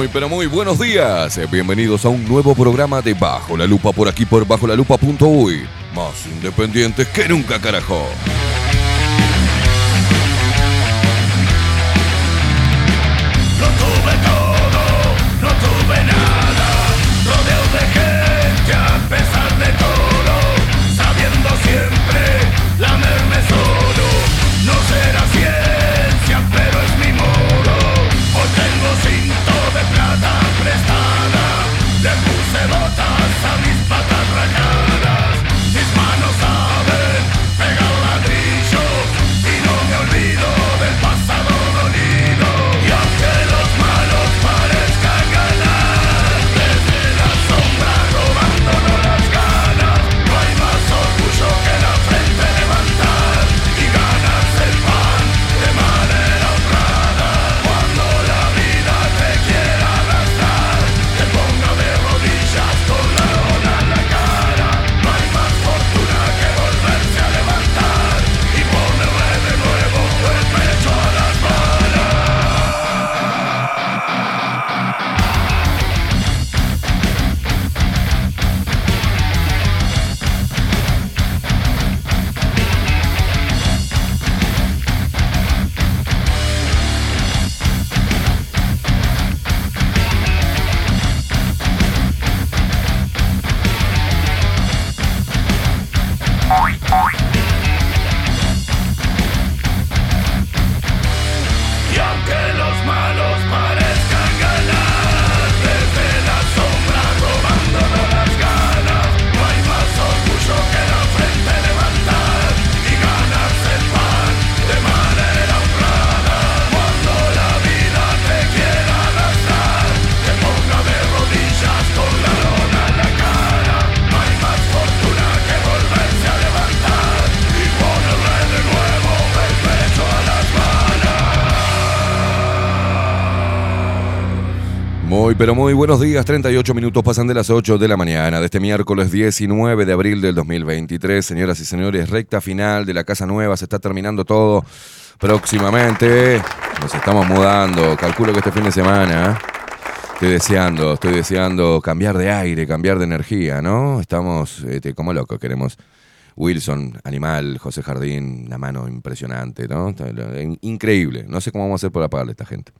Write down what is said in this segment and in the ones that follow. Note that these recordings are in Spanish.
Muy, pero muy buenos días. Bienvenidos a un nuevo programa de Bajo la Lupa por aquí por bajo la lupa.uy. Más independientes que nunca, carajo. Pero muy buenos días. 38 minutos pasan de las 8 de la mañana de este miércoles 19 de abril del 2023. Señoras y señores, recta final de la casa nueva. Se está terminando todo próximamente. Nos estamos mudando. Calculo que este fin de semana. ¿eh? Estoy deseando, estoy deseando cambiar de aire, cambiar de energía, ¿no? Estamos este, como locos. Queremos Wilson, Animal, José Jardín, una mano impresionante, ¿no? Increíble. No sé cómo vamos a hacer para pagarle a esta gente.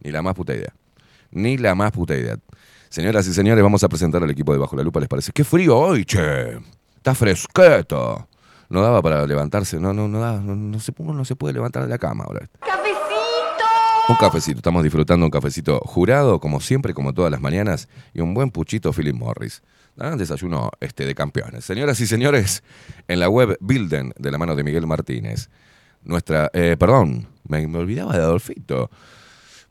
Ni la más puta idea. Ni la más puta idea. Señoras y señores, vamos a presentar al equipo de Bajo la Lupa, ¿les parece? ¡Qué frío hoy, che! Está fresqueto. No daba para levantarse, no, no, no daba, no, no se, uno no se puede levantar de la cama ahora. ¡Cafecito! Un cafecito, estamos disfrutando un cafecito jurado, como siempre, como todas las mañanas, y un buen puchito Philip Morris. Ah, desayuno este, de campeones. Señoras y señores, en la web Bilden, de la mano de Miguel Martínez, nuestra, eh, perdón, me, me olvidaba de Adolfito.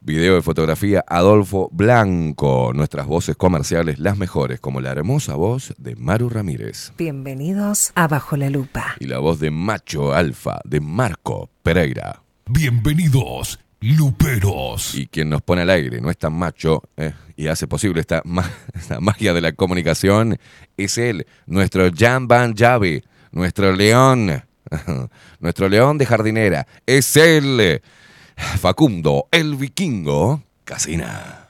Video de fotografía Adolfo Blanco. Nuestras voces comerciales, las mejores, como la hermosa voz de Maru Ramírez. Bienvenidos a Bajo la Lupa. Y la voz de Macho Alfa de Marco Pereira. Bienvenidos, luperos. Y quien nos pone al aire, no es tan macho, eh, y hace posible esta, ma- esta magia de la comunicación, es él, nuestro Jan Van Javi, nuestro león, nuestro león de jardinera, es él, Facundo, el vikingo, Casina.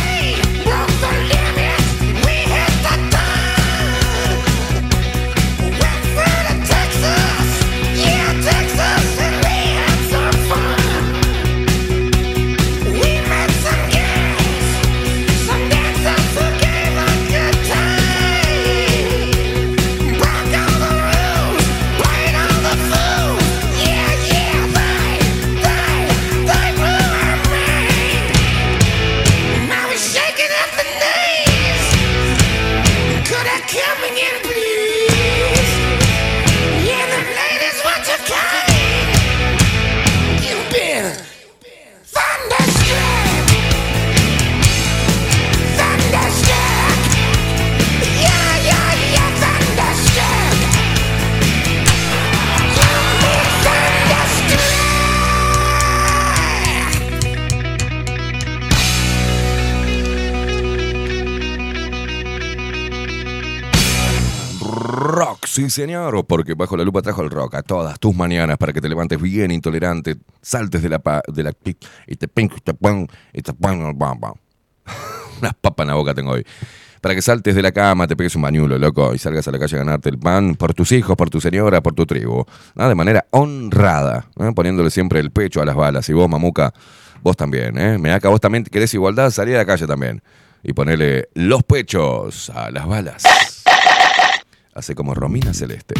Sí señor, porque bajo la lupa trajo el rock a todas tus mañanas para que te levantes bien intolerante, saltes de la pa- de la y te pin, te pon, y te pon, bam, bam. Unas papas en la boca tengo hoy. Para que saltes de la cama, te pegues un bañulo, loco, y salgas a la calle a ganarte el pan por tus hijos, por tu señora, por tu tribu. ¿no? De manera honrada, ¿eh? poniéndole siempre el pecho a las balas. Y vos, mamuca, vos también, ¿eh? Me que vos también querés igualdad, salí a la calle también. Y ponele los pechos a las balas. Hace como Romina Celeste.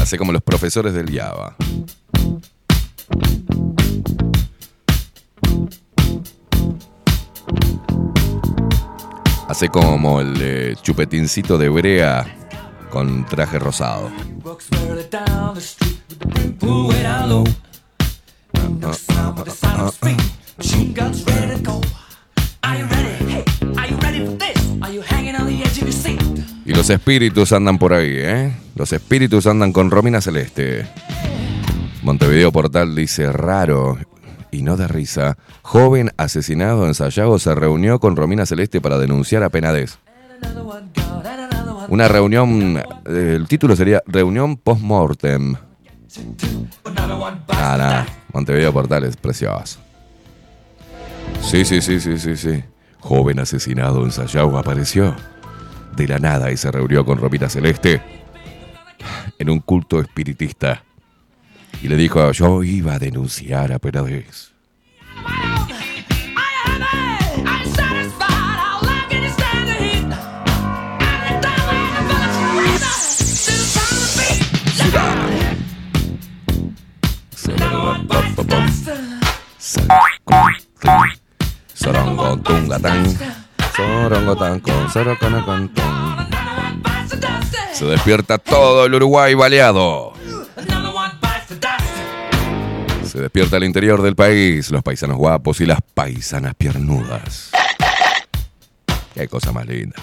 Hace como los profesores del Java. Hace como el eh, chupetincito de brea con traje rosado. The street with the brim pulled way down low. No sound but the sound of speed. Machine guns ready to go. Are you ready? Hey, are you ready for this? Are you hanging on the edge of your seat? Y los espíritus andan por ahí, ¿eh? Los espíritus andan con Romina Celeste. Montevideo Portal dice raro y no de risa. Joven asesinado en Sayago se reunió con Romina Celeste para denunciar a Penades. Una reunión, eh, el título sería Reunión Post-Mortem. Ah, out. Montevideo Portal es precioso. Sí, sí, sí, sí, sí, sí. Joven asesinado en Sayago apareció de la nada y se reunió con Romina Celeste en un culto espiritista. Y le dijo, yo iba a denunciar a Penades. Busted dust. Sorongotungatán. Sorongotán con. Se despierta todo el Uruguay baleado. Se despierta el interior del país, los paisanos guapos y las paisanas piernudas. Qué cosa más linda.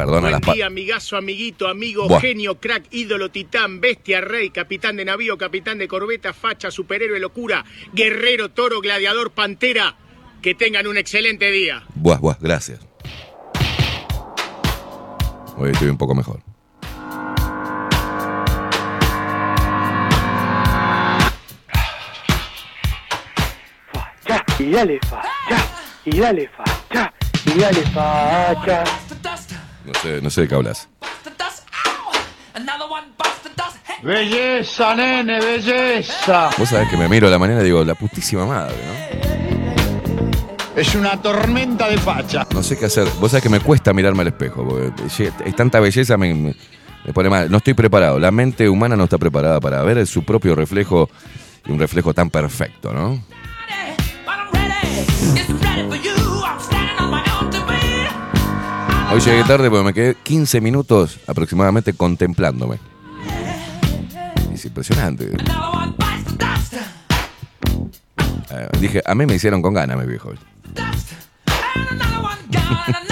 Perdona Buen las pa- día, amigazo, amiguito, amigo, Buah. genio, crack, ídolo, titán, bestia, rey, capitán de navío, capitán de corbeta, facha, superhéroe, locura, guerrero, toro, gladiador, pantera. Que tengan un excelente día. Buah, buah, gracias. Hoy estoy un poco mejor. facha, y dale facha, y dale facha, y dale facha. No sé, no sé de qué hablas. Belleza, nene, belleza. Vos sabés que me miro a la mañana y digo, la putísima madre, ¿no? Es una tormenta de facha. No sé qué hacer. Vos sabés que me cuesta mirarme al espejo, porque es tanta belleza me, me- me pone mal. No estoy preparado. La mente humana no está preparada para ver su propio reflejo y un reflejo tan perfecto, ¿no? Hoy llegué tarde porque me quedé 15 minutos aproximadamente contemplándome. Es impresionante. Dije, a mí me hicieron con ganas, mi viejo.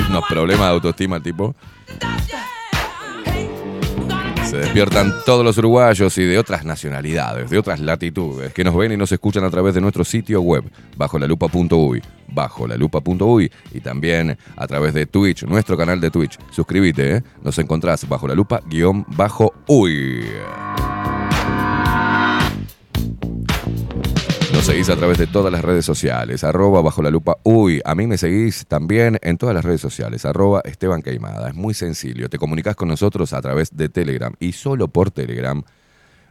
Unos problemas de autoestima, tipo. Se despiertan todos los uruguayos y de otras nacionalidades, de otras latitudes, que nos ven y nos escuchan a través de nuestro sitio web, bajo la lupa.uy, bajo la lupa.uy, y también a través de Twitch, nuestro canal de Twitch. Suscríbete, ¿eh? nos encontrás bajo la lupa guion bajo uy. Nos seguís a través de todas las redes sociales, arroba bajo la lupa uy. A mí me seguís también en todas las redes sociales, arroba Esteban Queimada. Es muy sencillo, te comunicas con nosotros a través de Telegram y solo por Telegram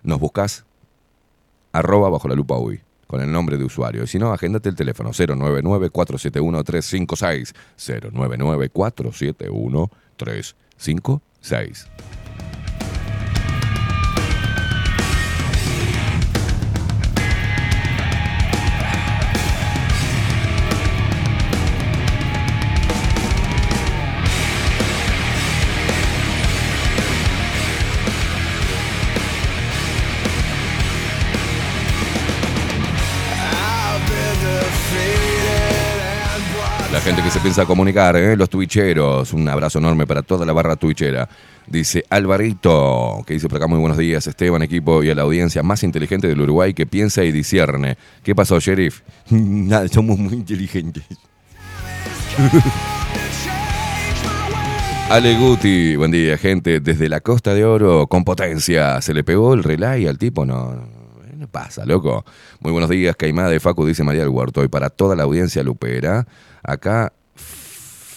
nos buscas arroba bajo la lupa uy con el nombre de usuario. Y si no, agéndate el teléfono 099-471-356. 099-471-356. Se piensa comunicar, ¿eh? los twitcheros. Un abrazo enorme para toda la barra twitchera. Dice Alvarito, que dice por acá muy buenos días, Esteban, equipo y a la audiencia más inteligente del Uruguay que piensa y discierne. ¿Qué pasó, sheriff? Nada, somos muy inteligentes. Ale Guti, buen día, gente. Desde la Costa de Oro, con potencia. ¿Se le pegó el relay al tipo? No pasa, loco. Muy buenos días, Caimada de Facu, dice María del Huerto. Y para toda la audiencia lupera, acá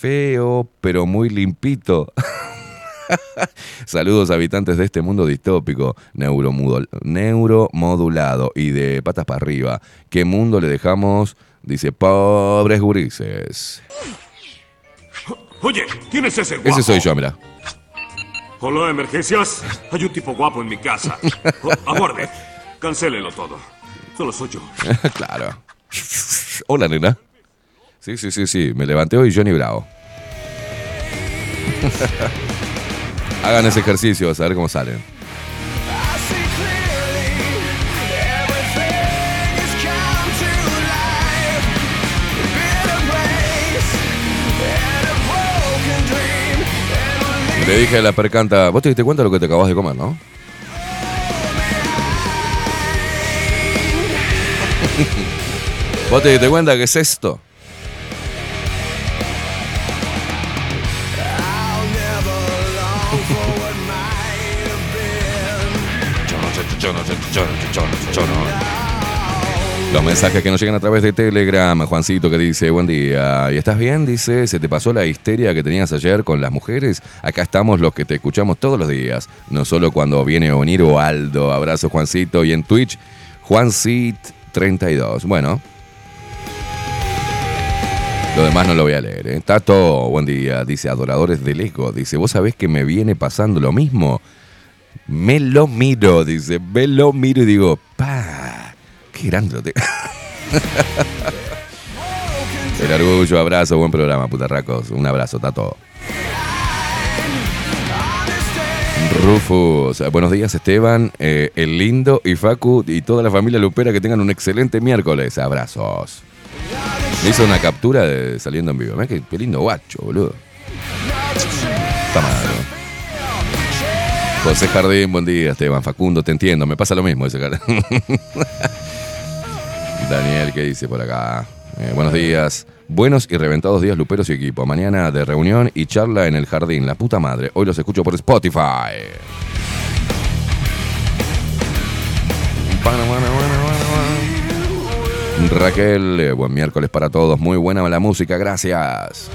feo, pero muy limpito. Saludos habitantes de este mundo distópico, neuromodulado y de patas para arriba. ¿Qué mundo le dejamos? Dice, pobres gurises. Oye, ¿quién es ese guapo? Ese soy yo, mira. Hola, emergencias. Hay un tipo guapo en mi casa. Oh, aguarde. Cancélelo todo. Solo soy yo. claro. Hola, nena. Sí, sí, sí, sí. Me levanté hoy Johnny Bravo. Hagan ese ejercicio, a ver cómo salen. Le dije a la percanta, vos te diste cuenta de lo que te acabas de comer, ¿no? ¿Vos te diste cuenta que es esto? Los mensajes que nos llegan a través de Telegram, Juancito que dice, buen día, ¿y estás bien? Dice, ¿se te pasó la histeria que tenías ayer con las mujeres? Acá estamos los que te escuchamos todos los días, no solo cuando viene a unir o Aldo. Abrazo Juancito y en Twitch, Juancit32. Bueno. Lo demás no lo voy a leer. ¿eh? Tato, buen día. Dice, adoradores del eco. Dice, ¿vos sabés que me viene pasando lo mismo? Me lo miro, dice, me lo miro y digo, pa, qué grande. El orgullo, abrazo, buen programa, putarracos. Un abrazo, Tato. Rufus, buenos días Esteban, eh, el lindo y Facu y toda la familia Lupera que tengan un excelente miércoles. Abrazos. Me hizo una captura de saliendo en vivo. Mirá qué, lindo guacho, boludo. Está mal, ¿no? José Jardín, buen día, Esteban. Facundo, te entiendo, me pasa lo mismo ese cara. Daniel, ¿qué dice por acá? Eh, buenos días. Buenos y reventados días, Luperos y equipo. Mañana de reunión y charla en el jardín. La puta madre. Hoy los escucho por Spotify. Raquel, eh, buen miércoles para todos. Muy buena la música, gracias.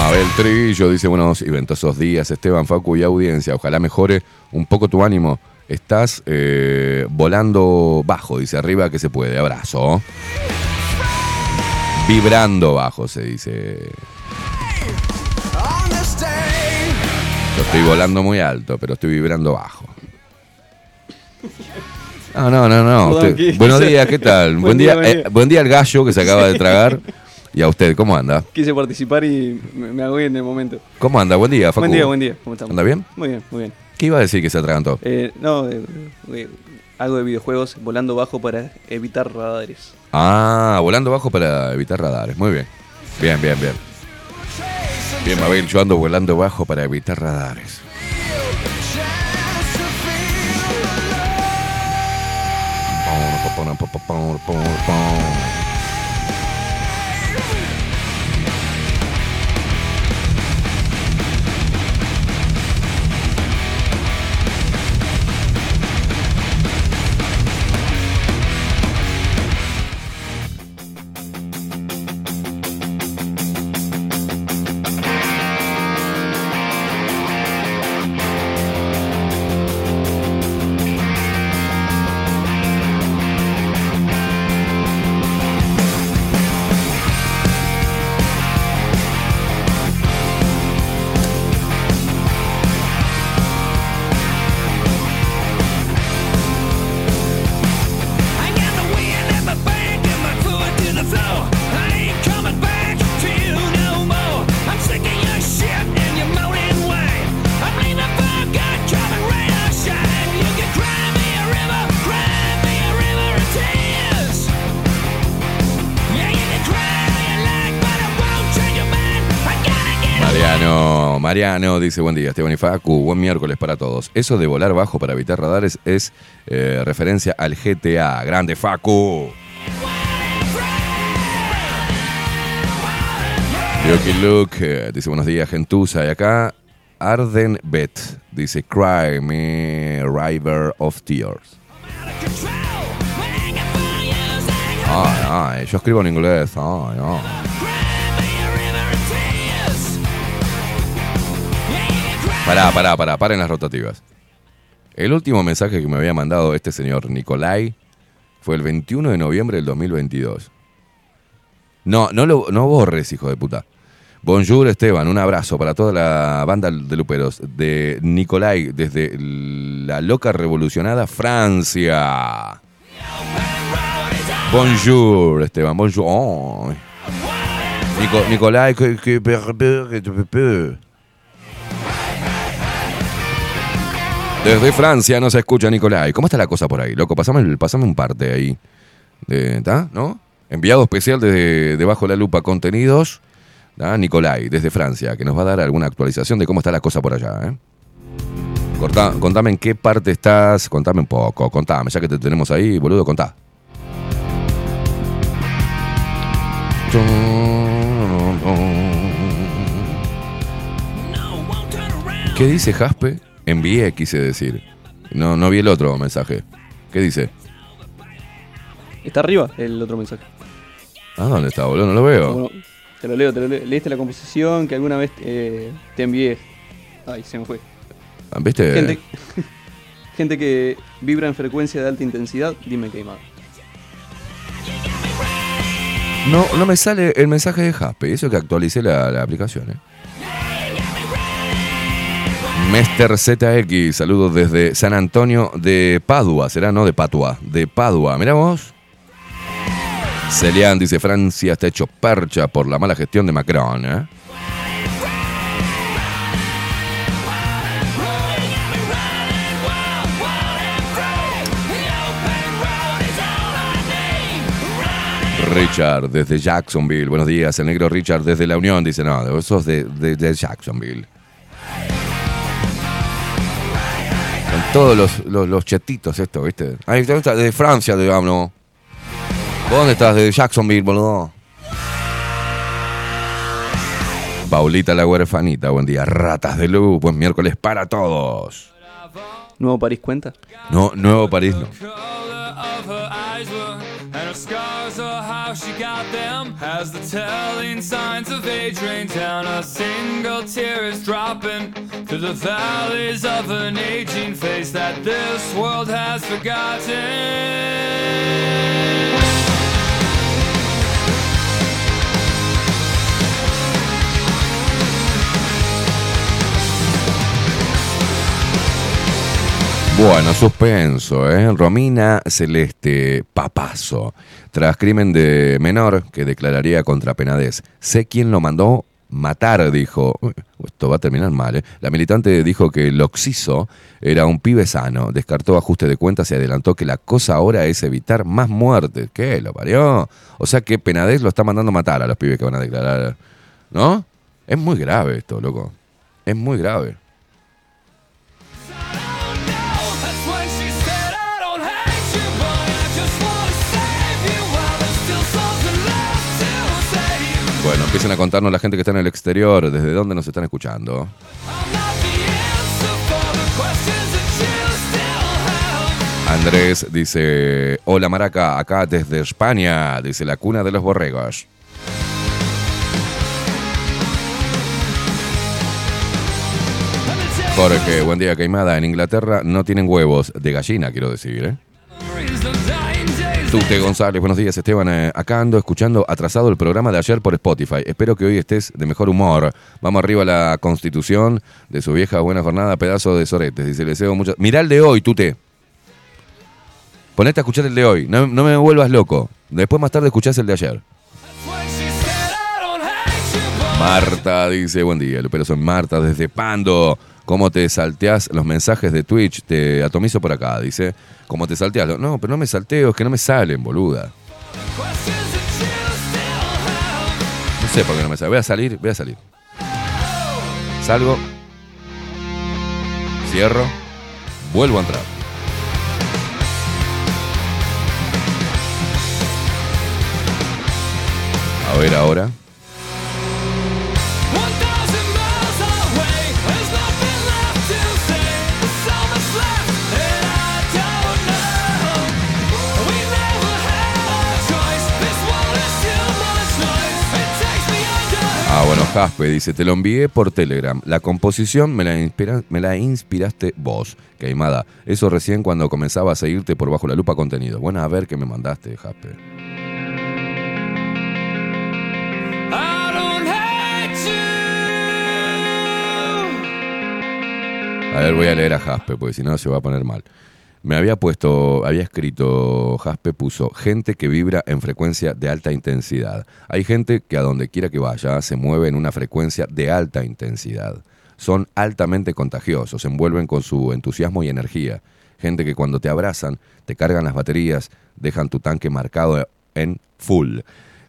Mabel Trillo dice buenos y ventosos días, Esteban Facu y audiencia. Ojalá mejore un poco tu ánimo. Estás eh, volando bajo, dice arriba que se puede. Abrazo. Vibrando bajo, se dice. Yo estoy volando muy alto, pero estoy vibrando bajo. No, no, no, no. Perdón, Usted- ¿qué- buenos días, ¿qué tal? Buen buen, día, día, eh, buen día al gallo que se acaba de tragar. ¿Y a usted cómo anda? Quise participar y me, me en el momento. ¿Cómo anda? Buen día, Facu. Buen día, buen día. ¿Cómo estamos? ¿Anda bien? Muy bien, muy bien. ¿Qué iba a decir que se atragantó? Eh, no, eh, algo de videojuegos volando bajo para evitar radares. Ah, volando bajo para evitar radares. Muy bien. Bien, bien, bien. Bien, Mabel, yo ando volando bajo para evitar radares. Mariano dice, buen día, Esteban y Facu, buen miércoles para todos. Eso de volar bajo para evitar radares es eh, referencia al GTA. Grande Facu. Yoki Luke eh, dice, buenos días, gentuza. Y acá Arden Bet dice, Cry me, River of Tears. Yo escribo en inglés. Pará, pará, pará, paren las rotativas. El último mensaje que me había mandado este señor Nicolai fue el 21 de noviembre del 2022. No, no, lo, no borres, hijo de puta. Bonjour Esteban, un abrazo para toda la banda de luperos de Nicolai desde la loca revolucionada Francia. Bonjour Esteban, bonjour. Oh. Nico- Nicolai, que, que, que- Desde Francia nos escucha Nicolai. ¿Cómo está la cosa por ahí, loco? Pasame, pasame un parte ahí. ¿Está? ¿No? Enviado especial desde debajo de la lupa contenidos. ¿tá? Nicolai, desde Francia, que nos va a dar alguna actualización de cómo está la cosa por allá. ¿eh? Contame en qué parte estás. Contame un poco. Contame, ya que te tenemos ahí, boludo, contá. ¿Qué dice Jaspe? Envié, quise decir. No, no vi el otro mensaje. ¿Qué dice? Está arriba el otro mensaje. ¿Ah, dónde está, boludo? No lo veo. Bueno, te lo leo, te lo leo. Leíste la composición que alguna vez eh, te envié. Ay, se me fue. ¿Viste? Gente, gente que vibra en frecuencia de alta intensidad, dime queimado. No, no me sale el mensaje de Jaspe. Eso que actualicé la, la aplicación, ¿eh? Mester ZX, saludos desde San Antonio de Padua, será no de Patua, de Padua. Mirá vos. Celian dice Francia está hecho percha por la mala gestión de Macron, ¿eh? Richard desde Jacksonville. Buenos días, el negro Richard desde la Unión. Dice, no, eso es de, de- de Jacksonville. Todos los, los, los chetitos esto, ¿viste? Ahí está, de Francia, digamos. ¿no? ¿Vos dónde estás? De Jacksonville, boludo. Paulita la huerfanita, buen día. Ratas de luz, buen miércoles para todos. ¿Nuevo París cuenta? No, Nuevo París no. And her scars are how she got them. As the telling signs of age rain down, a single tear is dropping through the valleys of an aging face that this world has forgotten. Bueno, suspenso, ¿eh? Romina Celeste Papazo. Tras crimen de menor que declararía contra Penades. Sé quién lo mandó matar, dijo. Esto va a terminar mal, ¿eh? La militante dijo que el Oxiso era un pibe sano. Descartó ajuste de cuentas y adelantó que la cosa ahora es evitar más muertes. ¿Qué? ¿Lo parió? O sea que Penades lo está mandando matar a los pibes que van a declarar. ¿No? Es muy grave esto, loco. Es muy grave. Empiecen a contarnos la gente que está en el exterior, desde dónde nos están escuchando. Andrés dice, hola Maraca, acá desde España, dice la cuna de los borregos. Jorge, buen día, Caimada. En Inglaterra no tienen huevos de gallina, quiero decir, ¿eh? Tute González, buenos días, Esteban. Eh, acá ando escuchando atrasado el programa de ayer por Spotify. Espero que hoy estés de mejor humor. Vamos arriba a la constitución de su vieja buena jornada, pedazo de soretes. Dice, le deseo mucho. Mirá el de hoy, Tute. Ponete a escuchar el de hoy. No, no me vuelvas loco. Después más tarde escuchás el de ayer. Marta dice, buen día, pero soy Marta desde Pando. ¿Cómo te salteás los mensajes de Twitch? Te atomizo por acá, dice. ¿Cómo te salteás? No, pero no me salteo, es que no me salen, boluda. No sé por qué no me sale. Voy a salir, voy a salir. Salgo, cierro, vuelvo a entrar. A ver ahora. Ah, bueno, Jaspe dice, te lo envié por Telegram. La composición me la, inspira- me la inspiraste vos, Queimada. Eso recién cuando comenzaba a seguirte por bajo la lupa contenido. Bueno, a ver qué me mandaste, Jaspe. A ver, voy a leer a Jaspe, porque si no se va a poner mal. Me había puesto, había escrito, Jaspe puso, gente que vibra en frecuencia de alta intensidad. Hay gente que a donde quiera que vaya se mueve en una frecuencia de alta intensidad. Son altamente contagiosos, se envuelven con su entusiasmo y energía. Gente que cuando te abrazan, te cargan las baterías, dejan tu tanque marcado en full.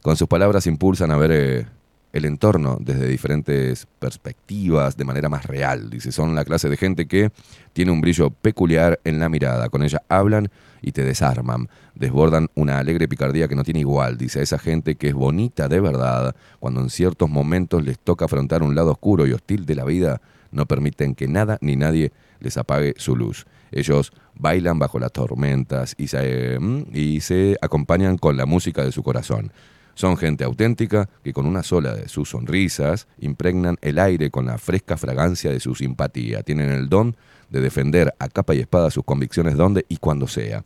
Con sus palabras impulsan a ver eh, el entorno desde diferentes perspectivas, de manera más real. Dice, son la clase de gente que tiene un brillo peculiar en la mirada. Con ella hablan y te desarman. Desbordan una alegre picardía que no tiene igual. Dice a esa gente que es bonita de verdad, cuando en ciertos momentos les toca afrontar un lado oscuro y hostil de la vida, no permiten que nada ni nadie les apague su luz. Ellos bailan bajo las tormentas y se, mm, y se acompañan con la música de su corazón. Son gente auténtica que con una sola de sus sonrisas impregnan el aire con la fresca fragancia de su simpatía. Tienen el don de defender a capa y espada sus convicciones donde y cuando sea.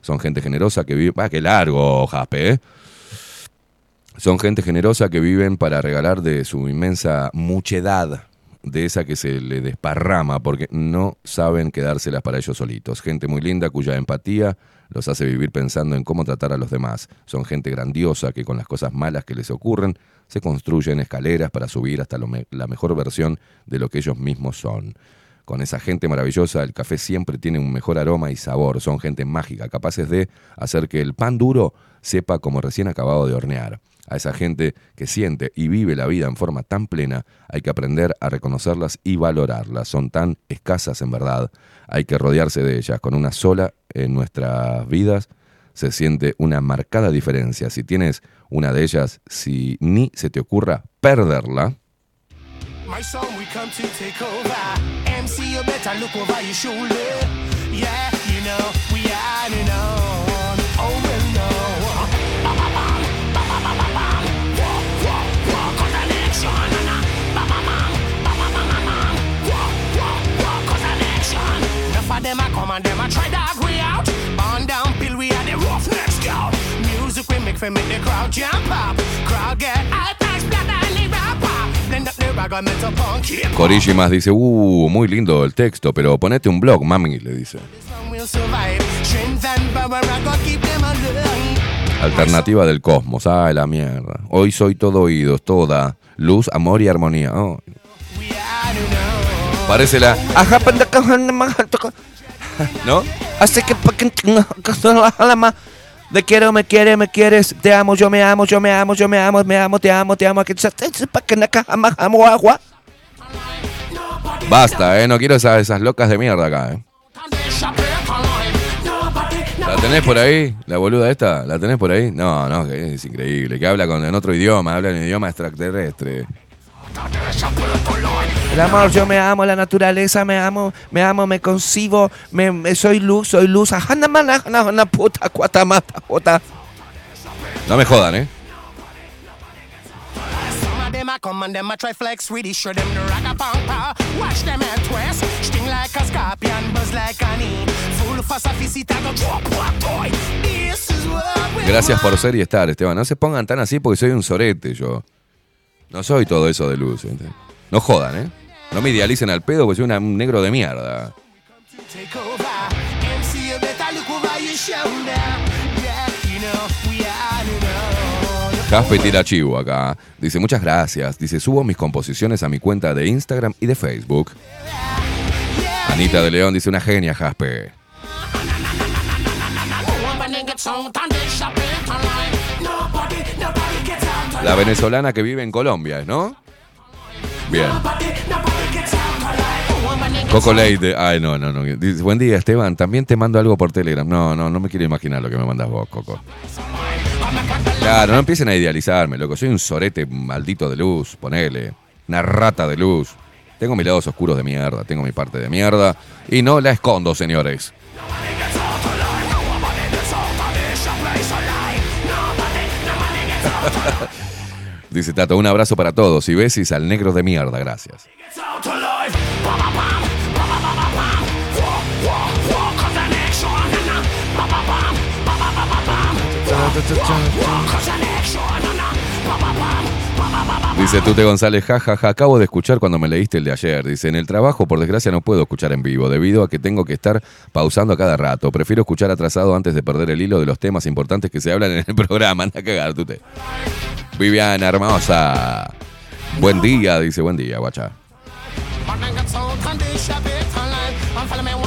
Son gente generosa que vive... ¡Ah, qué largo, Jaspe! ¿eh? Son gente generosa que viven para regalar de su inmensa muchedad, de esa que se le desparrama porque no saben quedárselas para ellos solitos. Gente muy linda cuya empatía los hace vivir pensando en cómo tratar a los demás. Son gente grandiosa que con las cosas malas que les ocurren se construyen escaleras para subir hasta la mejor versión de lo que ellos mismos son. Con esa gente maravillosa, el café siempre tiene un mejor aroma y sabor. Son gente mágica, capaces de hacer que el pan duro sepa como recién acabado de hornear. A esa gente que siente y vive la vida en forma tan plena, hay que aprender a reconocerlas y valorarlas. Son tan escasas en verdad. Hay que rodearse de ellas. Con una sola en nuestras vidas se siente una marcada diferencia. Si tienes una de ellas, si ni se te ocurra perderla, of them a come and them a try dog we out. Burn down pill, we are the roughnecks scout. Music we make for make the crowd jump up. Crowd get high, thanks, blood and the rapper. Blend up the rag and metal. Corigi más dice, uh, muy lindo el texto, pero ponete un blog, mami, le dice. Alternativa del cosmos, ay la mierda. Hoy soy todo oídos, toda luz, amor y armonía. Oh. Parece la... ¿No? Así que te quiero, me quiere, me quieres, te amo, yo me amo, yo me amo, yo me amo, me amo, te amo, te amo, agua. Basta, eh, no quiero esas, esas locas de mierda acá, eh. ¿La tenés por ahí? ¿La boluda esta? ¿La tenés por ahí? No, no, es increíble. Que habla con, en otro idioma, habla en idioma extraterrestre. El amor, yo me amo, la naturaleza, me amo, me amo, me concibo, me, soy luz, soy luz. No me jodan, ¿eh? Gracias por ser y estar, Esteban. No se pongan tan así porque soy un sorete yo. No soy todo eso de luz. ¿entendés? No jodan, ¿eh? No me idealicen al pedo porque soy un negro de mierda. Jaspe tira chivo acá. Dice, muchas gracias. Dice, subo mis composiciones a mi cuenta de Instagram y de Facebook. Anita de León dice, una genia, Jaspe. La venezolana que vive en Colombia, ¿no? Bien. Coco Leite. Ay, no, no, no. Dice, buen día, Esteban. También te mando algo por Telegram. No, no, no me quiero imaginar lo que me mandas vos, Coco. Claro, no empiecen a idealizarme, loco. Soy un sorete maldito de luz, ponele. Una rata de luz. Tengo mis lados oscuros de mierda, tengo mi parte de mierda. Y no la escondo, señores. Dice Tato, un abrazo para todos y besis al negro de mierda, gracias. Dice Tute González, jajaja, acabo de escuchar cuando me leíste el de ayer. Dice, en el trabajo, por desgracia, no puedo escuchar en vivo, debido a que tengo que estar pausando a cada rato. Prefiero escuchar atrasado antes de perder el hilo de los temas importantes que se hablan en el programa. Anda a cagar, Tute. Viviana hermosa. Buen día, dice, buen día, guacha.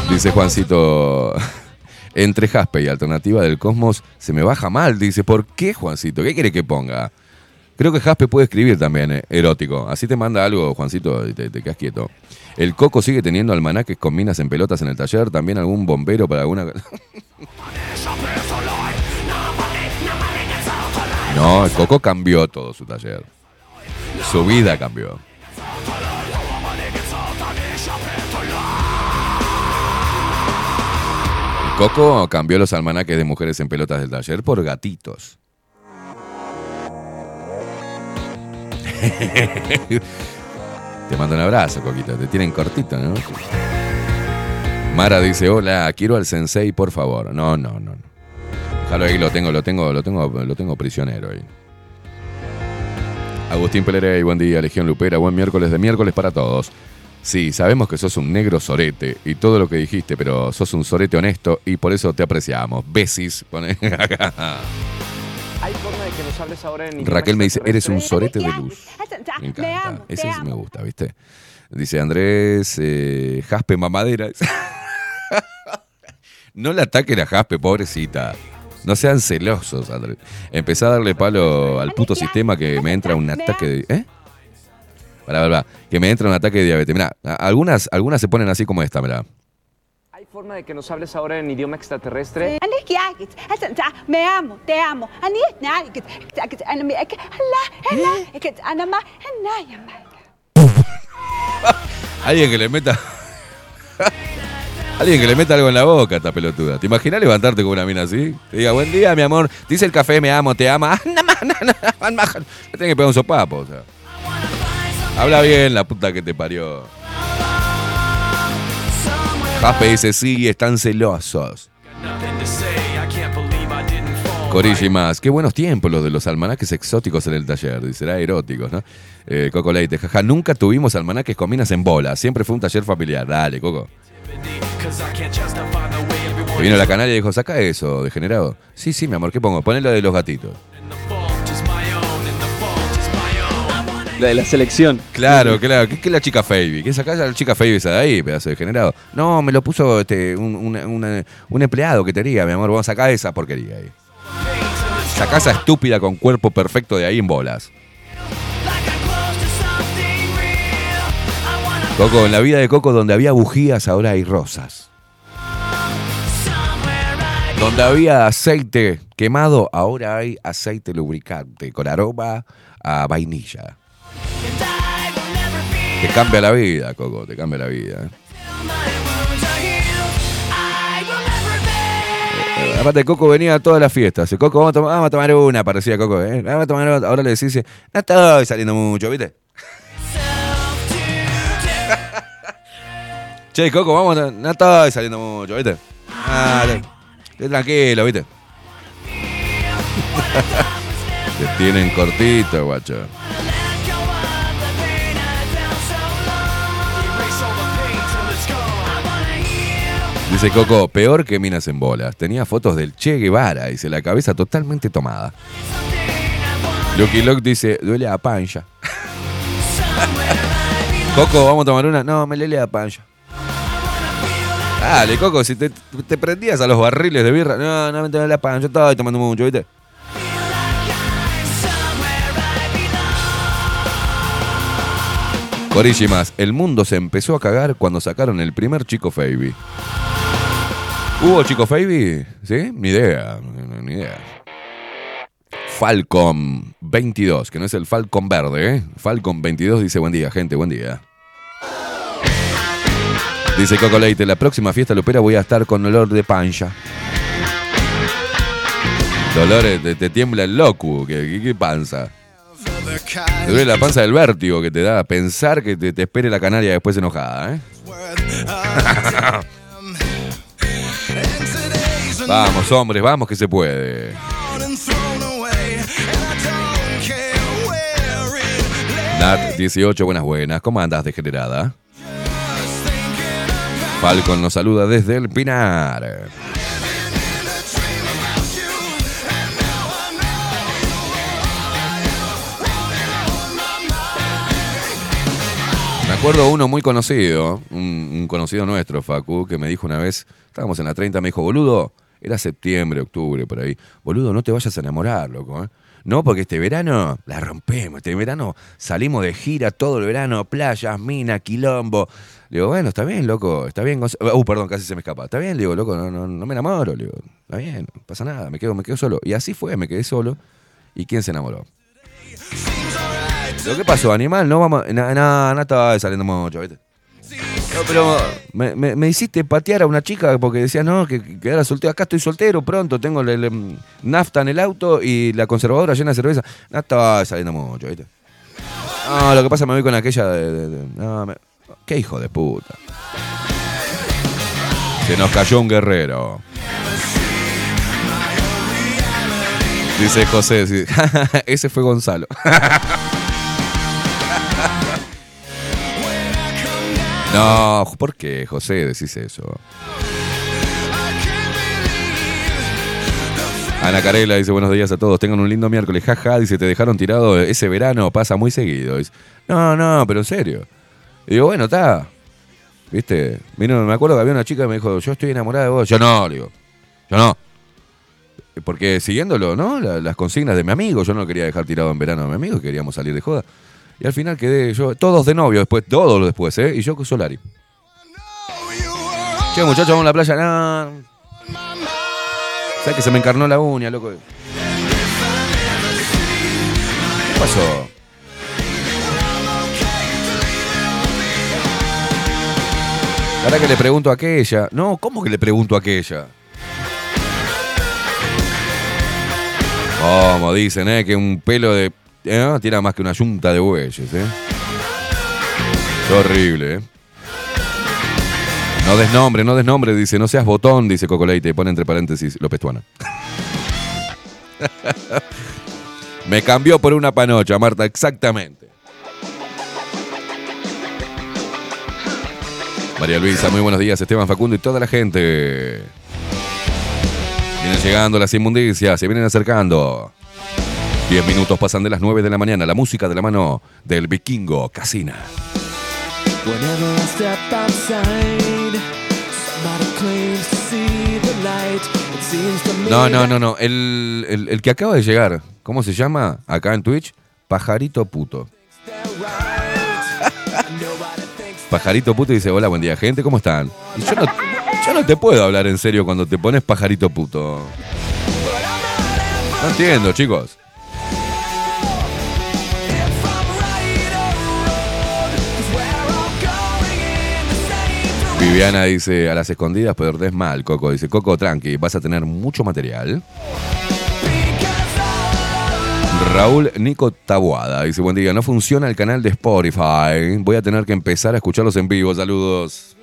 Dice Juancito, entre Jaspe y Alternativa del Cosmos se me baja mal. Dice, ¿por qué, Juancito? ¿Qué quiere que ponga? Creo que Jaspe puede escribir también, eh, erótico. Así te manda algo, Juancito, te, te quedas quieto. El Coco sigue teniendo almanaques con minas en pelotas en el taller. También algún bombero para alguna... no, el Coco cambió todo su taller. Su vida cambió. Coco cambió los almanaques de mujeres en pelotas del taller por gatitos. Te mando un abrazo, Coquita. Te tienen cortito, ¿no? Mara dice, hola, quiero al sensei, por favor. No, no, no. no. Déjalo ahí, lo tengo, lo tengo, lo tengo, lo tengo prisionero ahí. Agustín Pelerey, buen día, Legión Lupera, buen miércoles de miércoles para todos. Sí, sabemos que sos un negro sorete y todo lo que dijiste, pero sos un sorete honesto y por eso te apreciamos. Besis. pone acá. Ahora en Raquel me dice, eres un sorete de luz. Me encanta. Ese sí me gusta, ¿viste? Dice Andrés, eh, Jaspe mamadera. no le ataquen a Jaspe, pobrecita. No sean celosos, Andrés. Empezá a darle palo al puto sistema que me entra un ataque de... ¿Eh? Que me entra un ataque de diabetes. Mirá, algunas, algunas se ponen así como esta, mirá. ¿Hay forma de que nos hables ahora en idioma extraterrestre? Me amo, te amo. Alguien que le meta... Alguien que le meta algo en la boca a esta pelotuda. ¿Te imaginas levantarte con una mina así? Te diga, buen día, mi amor. Te dice el café, me amo, te ama. Le tenés que pegar un sopapo, o sea. Habla bien, la puta que te parió. Dice, sí, están celosos. Más. Qué buenos tiempos los de los almanaques exóticos en el taller. Dice, eróticos, ¿no? Eh, Coco Leite, jaja, nunca tuvimos almanaques con minas en bola. Siempre fue un taller familiar. Dale, Coco. Que vino la canaria y dijo, saca eso, degenerado. Sí, sí, mi amor, ¿qué pongo? Ponelo de los gatitos. La de la selección. Claro, claro. ¿Qué, qué es la chica Favy? ¿Qué sacás a la chica Favy esa de ahí, pedazo de degenerado? No, me lo puso este, un, un empleado que tenía, mi amor. Vamos a sacar esa porquería ahí. Sacá esa estúpida con cuerpo perfecto de ahí en bolas. Coco, en la vida de Coco, donde había bujías, ahora hay rosas. Donde había aceite quemado, ahora hay aceite lubricante con aroma a vainilla. Te cambia la vida, Coco, te cambia la vida. ¿eh? Aparte, Coco venía a todas las fiestas. Coco, vamos a tomar, una, parecía Coco. ¿eh? Vamos a tomar otra. Ahora le decís, no estoy saliendo mucho, ¿viste? che, Coco, vamos a... No estoy saliendo mucho, ¿viste? Ah, tranquilo, ¿viste? Te tienen cortito, guacho. Dice Coco, peor que minas en bolas. Tenía fotos del Che Guevara, dice, la cabeza totalmente tomada. Lucky Luke dice, duele a pancha. Coco, ¿vamos a tomar una? No, me lele a pancha. Dale, Coco, si te, prendías a los barriles de birra. No, no me duele la pancha, estoy tomando mucho, ¿viste? Orísimas, el mundo se empezó a cagar cuando sacaron el primer Chico Fabi. ¿Hubo Chico Fabi? ¿Sí? Ni idea, ni idea. Falcon 22, que no es el Falcon verde, ¿eh? Falcon 22 dice buen día, gente, buen día. Dice Coco Leite, la próxima fiesta lupera voy a estar con olor de pancha. Dolores, te, tiembla el locu, ¿qué, qué- qué panza? Te duele la panza del vértigo que te da pensar que te, te espere la canaria después enojada, ¿eh? vamos, hombres, vamos que se puede. Nat 18, buenas buenas. ¿Cómo andas, degenerada? Falcon nos saluda desde el Pinar. Me acuerdo uno muy conocido, un, un conocido nuestro, Facu, que me dijo una vez, estábamos en la 30, me dijo, boludo, era septiembre, octubre, por ahí, boludo, no te vayas a enamorar, loco, ¿eh? No, porque este verano la rompemos, este verano salimos de gira todo el verano, playas, mina, quilombo. Le digo, bueno, está bien, loco, está bien. Uh, perdón, casi se me escapa. Está bien, le digo, loco, no, no, no me enamoro, le digo, está bien, no pasa nada, me quedo, me quedo solo. Y así fue, me quedé solo. ¿Y quién se enamoró? ¿Lo que pasó, animal? No vamos. No, no, no estaba saliendo mucho, ¿viste? No, pero me, me- hiciste patear a una chica porque decía, no, que, que era soltero. Acá estoy soltero, pronto tengo el, el, nafta en el auto y la conservadora llena de cerveza. No estaba saliendo mucho, ¿viste? No, lo que pasa me voy con aquella de. de- no, qué hijo de puta. Se nos cayó un guerrero. Dice José, ese fue Gonzalo. No, ¿por qué, José, decís eso? Ana Carela dice buenos días a todos, tengan un lindo miércoles, jaja, dice, te dejaron tirado ese verano, pasa muy seguido. No, no, pero en serio. Y digo, bueno, está. ¿Viste? Vino, me acuerdo que había una chica que me dijo, yo estoy enamorada de vos. Yo no, digo, yo no. Porque siguiéndolo, ¿no? La- las consignas de mi amigo, yo no quería dejar tirado en verano a mi amigo, queríamos salir de joda. Y al final quedé yo, todos de novio después, todos después, ¿eh? Y yo con Solari. Che, muchachos, vamos a la playa. ¿Sabes que se me encarnó la uña, loco? ¿Qué pasó? Ahora que le pregunto a aquella. No, ¿cómo que le pregunto a aquella? Como dicen, ¿eh? Que un pelo de. ¿Eh? Tira más que una yunta de bueyes, ¿eh? Horrible, ¿eh? No des nombre, no des nombre, dice, no seas botón, dice Cocoleite, pone entre paréntesis López Tuana. Me cambió por una panocha, Marta, exactamente. María Luisa, muy buenos días, Esteban Facundo y toda la gente. Vienen llegando las inmundicias, se vienen acercando. Diez minutos pasan de las nueve de la mañana, la música de la mano del vikingo Casina. No, no, no, no. El, el- el que acaba de llegar, ¿cómo se llama? Acá en Twitch, Pajarito Puto. Pajarito Puto dice, hola, buen día, gente, ¿cómo están? Y yo no, yo no te puedo hablar en serio cuando te pones Pajarito Puto. No entiendo, chicos. Viviana dice, a las escondidas perdés mal, Coco. Dice, Coco, tranqui, vas a tener mucho material. Raúl Nico Tabuada dice, buen día, no funciona el canal de Spotify. Voy a tener que empezar a escucharlos en vivo. Saludos.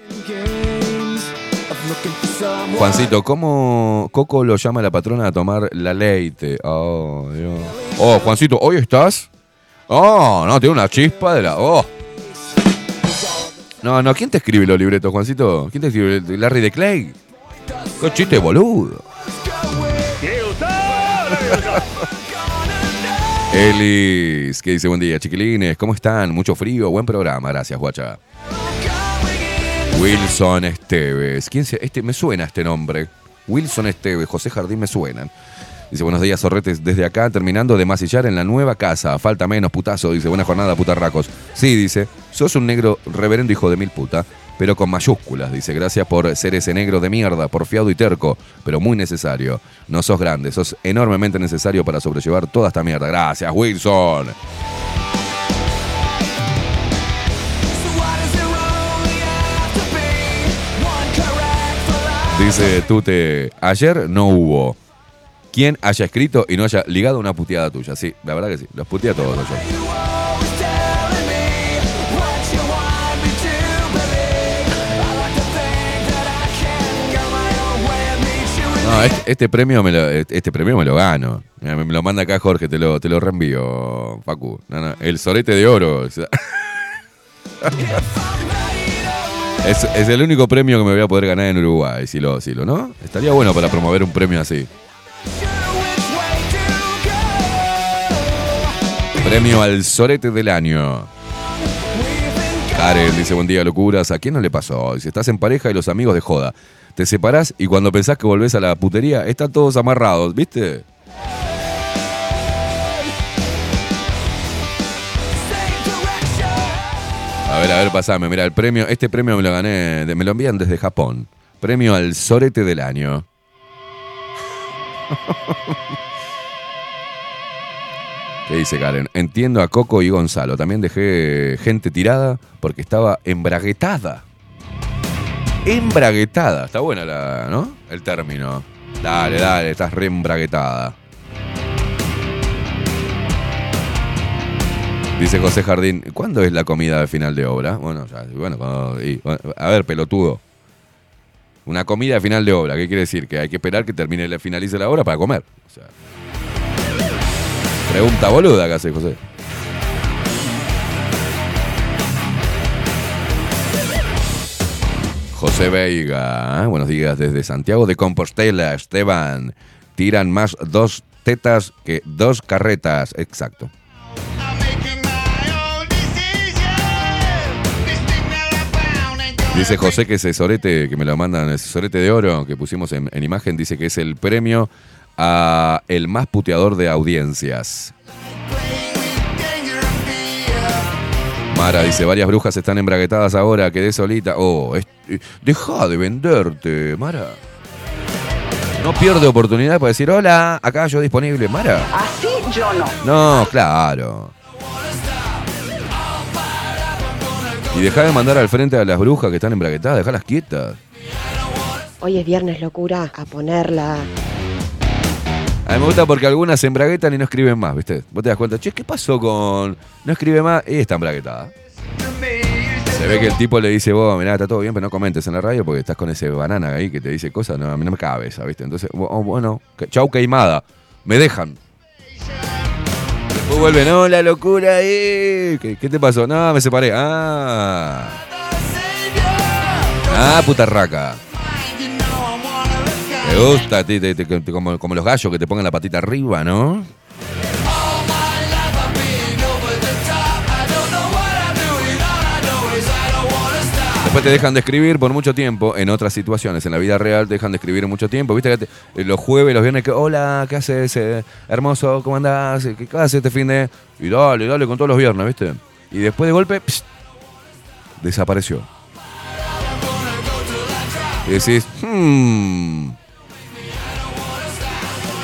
Juancito, ¿cómo Coco lo llama a la patrona a tomar la leite? Oh, Dios. Oh, Juancito, ¿hoy estás? Oh, no, tiene una chispa de la... Oh. No, no, ¿quién te escribe los libretos, Juancito? ¿Quién te escribe? ¿Larry de Clay? ¡Qué chiste boludo! Elis, que dice buen día, chiquilines, ¿cómo están? Mucho frío, buen programa, gracias, guacha. Wilson Esteves, ¿quién se, este, me suena este nombre. Wilson Esteves, José Jardín me suenan. Dice, buenos días, zorretes, desde acá, terminando de masillar en la nueva casa. Falta menos, putazo. Dice, buena jornada, putarracos. Sí, dice, sos un negro reverendo hijo de mil puta, pero con mayúsculas. Dice, gracias por ser ese negro de mierda, porfiado y terco, pero muy necesario. No sos grande, sos enormemente necesario para sobrellevar toda esta mierda. Gracias, Wilson. Dice Tute, ayer no hubo quien haya escrito y no haya ligado una puteada tuya. Sí, la verdad que sí, los putea todos ayer. No, este, este premio me lo, este premio me lo gano. Me, lo manda acá Jorge, te lo, te lo reenvío, Facu. No, no, el sorete de oro. Es, es el único premio que me voy a poder ganar en Uruguay, si lo, si lo, ¿no? Estaría bueno para promover un premio así. Premio al sorete del año. Karen dice, buen día, locuras. ¿A quién no le pasó? Dice, estás en pareja y los amigos de joda. Te separás y cuando pensás que volvés a la putería, están todos amarrados, ¿viste? A ver, a ver, pasame. Mira, el premio, este premio me lo gané, me lo envían desde Japón. Premio al sorete del año. ¿Qué dice Karen? Entiendo a Coco y Gonzalo. También dejé gente tirada porque estaba embraguetada. Embraguetada. Está buena la, ¿no? El término. Dale, dale, estás re embraguetada. Dice José Jardín, ¿cuándo es la comida de final de obra? Bueno, ya, bueno, a ver, pelotudo. Una comida de final de obra, ¿qué quiere decir? Que hay que esperar que termine, finalice la obra para comer. Pregunta boluda que hace José. José Veiga, ¿eh? buenos días desde Santiago de Compostela, Esteban. Tiran más dos tetas que dos carretas. Exacto. Dice José que ese sorete que me lo mandan, ese sorete de oro que pusimos en, en imagen, dice que es el premio a el más puteador de audiencias. Mara dice, varias brujas están embraguetadas ahora, quedé solita. Oh, es- eh, deja de venderte, Mara. No pierde oportunidad para decir, hola, acá yo disponible, Mara. Así yo no. No, claro. Y deja de mandar al frente a las brujas que están embraguetadas, dejalas quietas. Hoy es viernes, locura, a ponerla. A mí me gusta porque algunas se embraguetan y no escriben más, ¿viste? Vos te das cuenta, che, ¿qué pasó con.? No escribe más y está embraguetada. Se ve que el tipo le dice, vos, mirá, está todo bien, pero no comentes en la radio porque estás con ese banana ahí que te dice cosas, no, a mí no me cabe esa, ¿viste? Entonces, bu- oh, bueno, chau queimada, me dejan. Después vuelve, no, la locura ahí. ¿Qué, qué te pasó? No, me separé. Ah. Ah, puta raca. Te gusta, te- te- te- como, como los gallos que te pongan la patita arriba, ¿no? Te dejan de escribir por mucho tiempo en otras situaciones. En la vida real te dejan de escribir mucho tiempo. Viste que eh, los jueves, los viernes, que hola, ¿qué haces? eh, hermoso, ¿cómo andás? ¿Qué, haces este fin de.? Y dale, dale con todos los viernes, ¿viste? Y después de golpe, pst, desapareció. Y decís, hmm.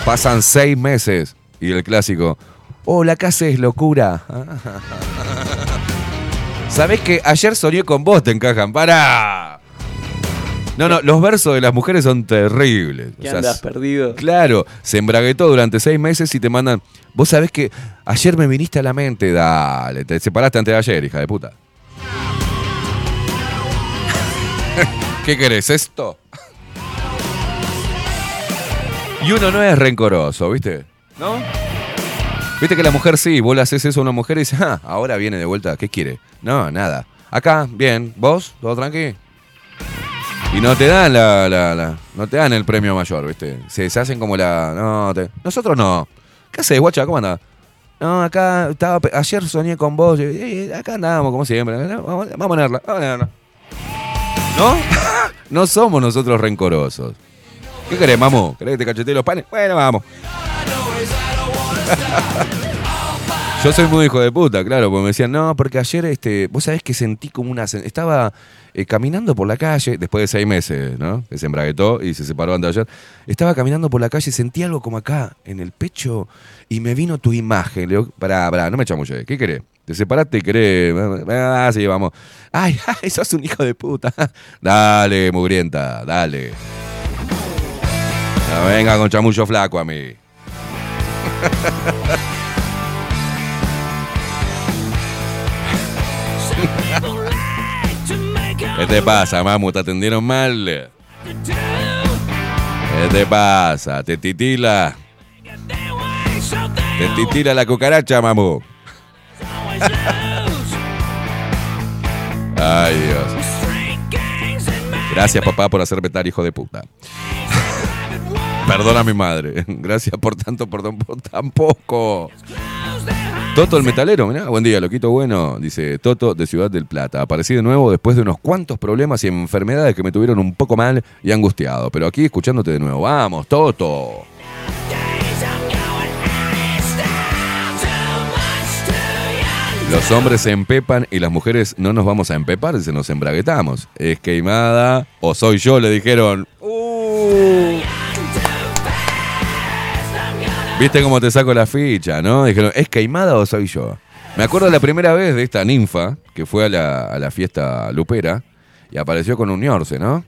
Pasan seis meses. Y el clásico, hola, ¿qué haces, locura? ¿Sabés que ayer soñé con vos, te encajan? ¡Para! No, no, los versos de las mujeres son terribles. ¿Qué O sea, andas perdido? Claro, se embraguetó durante seis meses y te mandan. Vos sabés que ayer me viniste a la mente, dale, te separaste antes de ayer, hija de puta. ¿Qué querés, esto? Y uno no es rencoroso, ¿viste? ¿No? Viste que la mujer sí, vos le haces eso a una mujer y dices, ah, ahora viene de vuelta, ¿qué quiere? No, nada. Acá, bien, vos, todo tranqui. Y no te dan la, no te dan el premio mayor, ¿viste? Se, se hacen como la. Nosotros no. ¿Qué haces, guacha? ¿Cómo andás? No, acá estaba. Ayer soñé con vos. acá andamos, como siempre. Vamos, vamos a ponerla, vamos a ponerla. ¿No? no somos nosotros rencorosos. ¿Qué querés, mamu? ¿Querés que te cachetee los panes? Bueno, vamos. Yo soy muy hijo de puta, claro, porque me decían, no, porque ayer, este, vos sabés que sentí como una... Estaba eh, caminando por la calle, después de seis meses, ¿no? Que y se separó antes de ayer. Estaba caminando por la calle sentí algo como acá, en el pecho, y me vino tu imagen. Le digo, pará, pará, no me chamulle, ¿qué querés? Te separaste y querés... Ah, sí, vamos. Ay, ay, sos un hijo de puta. Dale, mugrienta, dale. Venga con chamullo flaco a mí. ¿Qué te pasa, mamu? ¿Te atendieron mal? ¿Qué te pasa? ¿Te titila? ¿Te titila la cucaracha, mamu? Ay, Dios. Gracias, papá, por hacerme tal hijo de puta. Perdona a mi madre. Gracias por tanto, por tan, por tan poco. Toto el metalero, mirá, buen día, loquito bueno, dice Toto de Ciudad del Plata. Aparecí de nuevo después de unos cuantos problemas y enfermedades que me tuvieron un poco mal y angustiado. Pero aquí escuchándote de nuevo. Vamos, Toto. Los hombres se empepan y las mujeres no nos vamos a empepar si nos embraguetamos. Es queimada o soy yo, le dijeron. Uh. ¿Viste cómo te saco la ficha, no? Dijeron, ¿es queimada o soy yo? Me acuerdo la primera vez de esta ninfa que fue a la, a la fiesta lupera y apareció con un ñorce, ¿no?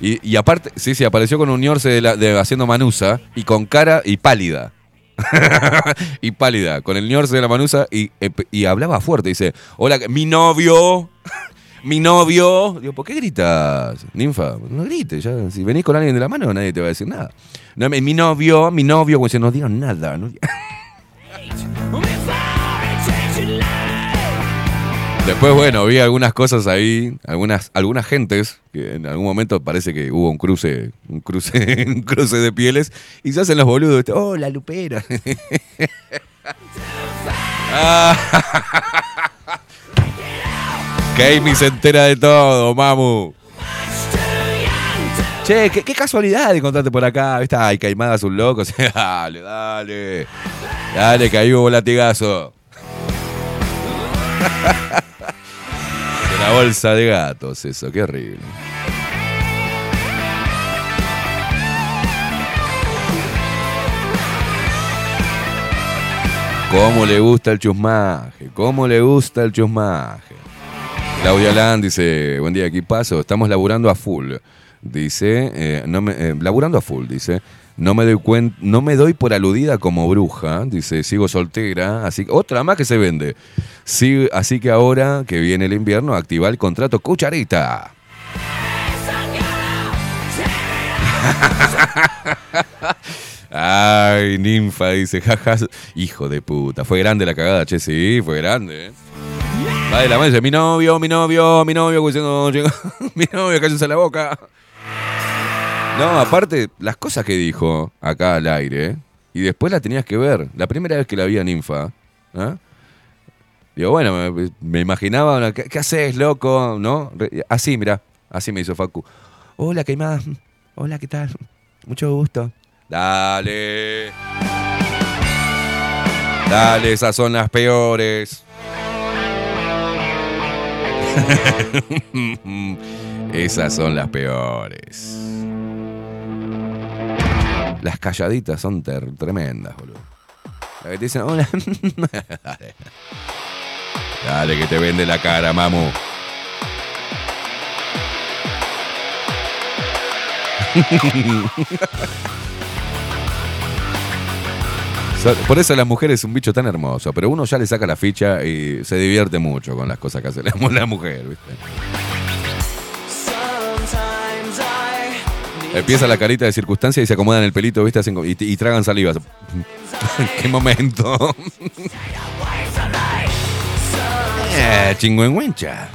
Y, y aparte, sí, sí, apareció con un ñorce de haciendo manusa y con cara y pálida. y pálida, con el ñorce de la manusa y, y hablaba fuerte. Dice, hola, mi novio, mi novio. Digo, ¿por qué gritas, ninfa? No grites, ya. Si venís con alguien de la mano, nadie te va a decir nada. No, mi novio, mi novio, como dice, no digan nada. no Después, bueno, vi algunas cosas ahí, algunas, algunas gentes, que en algún momento parece que hubo un cruce, un cruce, un cruce de pieles, y se hacen los boludos, oh, la lupera. Ah. Kami se entera de todo, mamu. Che, qué, casualidad de encontrarte por acá, ¿viste? Ay, Caimada es un loco. dale, dale. Dale, que ahí hubo latigazo. La bolsa de gatos, eso, qué horrible. ¿Cómo le gusta el chusmaje? ¿Cómo le gusta el chusmaje? Claudia Land dice, buen día, aquí paso, estamos laburando a full. Dice, eh, no me, eh, laburando a full, dice, no me doy cuen- no me doy por aludida como bruja, dice, sigo soltera, así otra más que se vende. Sí, así que ahora que viene el invierno, activa el contrato cucharita. Ay, ninfa, dice, jaja. Hijo de puta. Fue grande la cagada, che, sí, fue grande. ¿eh? Va la mano dice, mi novio, mi novio, mi novio, mi novio, cállense la boca. No, aparte, las cosas que dijo acá al aire, ¿eh? y después la tenías que ver. La primera vez que la vi a ninfa, ¿ah? Digo, bueno, me, me imaginaba, ¿qué, qué haces, loco? ¿No? Así, mira, así me hizo Facu. Hola, queimada. Hola, ¿qué tal? Mucho gusto. Dale. Dale, esas son las peores. esas son las peores. Las calladitas son tremendas, boludo. La que te dicen, hola. Dale. Dale, que te vende la cara, mamu. Por eso la mujer es un bicho tan hermoso, pero uno ya le saca la ficha y se divierte mucho con las cosas que hace la mujer, ¿viste? Empieza la carita de circunstancia y se acomodan el pelito, ¿viste? Y tragan saliva. ¡Qué momento! eh, chingüengüencha.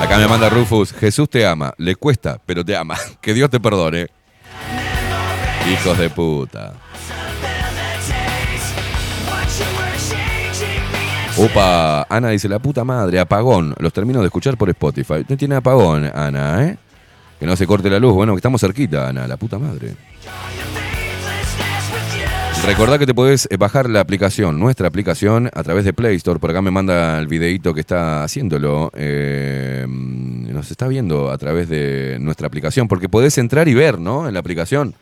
Acá me manda Rufus, Jesús te ama, le cuesta, pero te ama. Que Dios te perdone. Hijos de puta. Opa, Ana dice, la puta madre, apagón. Los termino de escuchar por Spotify. No tiene apagón, Ana, ¿eh? Que no se corte la luz. Bueno, que estamos cerquita, Ana, la puta madre. Recordá que te podés bajar la aplicación, nuestra aplicación, a través de Play Store. Por acá me manda el videito que está haciéndolo. eh, nos está viendo a través de nuestra aplicación, porque podés entrar y ver, ¿no? En la aplicación.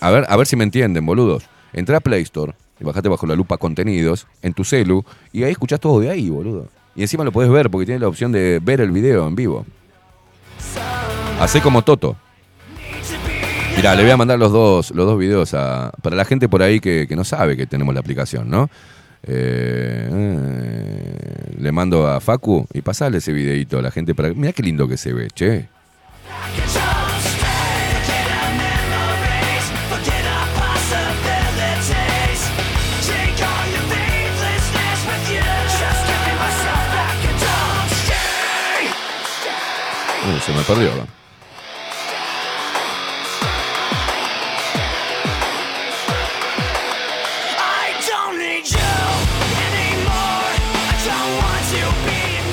A ver, a ver si me entienden, boludos. Entrá a Play Store y bajate bajo la lupa contenidos en tu celu y ahí escuchás todo de ahí, boludo. Y encima lo podés ver porque tienes la opción de ver el video en vivo. Hacé como Toto. Mirá, le voy a mandar los dos, los dos videos a, para la gente por ahí que, que no sabe que tenemos la aplicación, ¿no? Eh, eh, le mando a Facu y pasale ese videito a la gente para. Mirá qué lindo que se ve, che. Se me perdió. ¿no?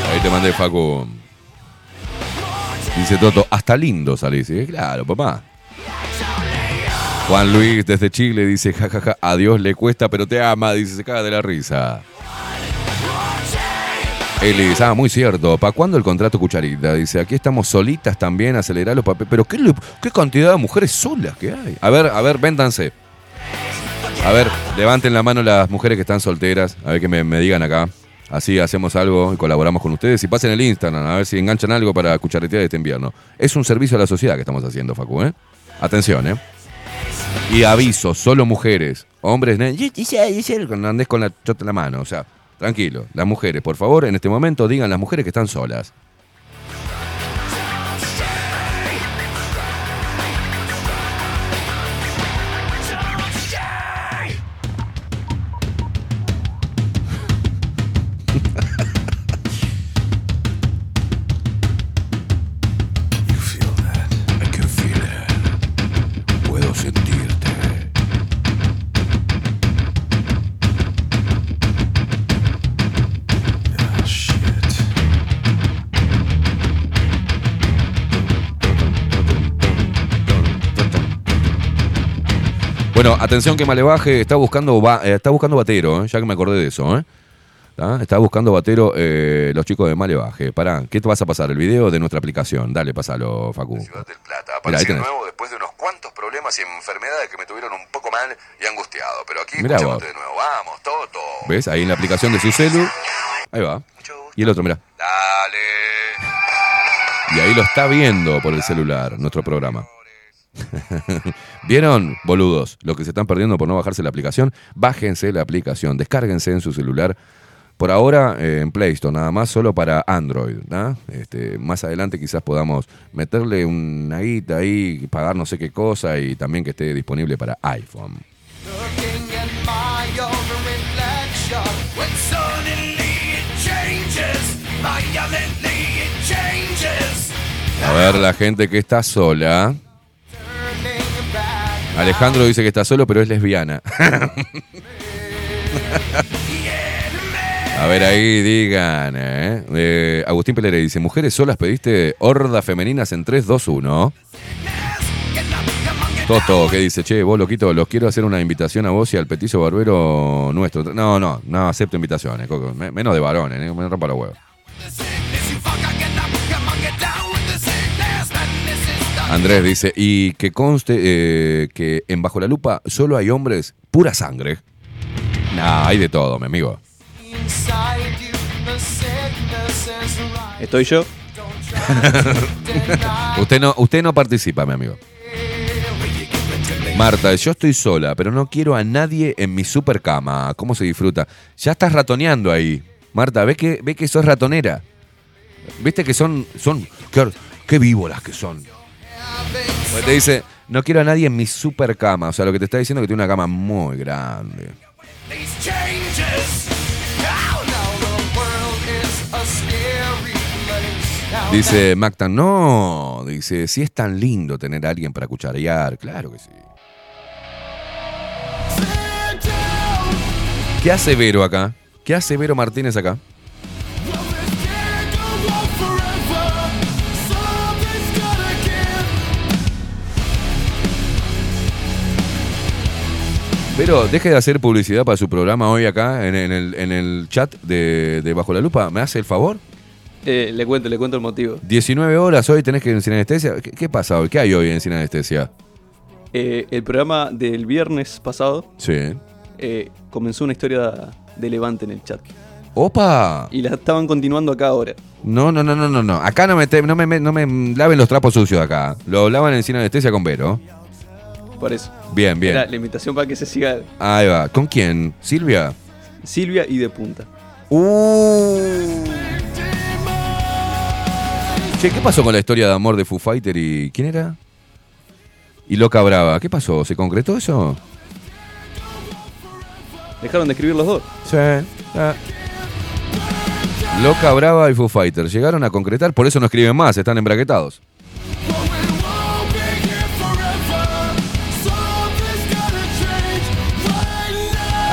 Ahí te mandé, Facu. Dice Toto, hasta lindo salís. Y, claro, papá. Juan Luis desde Chile dice, jajaja, a Dios le cuesta, pero te ama. Dice, se caga de la risa. Elis, ah, muy cierto. ¿Para cuándo el contrato cucharita? Dice, aquí estamos solitas también, acelerar los papeles. Pero ¿qué, qué cantidad de mujeres solas que hay. A ver, a ver, véntanse. A ver, levanten la mano las mujeres que están solteras. A ver que me, digan acá. Así hacemos algo y colaboramos con ustedes. Y pasen el Instagram, a ver si enganchan algo para cucharetear este invierno. Es un servicio a la sociedad que estamos haciendo, Facu, ¿eh? Atención, ¿eh? Y aviso, solo mujeres. Hombres, ne- y- y- y- y- cuando andes con la chota en la mano. O sea, tranquilo. Las mujeres, por favor, en este momento digan las mujeres que están solas. Atención que Malevaje está buscando, ba- eh, está buscando batero, eh, ya que me acordé de eso. ¿eh? ¿Tá? Está buscando batero eh, los chicos de Malevaje. Pará, ¿qué te vas a pasar? El video de nuestra aplicación. Dale, pasalo, Facu. Ciudad del Plata. Ahí de nuevo después de unos cuantos problemas y enfermedades que me tuvieron un poco mal y angustiado. Pero aquí Mirá escuchándote de nuevo. Vamos, Toto. ¿Ves? Ahí en la aplicación de su celu. Ahí va. Y el otro, mira. Y ahí lo está viendo por el celular, nuestro programa. ¿Vieron, boludos? Lo que se están perdiendo por no bajarse la aplicación. Bájense la aplicación, descárguense en su celular. Por ahora eh, en Play Store, nada más, solo para Android. ¿no? Este, más adelante quizás podamos meterle una guita ahí, pagar no sé qué cosa y también que esté disponible para iPhone. A ver, la gente que está sola. Alejandro dice que está solo, pero es lesbiana. A ver, ahí digan. ¿eh? Eh, Agustín Pelere dice: Mujeres solas pediste hordas femeninas en 3, 2, 1. Toto, ¿qué dice? Che, vos, loquito, los quiero hacer una invitación a vos y al petizo barbero nuestro. No, no, no acepto invitaciones, Coco. Me- menos de varones, ¿eh? me rompa los huevos. Andrés dice, y que conste eh, que en Bajo la Lupa solo hay hombres pura sangre. Nah, hay de todo, mi amigo. Estoy yo. usted, no, usted no participa, mi amigo. Marta, yo estoy sola, pero no quiero a nadie en mi super cama. ¿Cómo se disfruta? Ya estás ratoneando ahí. Marta, ¿ves que, ve que sos ratonera? ¿Viste que son, son, qué, qué víboras que son? Pues te dice, no quiero a nadie en mi super cama. O sea, lo que te está diciendo es que tiene una cama muy grande. Dice Mactan, no, dice, si es tan lindo tener a alguien para cucharear, claro que sí. ¿Qué hace Vero acá? ¿Qué hace Vero Martínez acá? Pero deje de hacer publicidad para su programa hoy acá en, en el, en el chat de, de Bajo la Lupa. ¿Me hace el favor? Eh, le cuento, le cuento el motivo. 19 horas hoy tenés que ir en Sin Anestesia. ¿Qué, qué pasa hoy? ¿Qué hay hoy en Sin Anestesia? Eh, el programa del viernes pasado Sí. eh, comenzó una historia de Levante en el chat. ¡Opa! Y la estaban continuando acá ahora. No, no, no, no, no, no. Acá no me, no me, me- no me laven los trapos sucios acá. Lo lavan en Sin Anestesia con Vero. Por eso. Bien, bien. Era la invitación para que se siga Ahí va. ¿Con quién? ¿Silvia? Silvia y de punta. Uh. Che, ¿qué pasó con la historia de amor de Foo Fighter y. ¿Quién era? Y Loca Brava. ¿Qué pasó? ¿Se concretó eso? Dejaron de escribir los dos. Sí. ah. Loca Brava y Foo Fighter. Llegaron a concretar, por eso no escriben más, están embraquetados.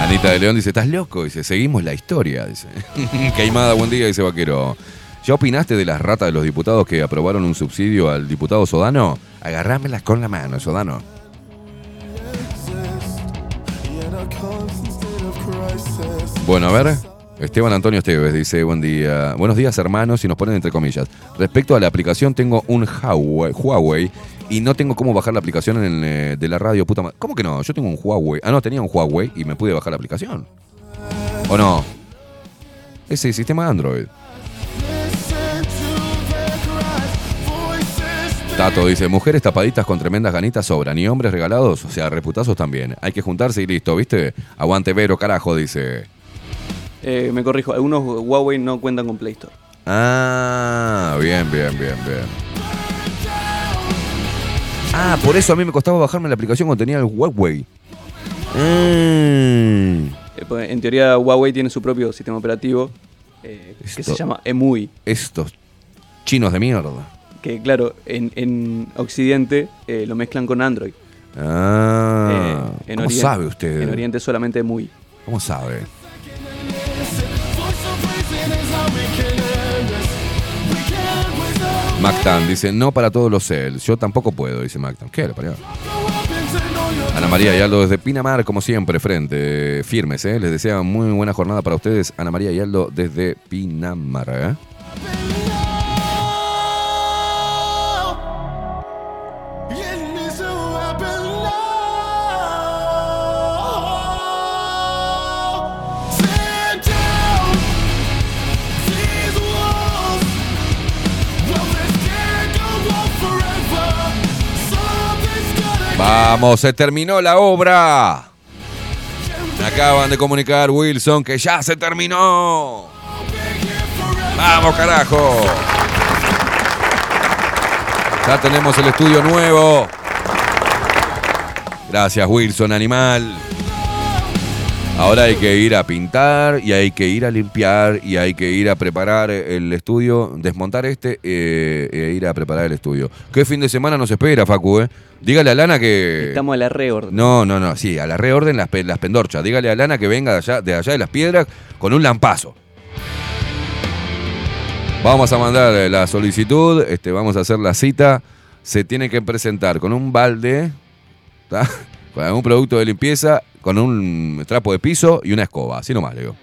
Anita de León dice, ¿estás loco? Dice, seguimos la historia. Dice. Queimada, buen día, dice Vaquero. ¿Ya opinaste de las ratas de los diputados que aprobaron un subsidio al diputado Sodano? Agarrámelas con la mano, Sodano. Bueno, a ver. Esteban Antonio Esteves dice, buen día. Buenos días, hermanos, y nos ponen entre comillas. Respecto a la aplicación, tengo un Huawei, Huawei y no tengo cómo bajar la aplicación en, eh, de la radio. Puta ma- ¿Cómo que no? Yo tengo un Huawei. Ah, no, tenía un Huawei y me pude bajar la aplicación. ¿O no? Ese sistema Android. Tato dice, mujeres tapaditas con tremendas ganitas sobran y hombres regalados, o sea, reputazos también. Hay que juntarse y listo, ¿viste? Aguante Vero, carajo, dice. Eh, me corrijo, algunos Huawei no cuentan con Play Store. Ah, bien, bien, bien, bien. Ah, por eso a mí me costaba bajarme la aplicación cuando tenía el Huawei. Mm. Eh, pues, en teoría Huawei tiene su propio sistema operativo eh, que se llama EMUI. Estos chinos de mierda. Que claro, en, en Occidente eh, lo mezclan con Android. Ah, Eh, en ¿cómo Oriente- sabe usted? En Oriente solamente EMUI. ¿Cómo sabe? Mactan dice, no para todos los cells. Yo tampoco puedo, dice Mactan. ¿Qué le parió? Ana María y Aldo desde Pinamar, como siempre, frente. Firmes, ¿eh? Les desea muy buena jornada para ustedes. Ana María y Aldo desde Pinamar, ¿eh? Vamos, se terminó la obra. Acaban de comunicar, Wilson, que ya se terminó. Vamos, carajo. Ya tenemos el estudio nuevo. Gracias, Wilson, animal. Ahora hay que ir a pintar y hay que ir a limpiar y hay que ir a preparar el estudio, desmontar este eh, e ir a preparar el estudio. ¿Qué fin de semana nos espera, Facu? Eh? Dígale a Lana que... Estamos a la reorden. No, no, no, sí, a la reorden las, pe- las pendorchas. Dígale a Lana que venga de allá, de allá de las piedras con un lampazo. Vamos a mandar eh, la solicitud, este, vamos a hacer la cita. Se tiene que presentar con un balde, ¿tá? Con algún producto de limpieza, con un trapo de piso y una escoba. Así nomás, le digo.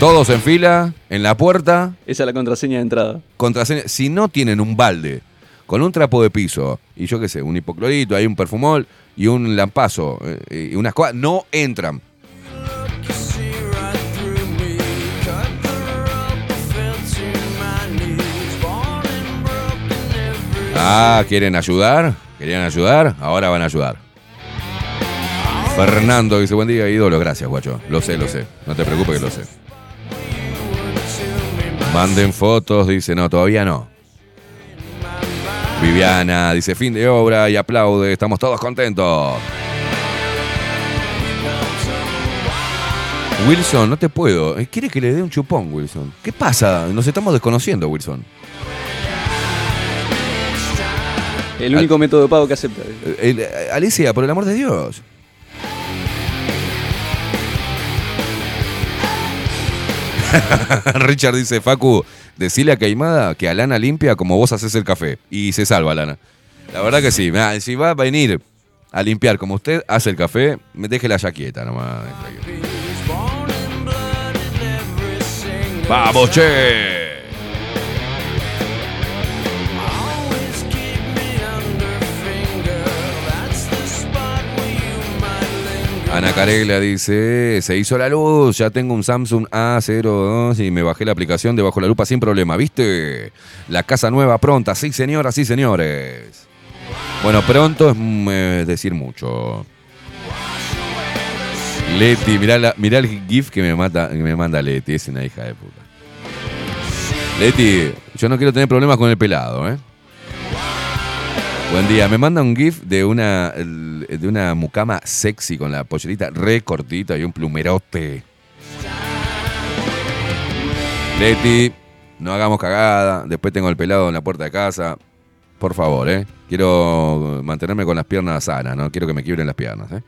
Todos en fila, en la puerta. Esa es la contraseña de entrada. Contraseña. Si no tienen un balde con un trapo de piso y yo qué sé, un hipoclorito, hay un perfumol y un lampazo eh, y una escoba, no entran. Ah, ¿quieren ayudar? ¿Querían ayudar? Ahora van a ayudar. Fernando dice, buen día, ídolo. Gracias, guacho. Lo sé, lo sé. No te preocupes que lo sé. Manden fotos, dice, no, todavía no. Viviana dice, fin de obra y aplaude, estamos todos contentos. Wilson, no te puedo. Eh, Quiere que le dé un chupón, Wilson. ¿Qué pasa? Nos estamos desconociendo, Wilson. El único método de pago que acepta. Eh, Alicia, por el amor de Dios. Richard dice, Facu, decile a Caimada que Alana limpia como vos haces el café. Y se salva, Alana. La verdad que sí. mirá, Si va a venir a limpiar como usted hace el café, me deje la yaquieta nomás. ¡Vamos, che! Ana Carela dice, se hizo la luz, ya tengo un Samsung A02 y me bajé la aplicación de Bajo la Lupa sin problema, ¿viste? La casa nueva pronta, sí señoras, sí señores. Bueno, pronto es mm, eh, decir mucho. Leti, mirá, la- el GIF que me, mata, que me manda Leti, es una hija de puta. Leti, yo no quiero tener problemas con el pelado, ¿eh? Buen día, me manda un GIF de una, de una mucama sexy con la pollerita re cortita y un plumerote. Leti, no hagamos cagada, después tengo el pelado en la puerta de casa. Por favor, ¿eh? Quiero mantenerme con las piernas sanas, no quiero que me quiebren las piernas, ¿eh?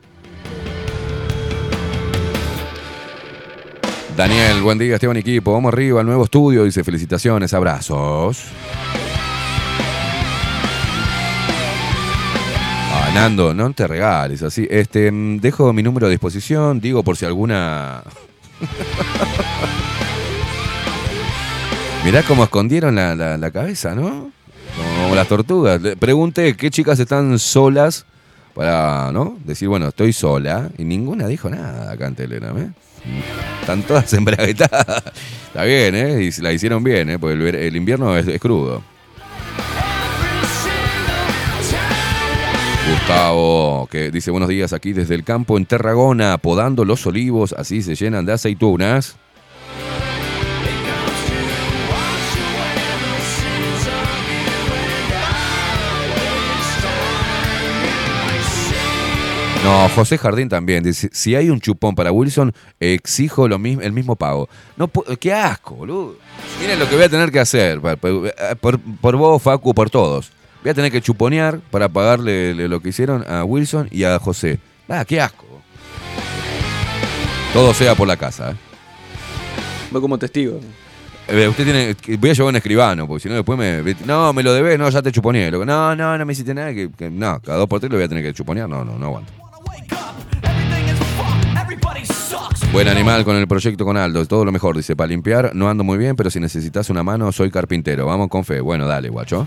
Daniel, buen día, Esteban equipo. Vamos arriba al nuevo estudio. Dice felicitaciones, abrazos. Nando, no te regales así. Este, mm, dejo mi número a disposición, digo por si alguna. Mirá cómo escondieron la, la- cabeza, ¿no? Como las tortugas. Le pregunté qué chicas están solas para, ¿no? Decir, bueno, estoy sola. Y ninguna dijo nada acá en Telegram, ¿eh? Están todas embraguetadas. Está bien, ¿eh? Y la hicieron bien, ¿eh? Porque el, el invierno es crudo. Gustavo, que dice buenos días aquí desde el campo en Tarragona, podando los olivos, así se llenan de aceitunas. No, José Jardín también dice, si hay un chupón para Wilson, exijo lo mismo, el mismo pago. No, qué asco, boludo. Miren lo que voy a tener que hacer, por- por- por vos, Facu, por todos. Voy a tener que chuponear para pagarle le- lo que hicieron a Wilson y a José. Ah, qué asco. Todo sea por la casa. ¿eh? Voy como testigo. Eh, Usted tiene. Voy a llevar un escribano, porque si no, después me. No, me lo debes, no, ya te chuponeé. Loco, No, no, no me hiciste nada. Que, que- no, cada dos por tres lo voy a tener que chuponear. No, no, no aguanto. Buen animal con el proyecto con Aldo. Todo lo mejor, dice. Para limpiar no ando muy bien, pero si necesitas una mano, soy carpintero. Vamos con fe. Bueno, dale, guacho.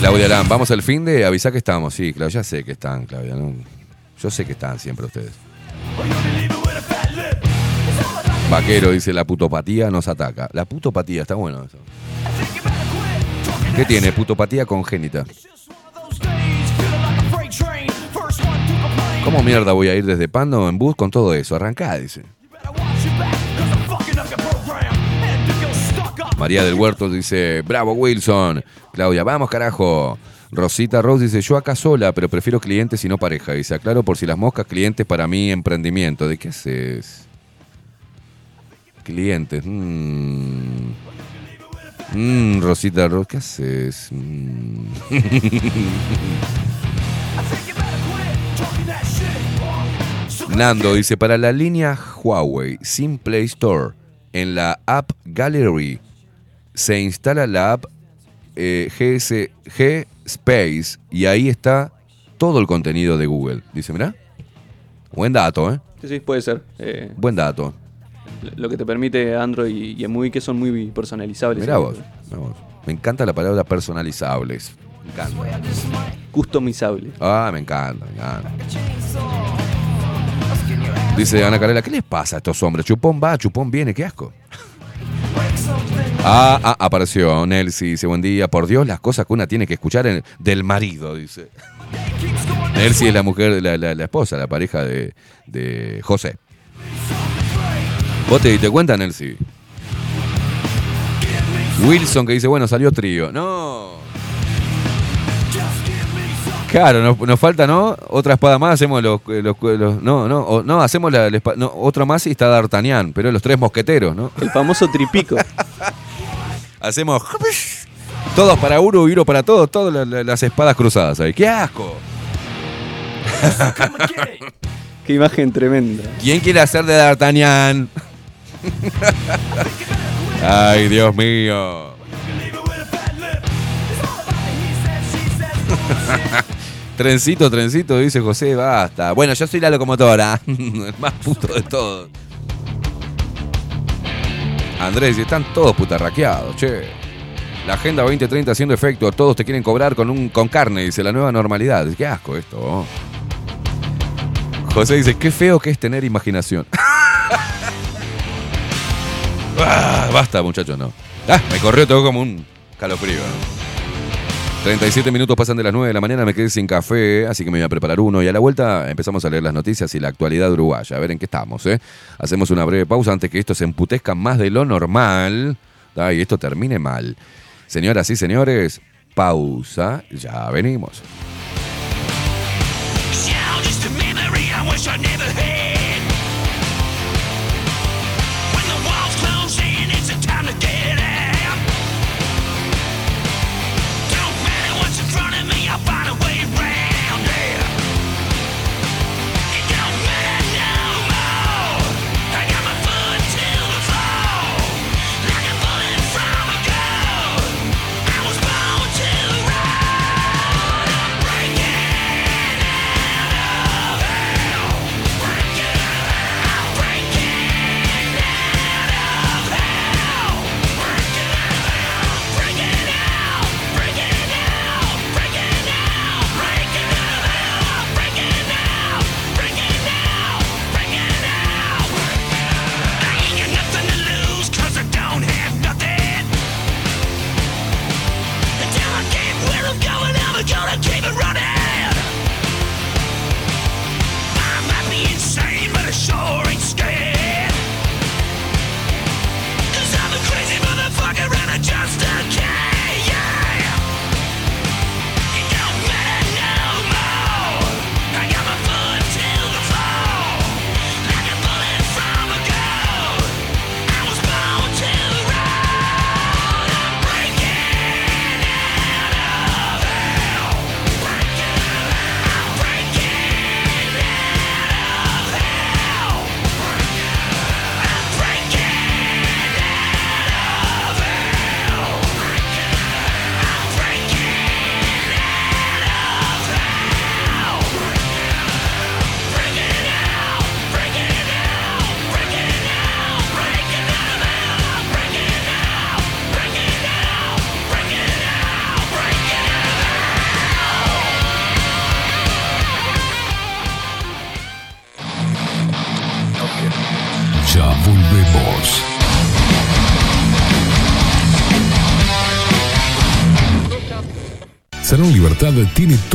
Claudia Lam, vamos al fin de avisar que estamos. Sí, claro, ya sé que están, Claudia. ¿no? Yo sé que están siempre ustedes. Vaquero dice, la putopatía nos ataca. La putopatía, está bueno eso. ¿Qué tiene? Putopatía congénita. ¿Cómo mierda voy a ir desde Pando en bus con todo eso? Arrancá, dice. María del Huerto dice, bravo Wilson. Claudia, vamos carajo. Rosita Rose dice, yo acá sola, pero prefiero clientes y no pareja. Dice, aclaro por si las moscas, clientes para mi emprendimiento. ¿De qué haces? Clientes. Mmm. Mmm, Rosita ¿qué haces? Mm. Nando dice, para la línea Huawei sin Play Store, en la App Gallery se instala la app eh, GS G Space y ahí está todo el contenido de Google. Dice, mira. Buen dato, ¿eh? Sí, sí, puede ser. Eh, Buen dato. Lo que te permite Android y EMUI que son muy personalizables. Mirá vos, mirá vos. Me encanta la palabra personalizables. Me encanta. Customizable. Ah, me encanta, me encanta. Dice Ana Carela, ¿qué les pasa a estos hombres? Chupón va, chupón viene, qué asco. Ah, ah, apareció Nelsi, dice, buen día. Por Dios, las cosas que una tiene que escuchar en- del marido, dice. Nelsi es la mujer, la, la- la esposa, la pareja de, de José. ¿Vos te diste cuenta, Nelsi? Wilson que dice, bueno, salió trío. No. Claro, nos, nos falta, ¿no? Otra espada más, hacemos los... los- los- no, no, o- no, hacemos la, la no, otra más y está D'Artagnan, pero los tres mosqueteros, ¿no? El famoso tripico. Hacemos... Todos para uno y uno para todos, todas la- la- las espadas cruzadas ahí. ¡Qué asco! Qué imagen tremenda. ¿Quién quiere hacer de D'Artagnan? Ay, Dios mío. trencito, trencito, dice José, basta. Bueno, yo soy la locomotora. El más puto de todos. Andrés, están todos putarraqueados, che. La Agenda 2030 haciendo efecto, todos te quieren cobrar con, un, con carne, dice la nueva normalidad. Qué asco esto. José dice, qué feo que es tener imaginación. Ah, basta, muchachos, no. Ah, me corrió todo como un calofrío. 37 minutos pasan de las 9 de la mañana, me quedé sin café, así que me voy a preparar uno. Y a la vuelta empezamos a leer las noticias y la actualidad uruguaya. A ver en qué estamos, ¿eh? Hacemos una breve pausa antes que esto se emputezca más de lo normal. Y esto termine mal. Señoras y señores, pausa. Ya venimos.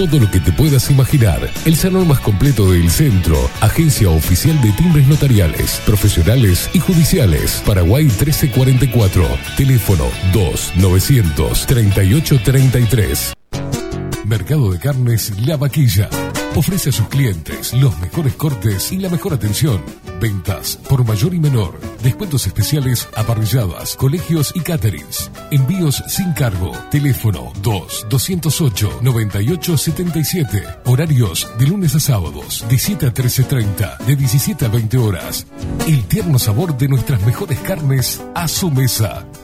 Todo lo que te puedas imaginar. El salón más completo del centro. Agencia oficial de timbres notariales, profesionales y judiciales. Paraguay 1344. Teléfono 2 900 3833. Mercado de Carnes La Vaquilla. Ofrece a sus clientes los mejores cortes y la mejor atención. Ventas por mayor y menor. Descuentos especiales a colegios y caterings. Envíos sin cargo. Teléfono 2 208 9877. Horarios de lunes a sábados de 7 a 13.30, de 17 a 20 horas. El tierno sabor de nuestras mejores carnes a su mesa.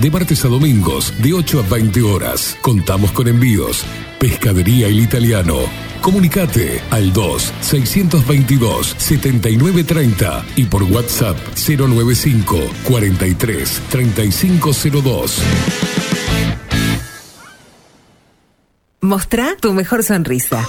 de martes a domingos, de 8 a 20 horas. Contamos con envíos. Pescadería El Italiano. Comunicate al 2-622-7930 y por WhatsApp 095 43 3502. Mostrá tu mejor sonrisa.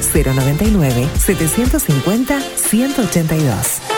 099-750-182.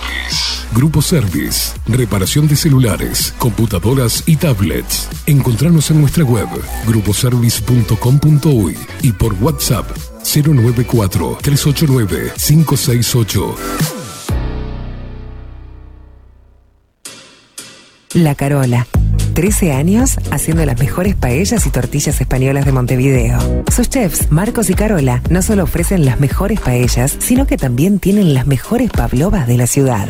Grupo Service. Reparación de celulares, computadoras y tablets. Encontranos en nuestra web gruposervice.com.uy y por WhatsApp 094 389 568. La Carola. 13 años haciendo las mejores paellas y tortillas españolas de Montevideo. Sus chefs, Marcos y Carola, no solo ofrecen las mejores paellas, sino que también tienen las mejores pavlovas de la ciudad.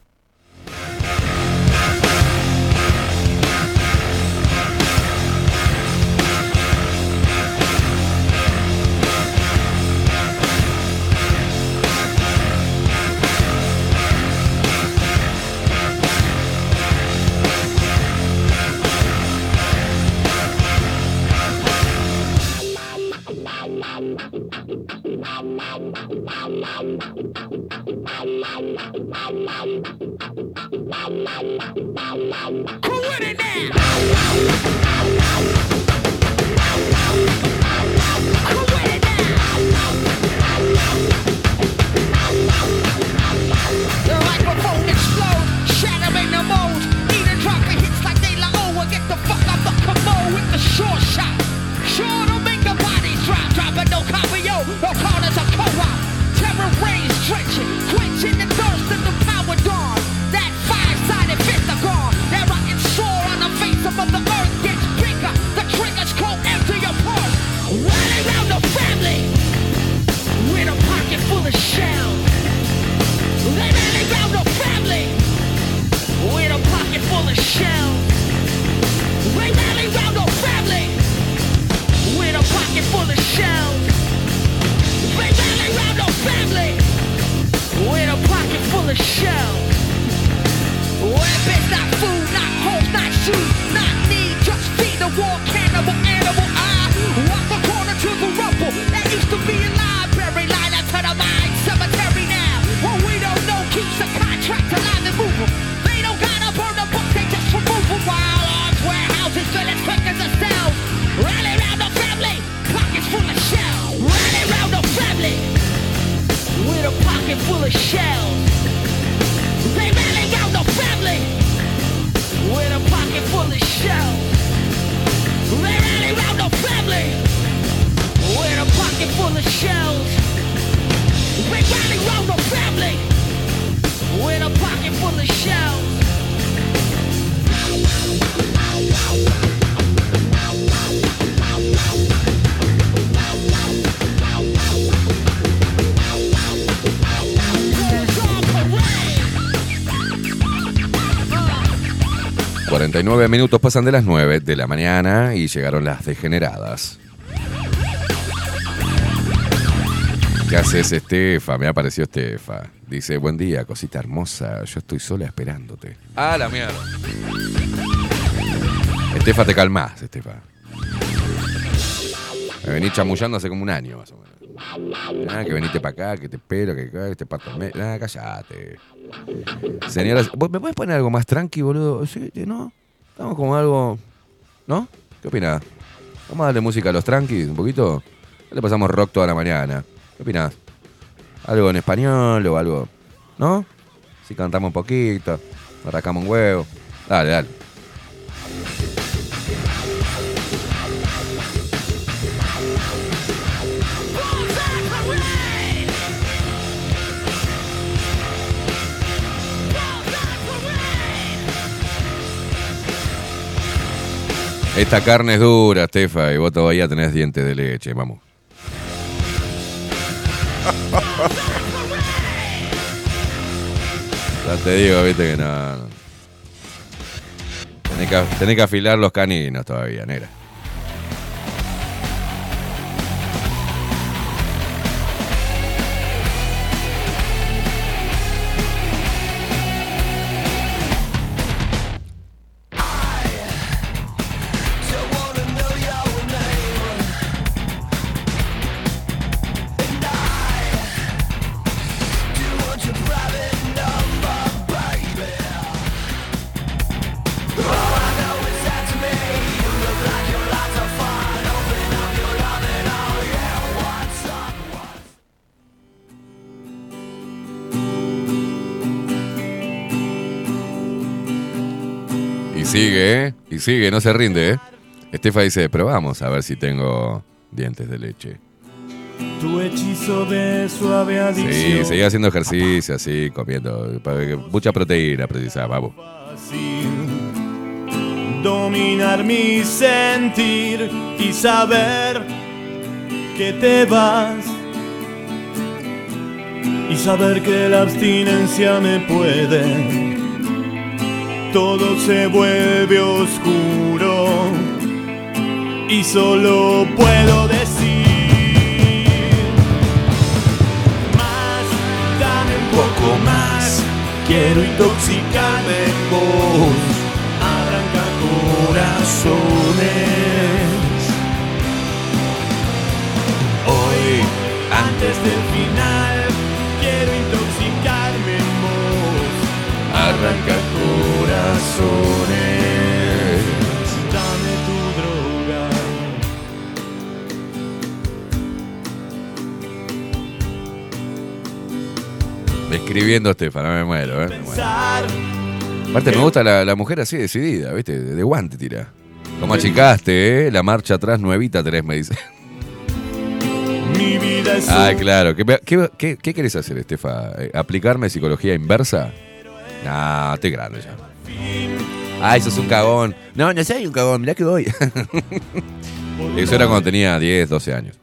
Not just the war cannibal animal. I walk the corner to the that used to be a library, cemetery now. What we don't know keeps the contract alive and moving. They don't gotta burn the book, they just. While arms as quick as a round the family, pockets full of shells. The family with a pocket full of shells. Pocket full of shells. Family with a pocket full of shells. Ujú. 49 minutos pasan de las 9 de la mañana y llegaron las degeneradas. ¿Qué haces, Estefa? Me apareció Estefa. Dice, buen día, cosita hermosa. Yo estoy sola esperándote. Ah, la mierda. Estefa, te calmás, Estefa. Me venís chamullando hace como un año, más o menos. Ah, que veniste para acá, que te espero, que que te parto Ah, callate. Señoras, ¿vos ¿me puedes poner algo más tranqui, boludo? Sí, ¿No? Estamos como algo... ¿No? ¿Qué opinás? Vamos a darle música a los tranquis un poquito. Le pasamos rock toda la mañana. ¿Qué opinás? ¿Algo en español o algo? ¿No? Si cantamos un poquito, arrancamos un huevo. Dale, dale. Esta carne es dura, Estefa, y vos todavía tenés dientes de leche, vamos. Ya te digo, viste que no. Tenés que, que afilar los caninos todavía, negra. Sigue, ¿eh? No se rinde, ¿eh? Estefa dice, pero vamos a ver si tengo dientes de leche. Tu hechizo de suave adicción. Sí, seguía haciendo ejercicio, así, comiendo. que- Mucha proteína precisaba, vamos. Dominar mi sentir y saber que te vas. Y saber que la abstinencia me puede. Todo se vuelve oscuro. Y solo puedo decir. Más, dame un poco más. Quiero intoxicarme en vos. Arranca corazones. Hoy Antes del final, quiero intoxicarme en vos. Arranca corazones. Dame tu droga. Escribiendo Estefano, me muero, ¿eh? Me muero. Pensar Aparte me gusta la, la mujer así decidida, ¿viste? De, guante tira. Como achicaste, ¿eh? La marcha atrás nuevita tenés, me dice. mi vida es Ah, claro. ¿Qué, qué, qué- qué querés hacer, Estefa? Eh, ¿Aplicarme psicología inversa? Nah, estoy grande ya. Eso es un cagón. No, no soy un cagón, mirá que voy. Eso era cuando tenía 10, 12 años.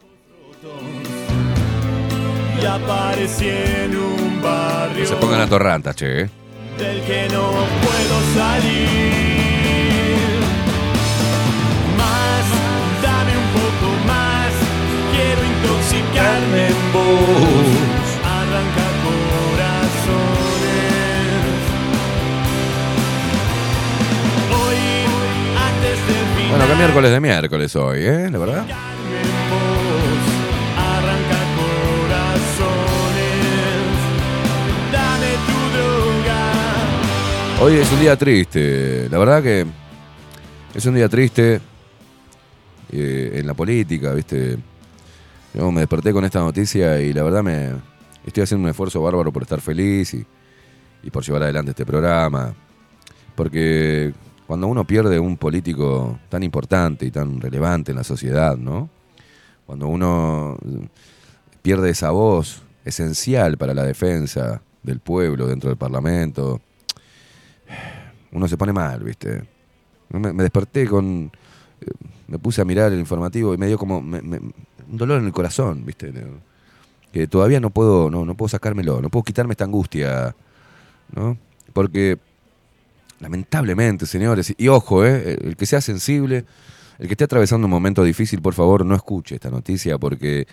Y aparecí en un barrio No se pongan atorrantas, che. ¿eh? del que no puedo salir. Más, dame un poco más. Quiero intoxicarme en vos. Bueno, qué miércoles de miércoles hoy, ¿eh? La verdad. Arranca corazones, dame tu droga. Hoy es un día triste. La verdad que es un día triste eh, en la política, ¿viste? Yo me desperté con esta noticia y la verdad me estoy haciendo un esfuerzo bárbaro por estar feliz y, y por llevar adelante este programa. Porque cuando uno pierde un político tan importante y tan relevante en la sociedad, ¿no? Cuando uno pierde esa voz esencial para la defensa del pueblo dentro del Parlamento, uno se pone mal, ¿viste? Me, desperté con... eh, Me puse a mirar el informativo y me dio como un dolor en el corazón, ¿viste? Que todavía no puedo, no, no puedo sacármelo, no puedo quitarme esta angustia, ¿no? Porque lamentablemente, señores, y ojo, ¿eh? el que sea sensible, el que esté atravesando un momento difícil, por favor, no escuche esta noticia porque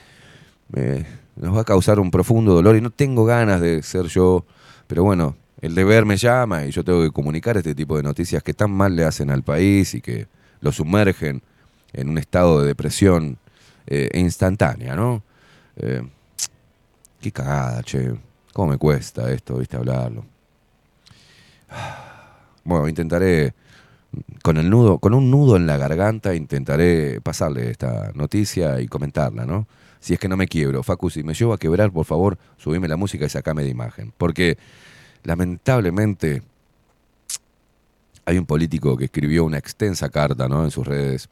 me- nos va a causar un profundo dolor y no tengo ganas de ser yo, pero bueno, el deber me llama y yo tengo que comunicar este tipo de noticias que tan mal le hacen al país y que lo sumergen en un estado de depresión eh, instantánea, ¿no? Eh, qué cagada, che. ¿Cómo me cuesta esto, viste, hablarlo? Bueno, intentaré con el nudo, con un nudo en la garganta, intentaré pasarle esta noticia y comentarla, ¿no? Si es que no me quiebro, Facu, si me llevo a quebrar, por favor, subime la música y sacame de imagen. Porque lamentablemente hay un político que escribió una extensa carta, ¿no? En sus redes,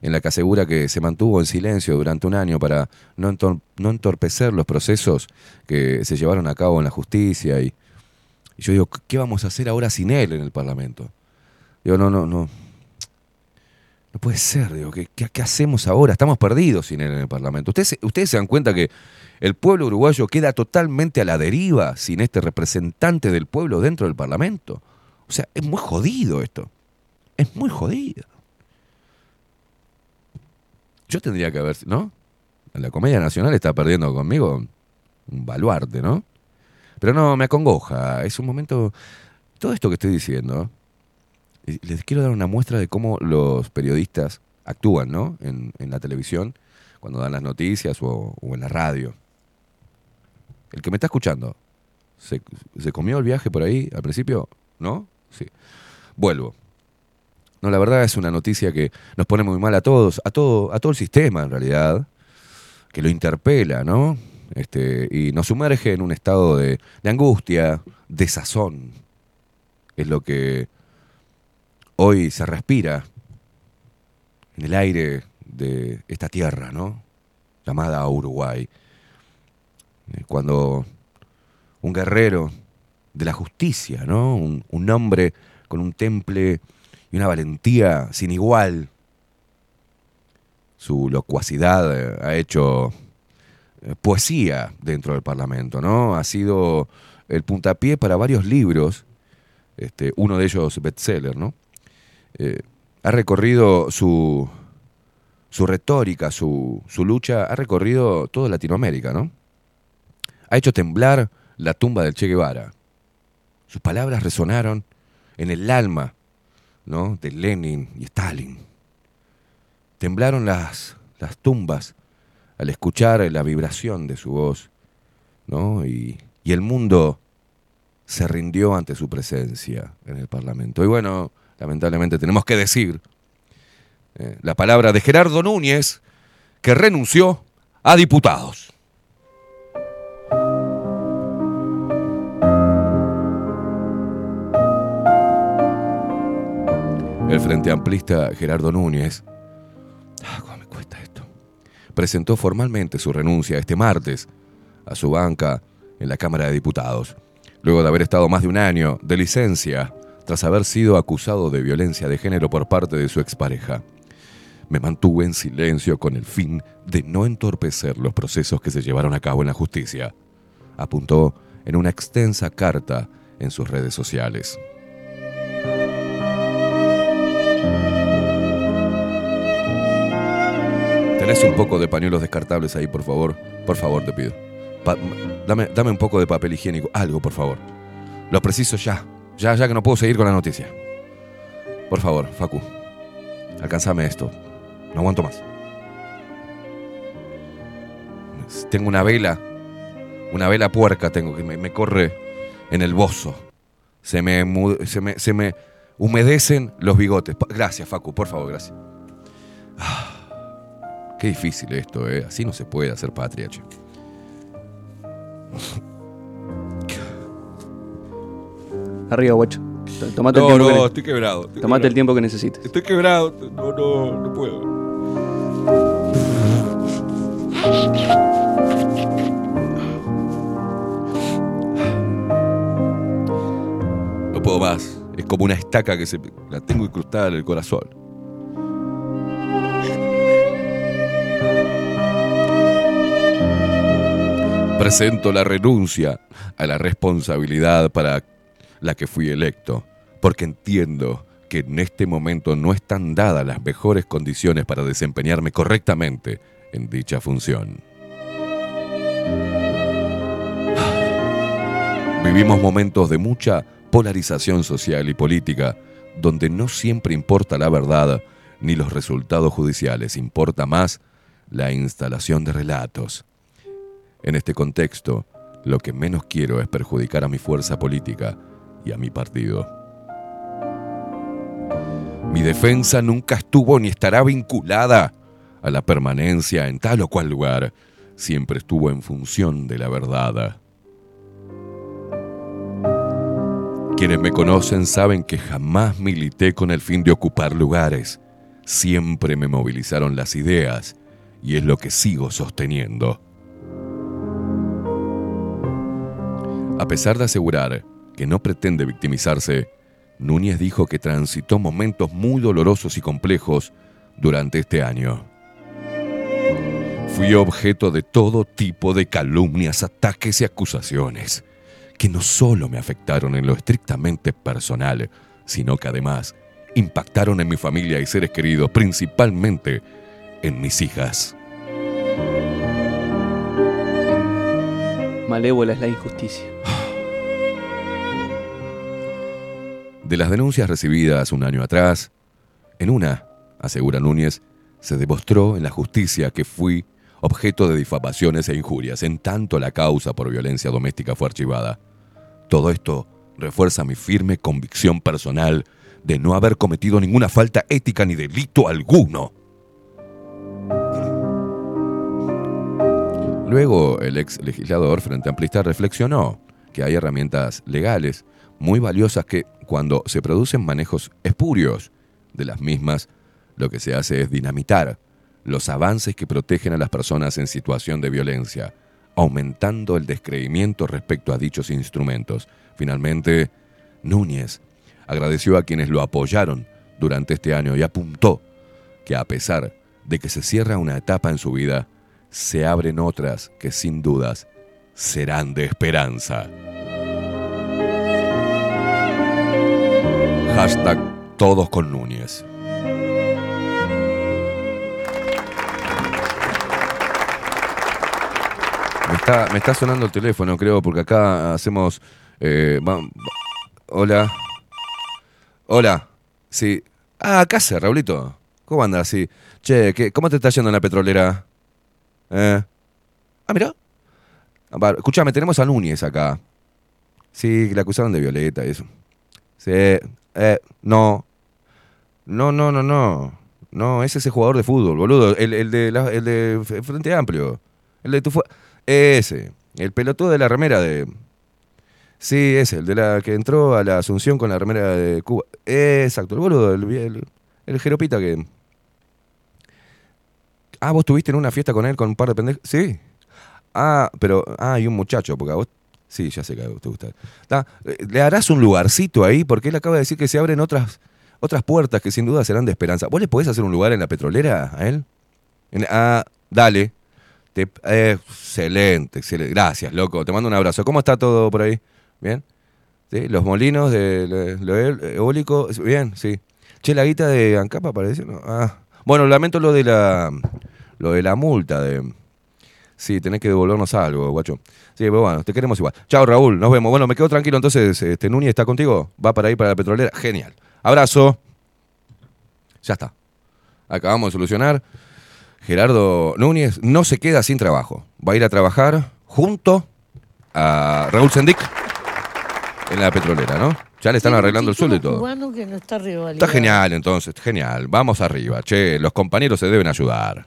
en la que asegura que se mantuvo en silencio durante un año para no, entor- no entorpecer los procesos que se llevaron a cabo en la justicia y, y yo digo, ¿qué vamos a hacer ahora sin él en el Parlamento? Digo, no, no, no. No puede ser, digo, ¿qué, qué, hacemos ahora? Estamos perdidos sin él en el Parlamento. ¿Ustedes, ustedes se dan cuenta que el pueblo uruguayo queda totalmente a la deriva sin este representante del pueblo dentro del Parlamento. O sea, es muy jodido esto. Es muy jodido. Yo tendría que haber, ¿no? La Comedia Nacional está perdiendo conmigo un baluarte, ¿no? Pero no, me acongoja. Es un momento. Todo esto que estoy diciendo. Les quiero dar una muestra de cómo los periodistas actúan, ¿no? En, en la televisión, cuando dan las noticias o, o en la radio. El que me está escuchando, ¿se, se comió el viaje por ahí al principio? ¿No? Sí. Vuelvo. No, la verdad es una noticia que nos pone muy mal a todos, a todo, a todo el sistema en realidad, que lo interpela, ¿no? Este, y nos sumerge en un estado de, angustia, de sazón. Es lo que hoy se respira en el aire de esta tierra, ¿no? Llamada Uruguay. Eh, Cuando un guerrero de la justicia, ¿no? Un, hombre con un temple y una valentía sin igual. Su locuacidad eh, ha hecho poesía dentro del Parlamento, ¿no? Ha sido el puntapié para varios libros, este, uno de ellos bestseller, ¿no? Eh, ha recorrido su, su retórica, su, su lucha, ha recorrido toda Latinoamérica, ¿no? Ha hecho temblar la tumba del Che Guevara. Sus palabras resonaron en el alma, ¿no? De Lenin y Stalin. Temblaron las, las tumbas al escuchar la vibración de su voz, ¿no? Y, el mundo se rindió ante su presencia en el Parlamento. Y bueno, lamentablemente tenemos que decir eh, la palabra de Gerardo Núñez, que renunció a diputados. El Frente Amplista Gerardo Núñez presentó formalmente su renuncia este martes a su banca en la Cámara de Diputados, luego de haber estado más de un año de licencia tras haber sido acusado de violencia de género por parte de su expareja. Me mantuve en silencio con el fin de no entorpecer los procesos que se llevaron a cabo en la justicia, apuntó en una extensa carta en sus redes sociales. ¿Tenés un poco de pañuelos descartables ahí, por favor? Por favor, te pido. Dame, dame un poco de papel higiénico, algo, por favor. Lo preciso ya. Ya, ya que no puedo seguir con la noticia. Por favor, Facu. Alcanzame esto. No aguanto más. Tengo una vela. Una vela puerca tengo que me, corre en el bozo. Se me, se, me, se me humedecen los bigotes. Gracias, Facu, por favor, gracias. Ah, qué difícil esto, ¿eh? Así no se puede hacer patria, che. Arriba, guacho. Tomate No, el tiempo no, que estoy quebrado, estoy Tomate quebrado. el tiempo que necesites. Estoy quebrado. No, no, no puedo. No puedo más. Es como una estaca que se la tengo incrustada en el corazón. Presento la renuncia a la responsabilidad para la que fui electo, porque entiendo que en este momento no están dadas las mejores condiciones para desempeñarme correctamente en dicha función. Vivimos momentos de mucha polarización social y política, donde no siempre importa la verdad ni los resultados judiciales, importa más la instalación de relatos. En este contexto, lo que menos quiero es perjudicar a mi fuerza política y a mi partido. Mi defensa nunca estuvo ni estará vinculada a la permanencia en tal o cual lugar. Siempre estuvo en función de la verdad. Quienes me conocen saben que jamás milité con el fin de ocupar lugares. Siempre me movilizaron las ideas y es lo que sigo sosteniendo. A pesar de asegurar que no pretende victimizarse, Núñez dijo que transitó momentos muy dolorosos y complejos durante este año. Fui objeto de todo tipo de calumnias, ataques y acusaciones, que no solo me afectaron en lo estrictamente personal, sino que además impactaron en mi familia y seres queridos, principalmente en mis hijas. Malévola es la injusticia. De las denuncias recibidas un año atrás, en una, asegura Núñez, se demostró en la justicia que fui objeto de difamaciones e injurias, en tanto la causa por violencia doméstica fue archivada. Todo esto refuerza mi firme convicción personal de no haber cometido ninguna falta ética ni delito alguno. Luego, el ex legislador Frente Amplista reflexionó que hay herramientas legales muy valiosas que, cuando se producen manejos espurios de las mismas, lo que se hace es dinamitar los avances que protegen a las personas en situación de violencia, aumentando el descreimiento respecto a dichos instrumentos. Finalmente, Núñez agradeció a quienes lo apoyaron durante este año y apuntó que a pesar de que se cierra una etapa en su vida, se abren otras que sin dudas serán de esperanza. Hashtag todos Núñez. Me está, me está sonando el teléfono, creo, porque acá hacemos... eh, hola. Hola. Sí. Ah, acá se, Raulito. ¿Cómo andas? Sí. Che, ¿qué- ¿cómo te está yendo en la petrolera? Eh. Ah, mira. Escuchame, tenemos a Núñez acá. Sí, le acusaron de Violeta y eso. Sí. Eh, no. No, no, no, no. No, ese es ese jugador de fútbol, boludo. El, el de, la- el de Frente Amplio. El de tu fu- Ese. El pelotudo de la remera de. Sí, ese, el de la que entró a la Asunción con la remera de Cuba. Exacto, el boludo, el, el, el jeropita que. Ah, vos estuviste en una fiesta con él con un par de pendejos. Sí. Ah, pero. Ah, y un muchacho, porque a vos. Sí, ya sé que a vos te gusta. Ta, eh, Le harás un lugarcito ahí, porque él acaba de decir que se abren otras, otras puertas que sin duda serán de esperanza. ¿Vos le podés hacer un lugar en la petrolera a él? Ah, dale. Te- excelente, excelente. Gracias, loco. Te mando un abrazo. ¿Cómo está todo por ahí? ¿Bien? ¿Sí? Los molinos de lo- eólico. Bien, sí. Che, la guita de Ancapa parece. Ah. Bueno, lamento lo de la lo de la multa de. Sí, tenés que devolvernos algo, guacho. Sí, pero bueno, te queremos igual. Chao, Raúl, nos vemos. Bueno, me quedo tranquilo entonces. Este, Núñez está contigo. Va para ahí para la petrolera. Genial. Abrazo. Ya está. Acabamos de solucionar. Gerardo Núñez no se queda sin trabajo. Va a ir a trabajar junto a Raúl Sendic en la petrolera, ¿no? Ya le están arreglando el sueldo y todo. que no está. Está genial entonces, genial. Vamos arriba, che, los compañeros se deben ayudar.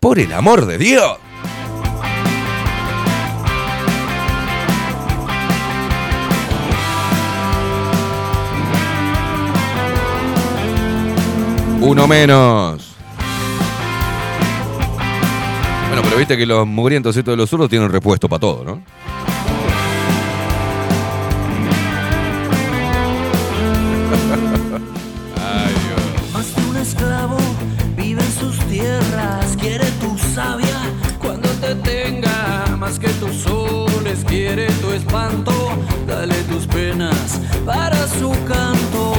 Por el amor de Dios. Uno menos. Bueno, pero viste que los mugrientos estos de los zurdos tienen repuesto para todo, ¿no? Más que tus soles, quiere tu espanto, dale tus penas para su canto.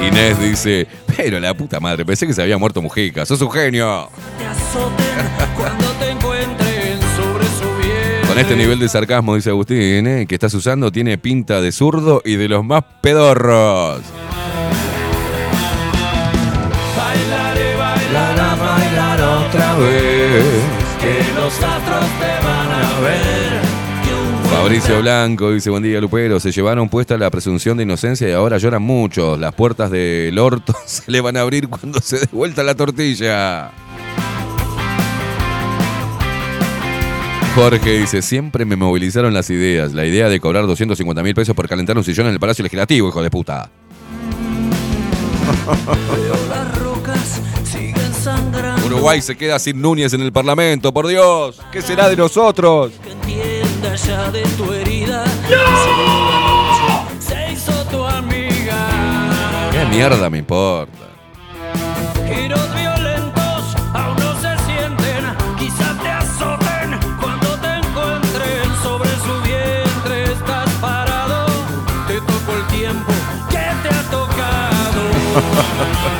Inés dice, pero la puta madre, pensé que se había muerto Mujica, sos un genio. Te azoten cuando te encuentren sobre su bien. Con este nivel de sarcasmo, dice Agustín, ¿eh? que estás usando, tiene pinta de zurdo y de los más pedorros. Bailaré, bailará, bailar otra vez, los astros te van a ver. Fabricio Blanco dice, buen día Lupero, se llevaron puesta la presunción de inocencia y ahora lloran muchos. Las puertas del orto se le van a abrir cuando se dé vuelta la tortilla. Jorge dice, siempre me movilizaron las ideas. La idea de cobrar 250 mil pesos por calentar un sillón en el Palacio Legislativo, hijo de puta. Pero las rocas siguen sangrando. Uruguay se queda sin Núñez en el Parlamento, por Dios. ¿Qué será de nosotros? Que entienda ya de tu herida. ¡No! Se hizo tu amiga. ¿Qué mierda me importa? Giros violentos aún no se sienten. Quizás te azoten cuando te encuentren sobre su vientre. Estás parado. Te tocó el tiempo que te ha tocado.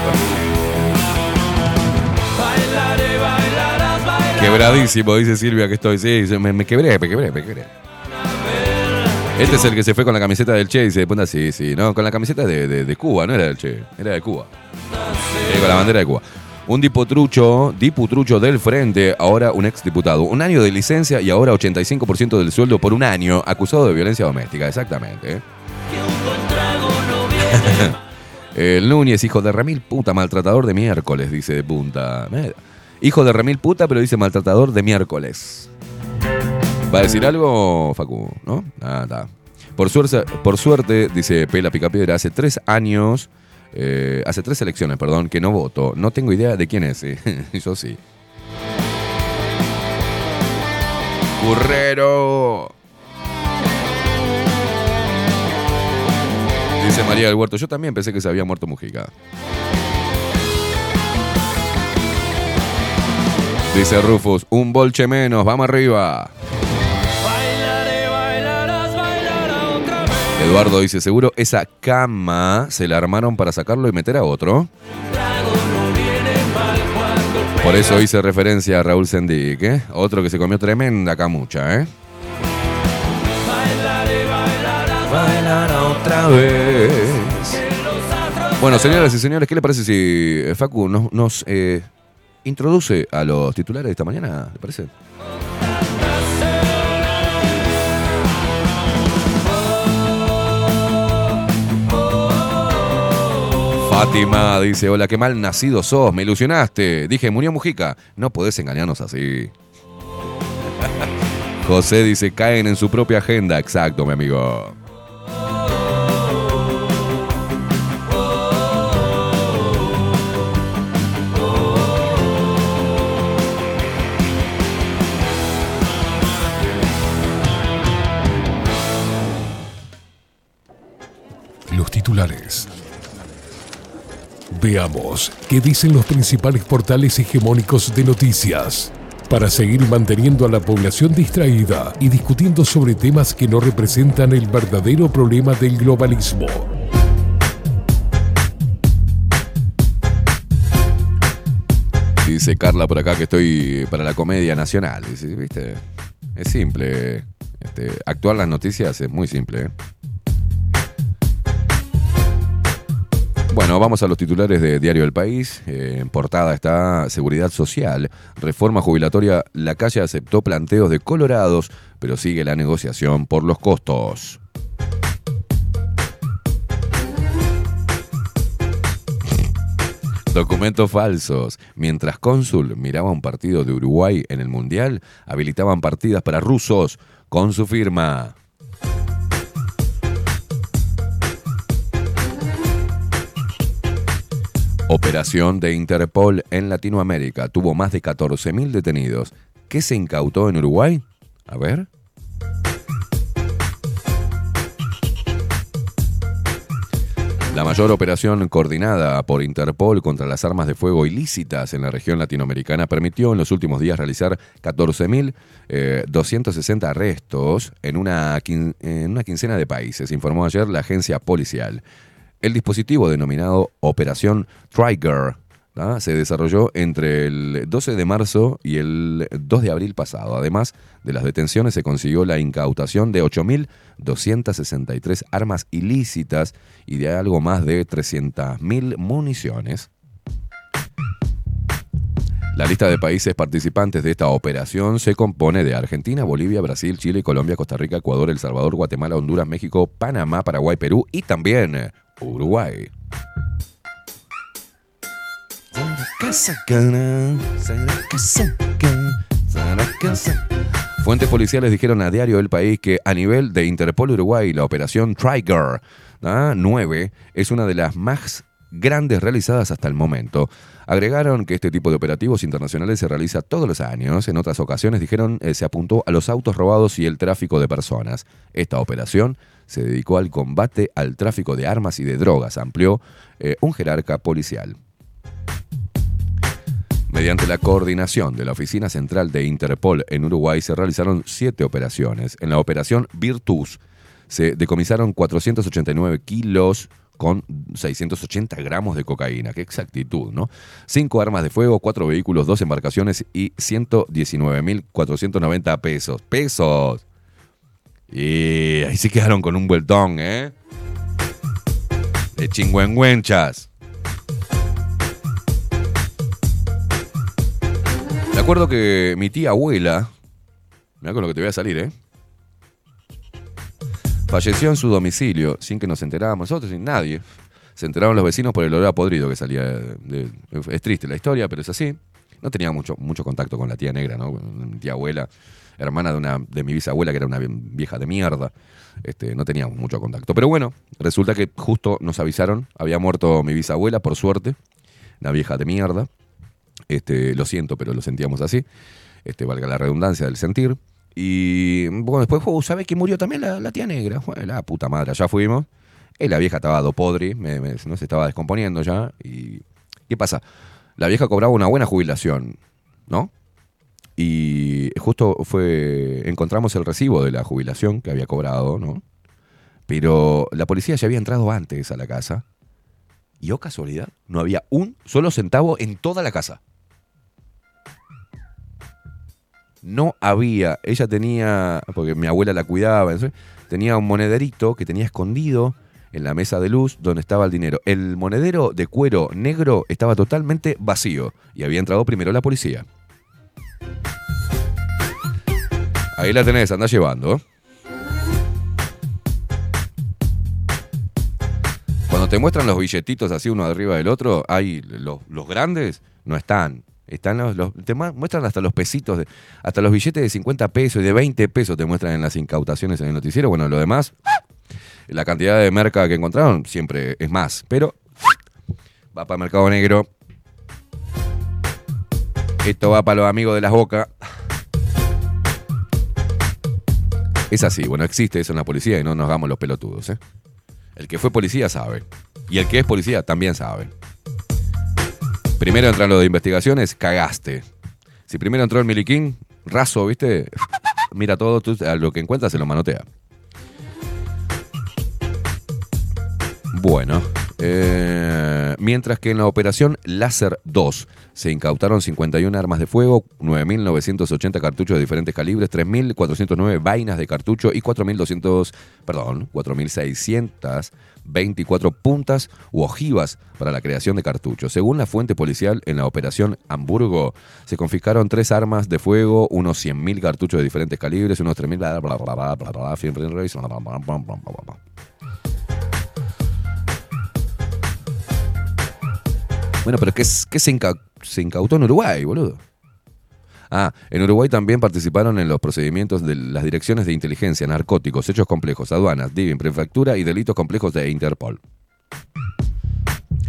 Quebradísimo, dice Silvia que estoy. Sí, me, me quebré, me quebré, me quebré. Este es el que se fue con la camiseta del Che y se pone así, sí, no, con la camiseta de, de- Cuba, no era del Che, era de Cuba. Sí, con la bandera de Cuba. Un diputrucho, diputrucho del frente, ahora un exdiputado. Un año de licencia y ahora 85% del sueldo por un año, acusado de violencia doméstica, exactamente. ¿eh? El Núñez, hijo de Remil puta, maltratador de miércoles, dice de punta. Hijo de Remil puta, pero dice maltratador de miércoles. ¿Va a decir algo, Facu? ¿No? Ah, está. Por suerte, por suerte, dice Pela Picapiedra, hace tres años, eh, hace tres elecciones, perdón, que no voto. No tengo idea de quién es. sí. Yo sí. Currero. Dice María del Huerto, yo también pensé que se había muerto Mujica. Dice Rufus, un bolche menos, vamos arriba. Eduardo dice, seguro esa cama se la armaron para sacarlo y meter a otro. Por eso hice referencia a Raúl Sendic, ¿eh? Otro que se comió tremenda camucha, ¿eh? Bailar otra vez. Bueno, señoras y señores, ¿qué le parece si eh, Facu nos, nos, eh, introduce a los titulares de esta mañana, ¿le parece? Fátima dice, hola, qué mal nacido sos, me ilusionaste. Dije, murió Mujica. No podés engañarnos así. José dice, caen en su propia agenda. Exacto, mi amigo. Titulares. Veamos qué dicen los principales portales hegemónicos de noticias. Para seguir manteniendo a la población distraída y discutiendo sobre temas que no representan el verdadero problema del globalismo. Dice Carla por acá que estoy para la comedia nacional. ¿viste? Es simple. Este, actuar las noticias es muy simple. ¿eh? Bueno, vamos a los titulares de Diario del País. Eh, en portada está Seguridad Social, reforma jubilatoria. La calle aceptó planteos de Colorados, pero sigue la negociación por los costos. Documentos falsos. Mientras Cónsul miraba un partido de Uruguay en el Mundial, habilitaban partidas para rusos con su firma. Operación de Interpol en Latinoamérica. Tuvo más de 14.000 detenidos. ¿Qué se incautó en Uruguay? A ver. La mayor operación coordinada por Interpol contra las armas de fuego ilícitas en la región latinoamericana permitió en los últimos días realizar 14.260 arrestos en una, en una quincena de países, informó ayer la agencia policial. El dispositivo denominado Operación Trigger se desarrolló entre el 12 de marzo y el 2 de abril pasado. Además de las detenciones, se consiguió la incautación de 8.263 armas ilícitas y de algo más de 300.000 municiones. La lista de países participantes de esta operación se compone de Argentina, Bolivia, Brasil, Chile, Colombia, Costa Rica, Ecuador, El Salvador, Guatemala, Honduras, México, Panamá, Paraguay, Perú y también Uruguay. Fuentes policiales dijeron a Diario El País que a nivel de Interpol Uruguay, la operación Trigger ¿ah? 9 es una de las más grandes realizadas hasta el momento. Agregaron que este tipo de operativos internacionales se realiza todos los años. En otras ocasiones dijeron eh, se apuntó a los autos robados y el tráfico de personas. Esta operación se dedicó al combate al tráfico de armas y de drogas, amplió eh, un jerarca policial. Mediante la coordinación de la Oficina Central de Interpol en Uruguay se realizaron siete operaciones. En la operación Virtus se decomisaron 489 kilos con 680 gramos de cocaína. Qué exactitud, ¿no? Cinco armas de fuego, cuatro vehículos, dos embarcaciones y 119.490 pesos. ¡Pesos! Y ahí se quedaron con un vueltón, ¿eh? De chingüengüenchas. Me acuerdo que mi tía abuela, mira con lo que te voy a salir, ¿eh? Falleció en su domicilio sin que nos enteráramos nosotros, sin nadie. Se enteraron los vecinos por el olor a podrido que salía. de- es triste la historia, pero es así. No tenía mucho, mucho contacto con la tía negra, ¿no? Mi tía abuela, hermana de, una, de mi bisabuela, que era una vieja de mierda. Este, no teníamos mucho contacto. Pero bueno, resulta que justo nos avisaron, había muerto mi bisabuela, por suerte, una vieja de mierda. Este, lo siento, pero lo sentíamos así. Este, valga la redundancia del sentir. Y bueno, después, oh, ¿sabe que murió también la, tía negra? La puta madre, allá fuimos. Y la vieja estaba do podri, me- me- no se estaba descomponiendo ya. Y ¿qué pasa? La vieja cobraba una buena jubilación, ¿no? Y justo fue. Encontramos el recibo de la jubilación que había cobrado, ¿no? Pero la policía ya había entrado antes a la casa. Y oh casualidad, no había un solo centavo en toda la casa. No había. Ella tenía, porque mi abuela la cuidaba, tenía un monederito que tenía escondido en la mesa de luz donde estaba el dinero. El monedero de cuero negro estaba totalmente vacío y había entrado primero la policía. Ahí la tenés, anda llevando. Cuando te muestran los billetitos así uno arriba del otro, hay los, los grandes no están. Están los, te mu- muestran hasta los pesitos, de- hasta los billetes de 50 pesos y de 20 pesos te muestran en las incautaciones en el noticiero. Bueno, lo demás, la cantidad de merca que encontraron siempre es más, pero va para Mercado Negro. Esto va para los amigos de las bocas. Es así, bueno, existe eso en la policía y no nos hagamos los pelotudos. ¿eh? El que fue policía sabe. Y el que es policía también sabe. Primero entran los de investigaciones, cagaste. Si primero entró el miliquín, raso, ¿viste? Mira todo, tú, a lo que encuentra se lo manotea. Bueno, eh, mientras que en la operación Láser 2 se incautaron 51 armas de fuego, 9.980 cartuchos de diferentes calibres, 3.409 vainas de cartucho y 4.200, perdón, 4.624 puntas u ojivas para la creación de cartuchos. Según la fuente policial, en la operación Hamburgo se confiscaron tres armas de fuego, unos 100.000 cartuchos de diferentes calibres, unos 3.000... Bueno, pero ¿qué, se, se incautó en Uruguay, boludo? Ah, en Uruguay también participaron en los procedimientos de las direcciones de inteligencia, narcóticos, hechos complejos, aduanas, DIVIN, prefectura y delitos complejos de Interpol.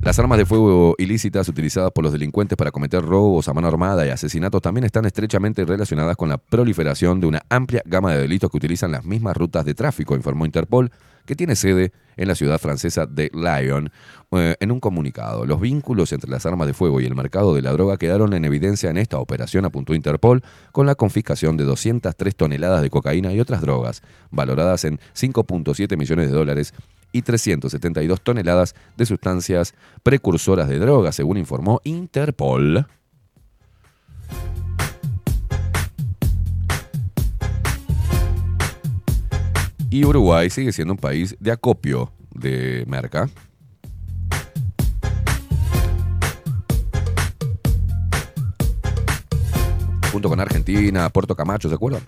Las armas de fuego ilícitas utilizadas por los delincuentes para cometer robos a mano armada y asesinatos también están estrechamente relacionadas con la proliferación de una amplia gama de delitos que utilizan las mismas rutas de tráfico, informó Interpol, que tiene sede en la ciudad francesa de Lyon. Eh, en un comunicado, los vínculos entre las armas de fuego y el mercado de la droga quedaron en evidencia en esta operación, apuntó Interpol, con la confiscación de 203 toneladas de cocaína y otras drogas, valoradas en 5.7 millones de dólares y 372 toneladas de sustancias precursoras de droga, según informó Interpol. Y Uruguay sigue siendo un país de acopio de merca. Junto con Argentina, Puerto Camacho, ¿se acuerdan?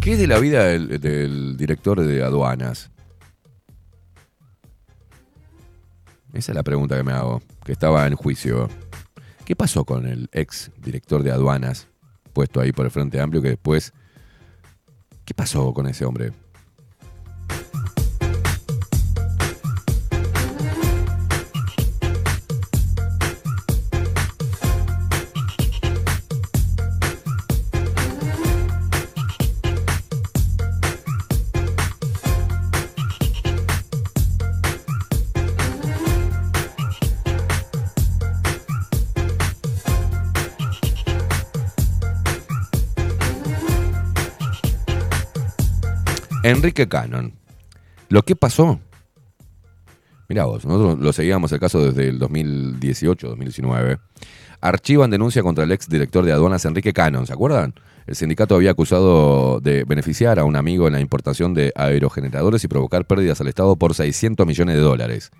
¿Qué es de la vida del, del director de aduanas? Esa es la pregunta que me hago, que estaba en juicio. ¿Qué pasó con el ex director de aduanas, puesto ahí por el Frente Amplio, que después... ¿Qué pasó con ese hombre? Enrique Cannon. Lo que pasó. Mira vos, nosotros lo seguíamos el caso desde el 2018-2019. Archivan denuncia contra el ex director de aduanas Enrique Cannon, ¿se acuerdan? El sindicato había acusado de beneficiar a un amigo en la importación de aerogeneradores y provocar pérdidas al Estado por 600 millones de dólares.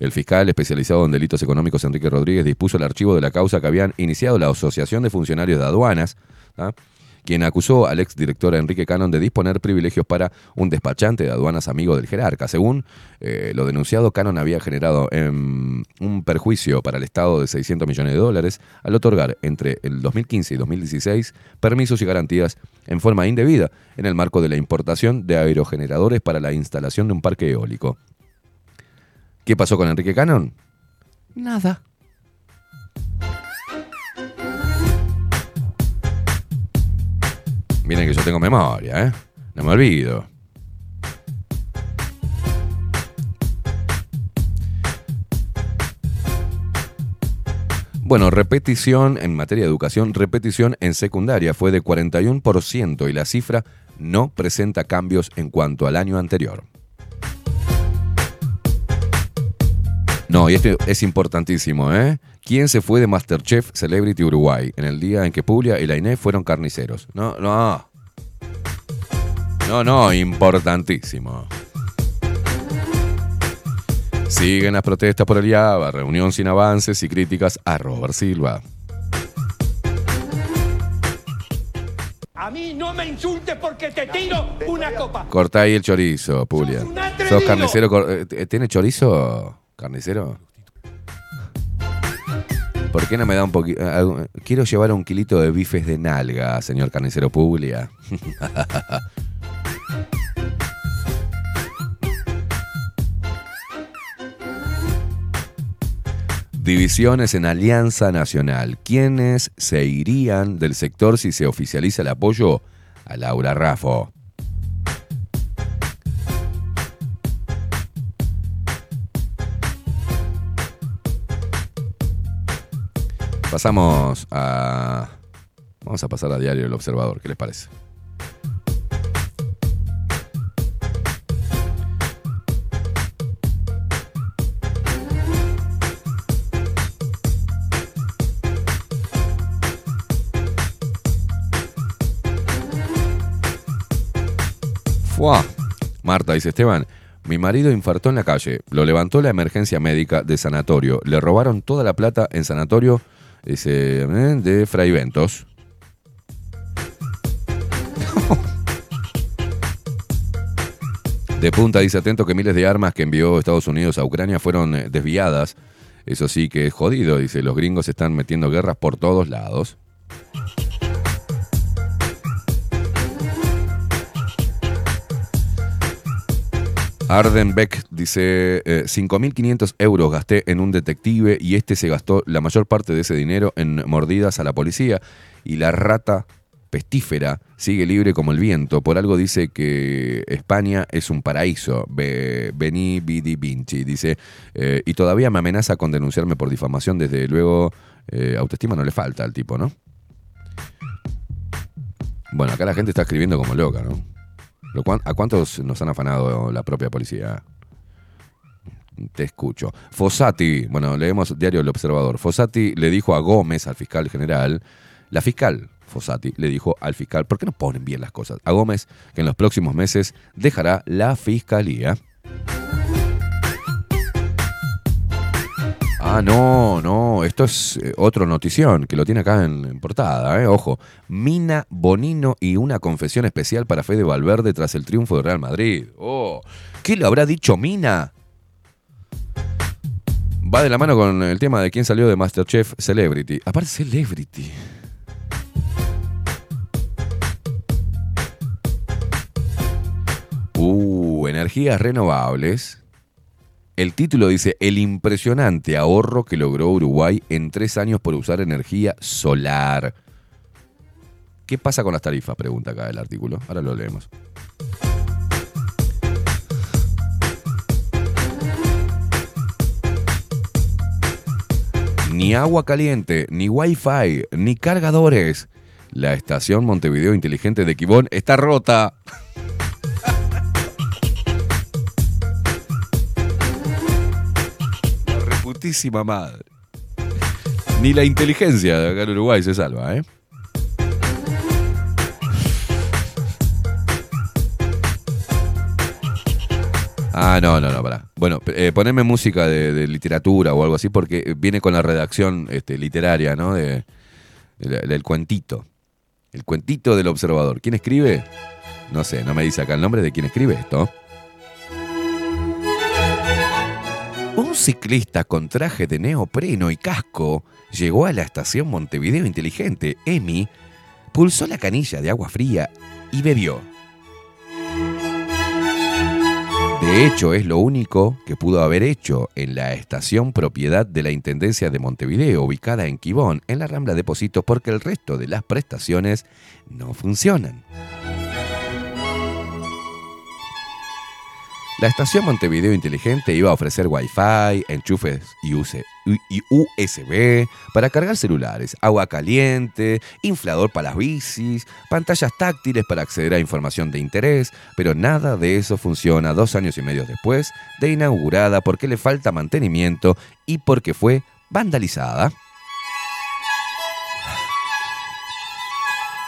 El fiscal especializado en delitos económicos Enrique Rodríguez dispuso el archivo de la causa que habían iniciado la Asociación de Funcionarios de Aduanas. Quien acusó al exdirector Enrique Cannon de disponer privilegios para un despachante de aduanas amigo del jerarca. Según eh, lo denunciado, Cannon había generado em, un perjuicio para el Estado de 600 millones de dólares al otorgar entre el 2015 y 2016 permisos y garantías en forma indebida en el marco de la importación de aerogeneradores para la instalación de un parque eólico. ¿Qué pasó con Enrique Cannon? Nada. Miren que yo tengo memoria, ¿eh? No me olvido. Bueno, repetición en materia de educación, repetición en secundaria fue de 41% y la cifra no presenta cambios en cuanto al año anterior. No, y esto es importantísimo, ¿eh? ¿Quién se fue de Masterchef Celebrity Uruguay en el día en que Puglia y la Inés fueron carniceros? No, no. No, no, importantísimo. Siguen las protestas por el IABA, reunión sin avances y críticas a Robert Silva. A mí no me insultes porque te tiro una copa. Corta ahí el chorizo, atrevido. ¿Sos carnicero? cor- eh, ¿Tiene chorizo, carnicero? ¿Por qué no me da un poquito? Quiero llevar un kilito de bifes de nalga, señor carnicero Puglia. Divisiones en Alianza Nacional. ¿Quiénes se irían del sector si se oficializa el apoyo a Laura Raffo? Pasamos a. Vamos a pasar a Diario El Observador, ¿qué les parece? Fuá. Marta dice Esteban, mi marido infartó en la calle, lo levantó la emergencia médica de sanatorio, le robaron toda la plata en sanatorio dice, eh, de Fray Ventos. De punta dice atento que miles de armas que envió Estados Unidos a Ucrania fueron eh, desviadas. Eso sí que es jodido, dice, los gringos están metiendo guerras por todos lados. Arden Beck dice, eh, 5.500 euros gasté en un detective y este se gastó la mayor parte de ese dinero en mordidas a la policía y la rata pestífera sigue libre como el viento. Por algo dice que España es un paraíso. Be- Beni Vidi Vinci dice, eh, y todavía me amenaza con denunciarme por difamación. Desde luego, eh, autoestima no le falta al tipo, ¿no? Bueno, acá la gente está escribiendo como loca, ¿no? ¿A cuántos nos han afanado la propia policía? Te escucho. Fossati, bueno, leemos diario El Observador. Fossati le dijo a Gómez, al fiscal general, la fiscal Fossati le dijo al fiscal, ¿por qué no ponen bien las cosas? A Gómez, que en los próximos meses dejará la fiscalía. Ah, no, no, esto es eh, otro notición que lo tiene acá en, portada, eh, ojo. Mina Bonino y una confesión especial para Fede Valverde tras el triunfo de Real Madrid. Oh, ¿qué le habrá dicho Mina? Va de la mano con el tema de quién salió de Masterchef Celebrity. Aparte, Celebrity. Uh, energías renovables. El título dice El impresionante ahorro que logró Uruguay en tres años por usar energía solar. ¿Qué pasa con las tarifas? Pregunta acá el artículo. Ahora lo leemos. Ni agua caliente, ni wifi, ni cargadores. La estación Montevideo Inteligente de Quibón está rota. La reputísima madre. Ni la inteligencia de acá en Uruguay se salva, ¿eh? Ah, no, no, no, pará. Bueno, eh, poneme música de, de literatura o algo así porque viene con la redacción este, literaria, ¿no? De, de- del cuentito. El cuentito del observador. ¿Quién escribe? No sé, no me dice acá el nombre de quién escribe esto. Un ciclista con traje de neopreno y casco llegó a la estación Montevideo Inteligente, EMI, pulsó la canilla de agua fría y bebió. De hecho, es lo único que pudo haber hecho en la estación propiedad de la Intendencia de Montevideo, ubicada en Quibón, en la Rambla de porque el resto de las prestaciones no funcionan. La estación Montevideo Inteligente iba a ofrecer Wi-Fi, enchufes y USB para cargar celulares, agua caliente, inflador para las bicis, pantallas táctiles para acceder a información de interés, pero nada de eso funciona dos años y medio después de inaugurada porque le falta mantenimiento y porque fue vandalizada.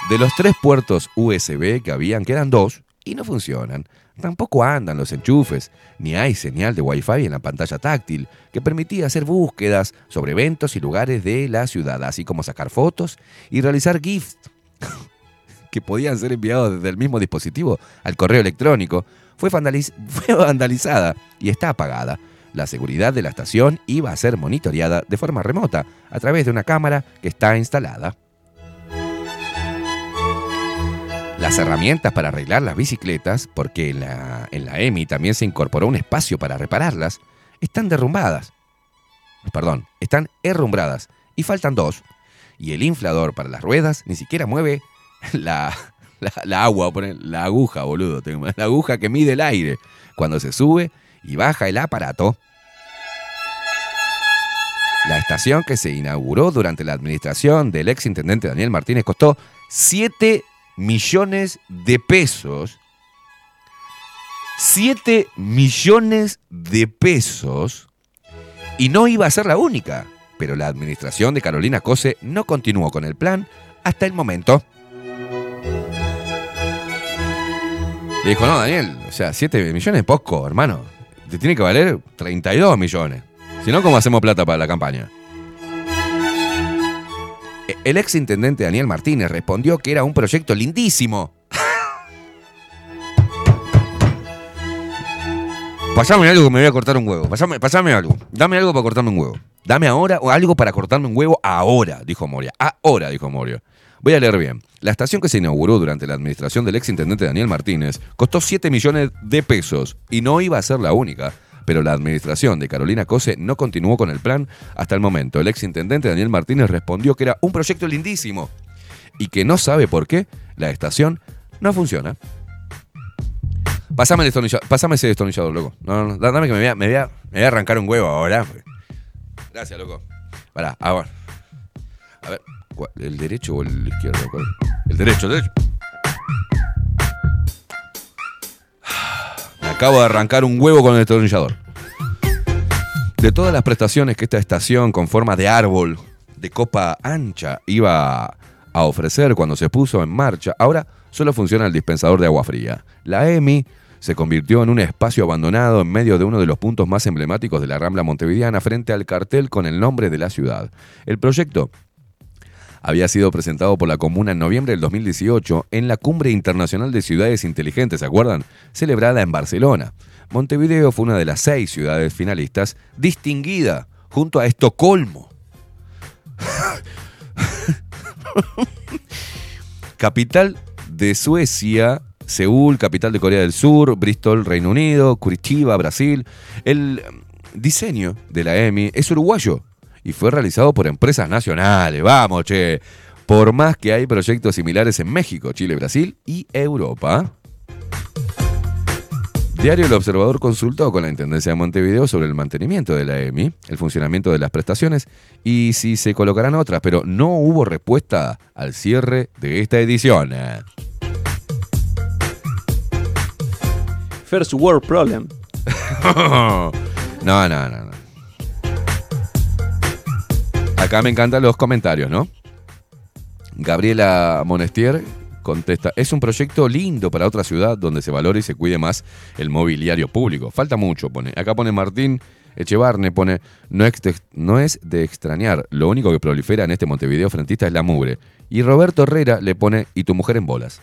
De los tres puertos USB que habían, quedan dos, y no funcionan. Tampoco andan los enchufes, ni hay señal de Wi-Fi en la pantalla táctil que permitía hacer búsquedas sobre eventos y lugares de la ciudad, así como sacar fotos y realizar GIFs que podían ser enviados desde el mismo dispositivo al correo electrónico. Fue, fue vandalizada y está apagada. La seguridad de la estación iba a ser monitoreada de forma remota a través de una cámara que está instalada. Las herramientas para arreglar las bicicletas, porque en la, en la EMI también se incorporó un espacio para repararlas, están derrumbadas. Perdón, están herrumbradas y faltan dos. Y el inflador para las ruedas ni siquiera mueve la, la, la agua, la aguja, boludo. La aguja que mide el aire cuando se sube y baja el aparato. La estación que se inauguró durante la administración del ex intendente Daniel Martínez costó 7 millones de pesos. 7 millones de pesos. Y no iba a ser la única. Pero la administración de Carolina Cose no continuó con el plan hasta el momento. Le dijo, no, Daniel, o sea, 7 millones es poco, hermano. Te tiene que valer 32 millones. Si no, ¿cómo hacemos plata para la campaña? El ex intendente Daniel Martínez respondió que era un proyecto lindísimo. Pasame algo que me voy a cortar un huevo. Pasame, pasame algo. Dame algo para cortarme un huevo. Dame ahora o algo para cortarme un huevo ahora, dijo Moria. Ahora, dijo Moria. Voy a leer bien. La estación que se inauguró durante la administración del ex intendente Daniel Martínez costó 7 millones de pesos y no iba a ser la única. Pero la administración de Carolina Cose no continuó con el plan hasta el momento. El ex intendente Daniel Martínez respondió que era un proyecto lindísimo y que no sabe por qué la estación no funciona. Pásame, el destornillador, pásame ese destornillador, loco. No, no, dame que me voy, a, arrancar un huevo ahora. Gracias, loco. Pará, ahora. A ver, ¿cuál- ¿el derecho o el izquierdo? El derecho, el derecho. Me acabo de arrancar un huevo con el destornillador. De todas las prestaciones que esta estación con forma de árbol, de copa ancha, iba a ofrecer cuando se puso en marcha, ahora solo funciona el dispensador de agua fría. La EMI se convirtió en un espacio abandonado en medio de uno de los puntos más emblemáticos de la Rambla Montevideana frente al cartel con el nombre de la ciudad. El proyecto había sido presentado por la comuna en noviembre del 2018 en la Cumbre Internacional de Ciudades Inteligentes, ¿se acuerdan? Celebrada en Barcelona. Montevideo fue una de las seis ciudades finalistas, distinguida junto a Estocolmo. capital de Suecia, Seúl, capital de Corea del Sur, Bristol, Reino Unido, Curitiba, Brasil. El mm, diseño de la EMI es uruguayo y fue realizado por empresas nacionales. Vamos, che. Por más que hay proyectos similares en México, Chile, Brasil y Europa. Diario El Observador consultó con la Intendencia de Montevideo sobre el mantenimiento de la EMI, el funcionamiento de las prestaciones y si se colocarán otras, pero no hubo respuesta al cierre de esta edición. First World Problem. no, no, no, no. Acá me encantan los comentarios, ¿no? Gabriela Monestier contesta, es un proyecto lindo para otra ciudad donde se valore y se cuide más el mobiliario público. Falta mucho, pone. Acá pone Martín Echevarne, pone, no, no es de extrañar, lo único que prolifera en este Montevideo frentista es la mugre. Y Roberto Herrera le pone, y tu mujer en bolas.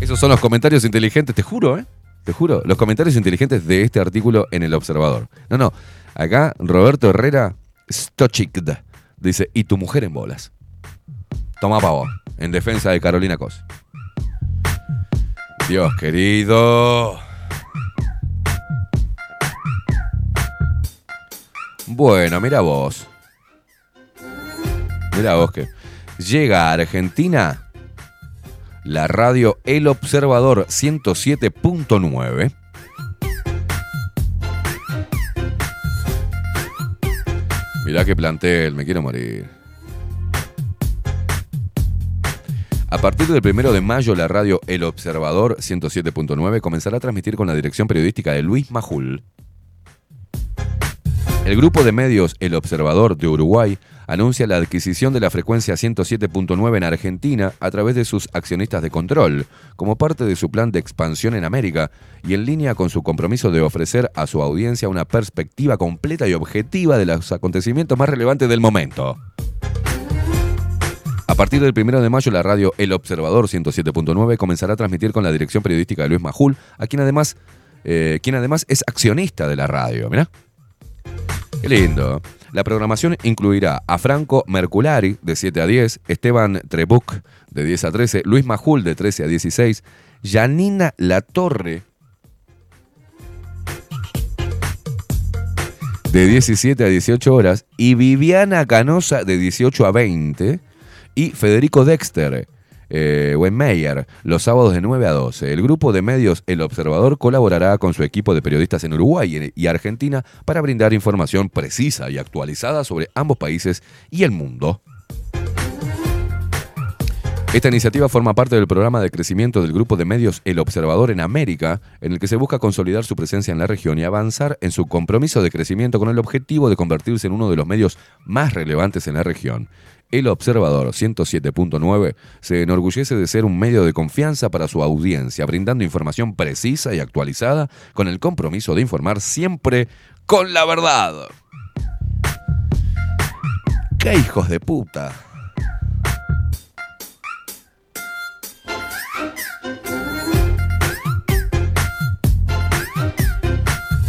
Esos son los comentarios inteligentes, te juro, ¿eh? Te juro, los comentarios inteligentes de este artículo en El Observador. No, no, acá Roberto Herrera Stochik dice, y tu mujer en bolas. Toma pavo, en defensa de Carolina Cos. Dios querido. Bueno, mira vos. Mira vos que llega a Argentina la radio El Observador 107.9. Mirá que plantel, me quiero morir. A partir del primero de mayo, la radio El Observador 107.9 comenzará a transmitir con la dirección periodística de Luis Majul. El El grupo de medios El Observador de Uruguay anuncia la adquisición de la frecuencia 107.9 en Argentina a través de sus accionistas de control, como parte de su plan de expansión en América y en línea con su compromiso de ofrecer a su audiencia una perspectiva completa y objetiva de los acontecimientos más relevantes del momento. A partir del 1 de mayo, la radio El Observador 107.9 comenzará a transmitir con la dirección periodística de Luis Majul, a quien además, eh, quien además es accionista de la radio. Mirá. Qué lindo. La programación incluirá a Franco Merculari de 7 a 10, Esteban Trebuc de 10 a 13, Luis Majul de 13 a 16, Janina Latorre de 17 a 18 horas y Viviana Canosa de 18 a 20 y Federico Dexter. Eh, Wenmeyer, los sábados de 9 a 12. El grupo de medios El Observador colaborará con su equipo de periodistas en Uruguay y Argentina para brindar información precisa y actualizada sobre ambos países y el mundo. Esta iniciativa forma parte del programa de crecimiento del grupo de medios El Observador en América, en el que se busca consolidar su presencia en la región y avanzar en su compromiso de crecimiento con el objetivo de convertirse en uno de los medios más relevantes en la región. El Observador 107.9 se enorgullece de ser un medio de confianza para su audiencia, brindando información precisa y actualizada con el compromiso de informar siempre con la verdad. ¡Qué hijos de puta!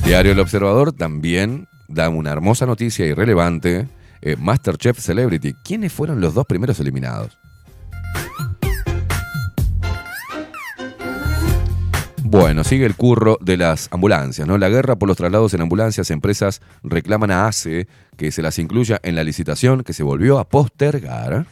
Diario El Observador también da una hermosa noticia irrelevante. Eh, Masterchef Celebrity. ¿Quiénes fueron los dos primeros eliminados? Bueno, sigue el curro de las ambulancias, ¿no? La guerra por los traslados en ambulancias, empresas reclaman a ACE que se las incluya en la licitación que se volvió a postergar.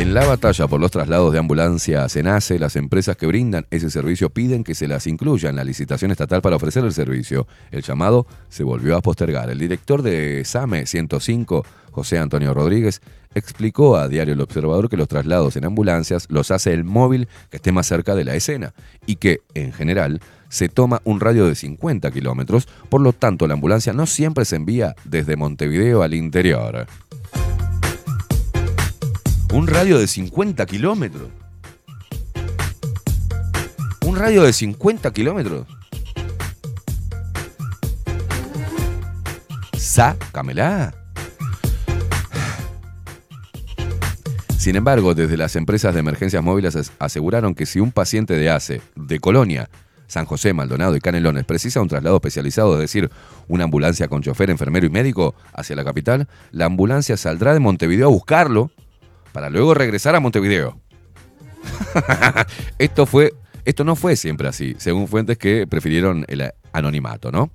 En la batalla por los traslados de ambulancias en ACE, las empresas que brindan ese servicio piden que se las incluya en la licitación estatal para ofrecer el servicio. El llamado se volvió a postergar. El director de SAME 105, José Antonio Rodríguez, explicó a Diario El Observador que los traslados en ambulancias los hace el móvil que esté más cerca de la escena y que, en general, se toma un radio de 50 kilómetros, por lo tanto la ambulancia no siempre se envía desde Montevideo al interior. Un radio de 50 kilómetros. Un radio de 50 kilómetros. Sácamela. Sin embargo, desde las empresas de emergencias móviles as- aseguraron que si un paciente de ACE, de Colonia, San José, Maldonado y Canelones precisa un traslado especializado, es decir, una ambulancia con chofer, enfermero y médico hacia la capital, la ambulancia saldrá de Montevideo a buscarlo para luego regresar a Montevideo. esto fue, esto no fue siempre así, según fuentes que prefirieron el anonimato, ¿no?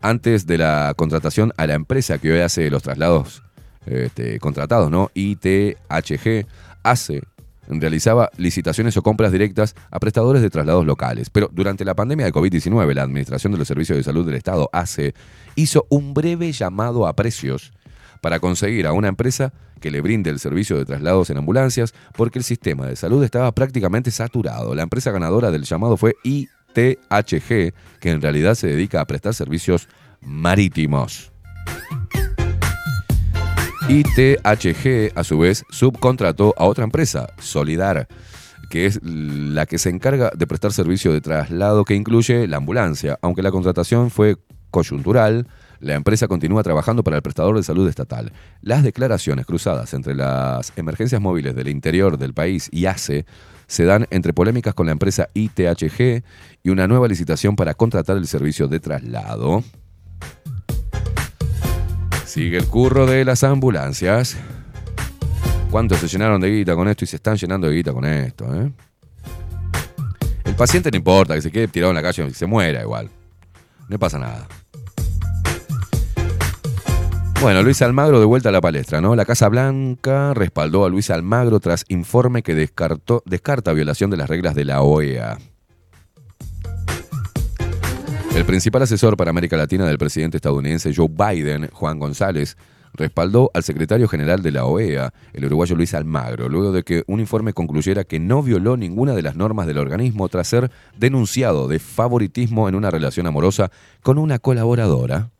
Antes de la contratación a la empresa que hoy hace los traslados este, contratados, ¿no? ITHG hace realizaba licitaciones o compras directas a prestadores de traslados locales. Pero durante la pandemia de COVID-19, la Administración de los Servicios de Salud del Estado, ACE, hizo un breve llamado a precios para conseguir a una empresa que le brinde el servicio de traslados en ambulancias porque el sistema de salud estaba prácticamente saturado. La empresa ganadora del llamado fue ITHG, que en realidad se dedica a prestar servicios marítimos. ITHG, a su vez, subcontrató a otra empresa, Solidar, que es la que se encarga de prestar servicio de traslado que incluye la ambulancia. Aunque la contratación fue coyuntural, la empresa continúa trabajando para el prestador de salud estatal. Las declaraciones cruzadas entre las emergencias móviles del interior del país y ACE se dan entre polémicas con la empresa ITHG y una nueva licitación para contratar el servicio de traslado. Sigue el curro de las ambulancias. ¿Cuántos se llenaron de guita con esto y se están llenando de guita con esto? eh? El paciente no importa, que se quede tirado en la calle y se muera igual. No pasa nada. Bueno, Luis Almagro de vuelta a la palestra, ¿no? La Casa Blanca respaldó a Luis Almagro tras informe que descarta violación de las reglas de la OEA. El principal asesor para América Latina del presidente estadounidense Joe Biden, Juan González, respaldó al secretario general de la OEA, el uruguayo Luis Almagro, luego de que un informe concluyera que no violó ninguna de las normas del organismo tras ser denunciado de favoritismo en una relación amorosa con una colaboradora.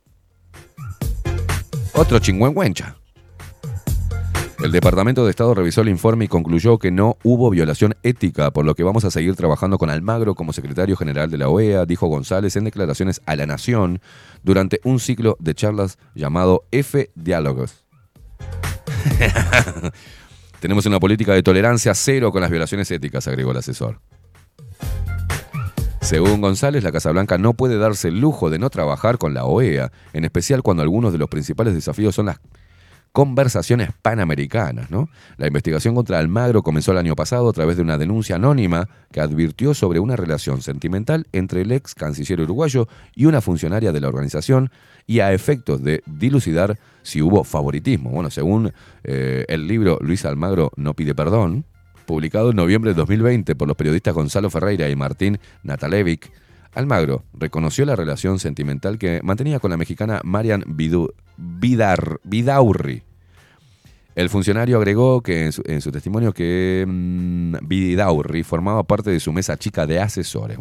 Otro chingüengüencha. El Departamento de Estado revisó el informe y concluyó que no hubo violación ética, por lo que vamos a seguir trabajando con Almagro como secretario general de la OEA, dijo González en declaraciones a La Nación durante un ciclo de charlas llamado F Diálogos. Tenemos una política de tolerancia cero con las violaciones éticas, agregó el asesor. Según González, la Casa Blanca no puede darse el lujo de no trabajar con la OEA, en especial cuando algunos de los principales desafíos son las conversaciones panamericanas. ¿no? La investigación contra Almagro comenzó el año pasado a través de una denuncia anónima que advirtió sobre una relación sentimental entre el ex canciller uruguayo y una funcionaria de la organización y a efectos de dilucidar si hubo favoritismo. Bueno, según eh, el libro Luis Almagro no pide perdón, publicado en noviembre de 2020 por los periodistas Gonzalo Ferreira y Martín Natalevic, Almagro reconoció la relación sentimental que mantenía con la mexicana Marian Vidu- Vidaurri. El funcionario agregó que en su, testimonio que mm, Vidaurri formaba parte de su mesa chica de asesores.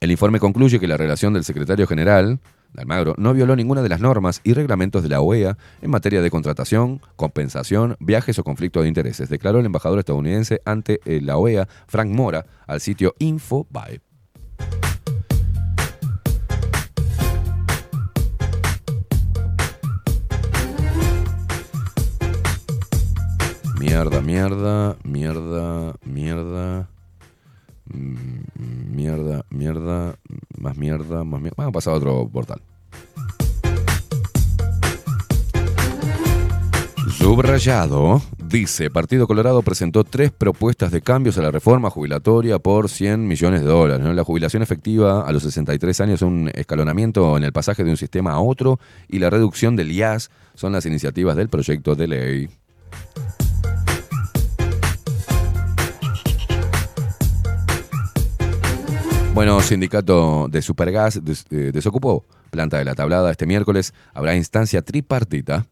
El informe concluye que la relación del secretario general Almagro no violó ninguna de las normas y reglamentos de la OEA en materia de contratación, compensación, viajes o conflicto de intereses, declaró el embajador estadounidense ante eh, la OEA, Frank Mora, al sitio Infobae. Mierda, mierda, mierda, mierda. Mm, Mierda, mierda, más mierda, más mierda. Vamos a pasar a otro portal. Subrayado dice, Partido Colorado presentó tres propuestas de cambios a la reforma jubilatoria por 100 millones de dólares. La jubilación efectiva a los 63 años es un escalonamiento en el pasaje de un sistema a otro y la reducción del IAS son las iniciativas del proyecto de ley. Bueno, sindicato de Supergas eh, desocupó planta de la tablada este miércoles. Habrá instancia tripartita.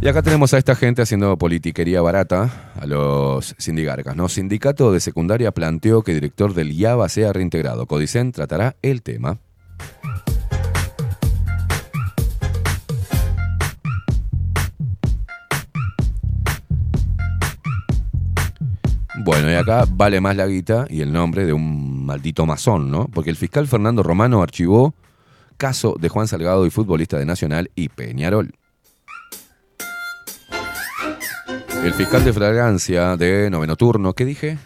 Y acá tenemos a esta gente haciendo politiquería barata a los sindigarcas, ¿no? Sindicato de secundaria planteó que director del IABA sea reintegrado. Codicen tratará el tema. Bueno, y acá vale más la guita y el nombre de un maldito masón, ¿no? Porque el fiscal Fernando Romano archivó caso de Juan Salgado y futbolista de Nacional y Peñarol. El fiscal de flagrancia de noveno turno, ¿qué dije?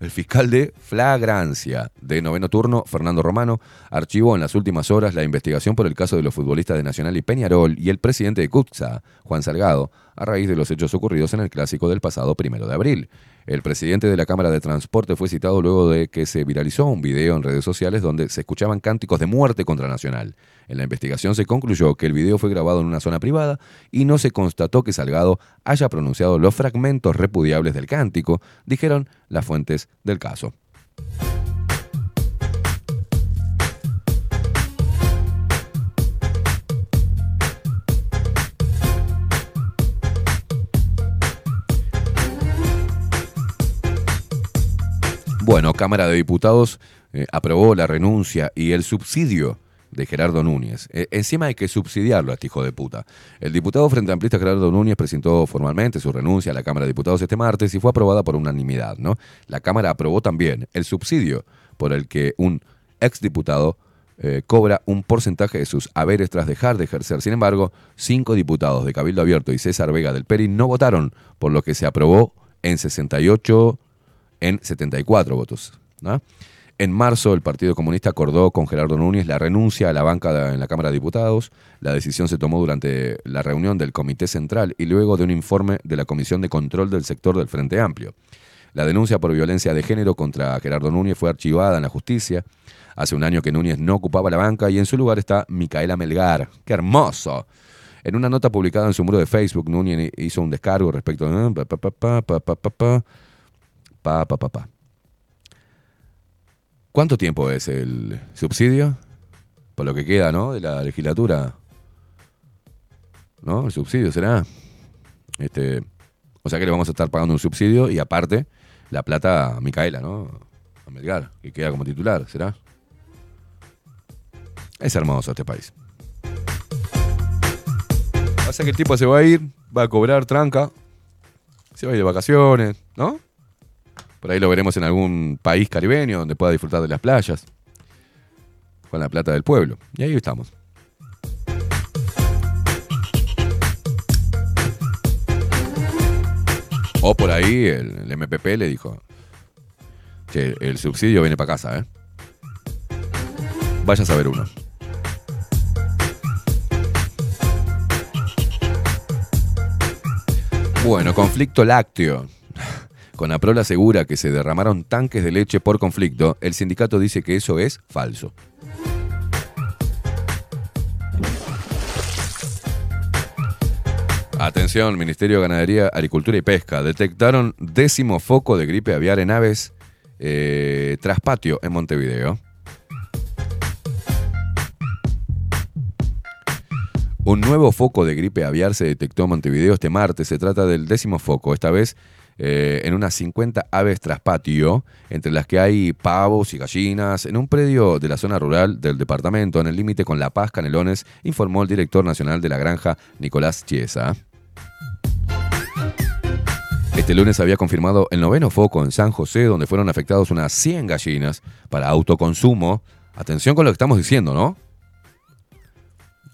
El fiscal de flagrancia de noveno turno, Fernando Romano, archivó en las últimas horas la investigación por el caso de los futbolistas de Nacional y Peñarol y el presidente de CUTSA, Juan Salgado, a raíz de los hechos ocurridos en el clásico del pasado primero de abril. El presidente de la Cámara de Transporte fue citado luego de que se viralizó un video en redes sociales donde se escuchaban cánticos de muerte contra Nacional. En la investigación se concluyó que el video fue grabado en una zona privada y no se constató que Salgado haya pronunciado los fragmentos repudiables del cántico, dijeron las fuentes del caso. Bueno, Cámara de Diputados eh, aprobó la renuncia y el subsidio de Gerardo Núñez. Eh, encima hay que subsidiarlo a este hijo de puta. El diputado frente amplista Gerardo Núñez presentó formalmente su renuncia a la Cámara de Diputados este martes y fue aprobada por unanimidad. ¿no? La Cámara aprobó también el subsidio por el que un exdiputado eh, cobra un porcentaje de sus haberes tras dejar de ejercer. Sin embargo, cinco diputados de Cabildo Abierto y César Vega del Peri no votaron, por lo que se aprobó en 68 en 74 votos. En marzo, el Partido Comunista acordó con Gerardo Núñez la renuncia a la banca en la Cámara de Diputados. La decisión se tomó durante la reunión del Comité Central y luego de un informe de la Comisión de Control del Sector del Frente Amplio. La denuncia por violencia de género contra Gerardo Núñez fue archivada en la justicia. Hace un año que Núñez no ocupaba la banca y en su lugar está Micaela Melgar. ¡Qué hermoso! En una nota publicada en su muro de Facebook, Núñez hizo un descargo respecto a pa, pa, pa, pa. ¿Cuánto tiempo es el subsidio? Por lo que queda, ¿no? De la legislatura. ¿No? El subsidio será. Este, o sea que le vamos a estar pagando un subsidio y aparte la plata a Micaela, ¿no? A Melgar, que queda como titular, ¿será? Es hermoso este país. Pasa que el tipo se va a ir, va a cobrar tranca, se va a ir de vacaciones, ¿no? Por ahí lo veremos en algún país caribeño donde pueda disfrutar de las playas. Con la plata del pueblo. Y ahí estamos. O por ahí el, el MPP le dijo que el subsidio viene para casa, ¿eh? Vaya a saber uno. Bueno, conflicto lácteo. Con Aprola asegura que se derramaron tanques de leche por conflicto. El sindicato dice que eso es falso. Atención, Ministerio de Ganadería, Agricultura y Pesca. Detectaron décimo foco de gripe aviar en aves eh, tras patio en Montevideo. Un nuevo foco de gripe aviar se detectó en Montevideo este martes. Se trata del décimo foco, esta vez eh, en unas 50 aves tras patio, entre las que hay pavos y gallinas, en un predio de la zona rural del departamento, en el límite con La Paz, Canelones, informó el director nacional de la granja, Nicolás Chiesa. Este lunes había confirmado el noveno foco en San José, donde fueron afectados unas 100 gallinas para autoconsumo. Atención con lo que estamos diciendo, ¿no?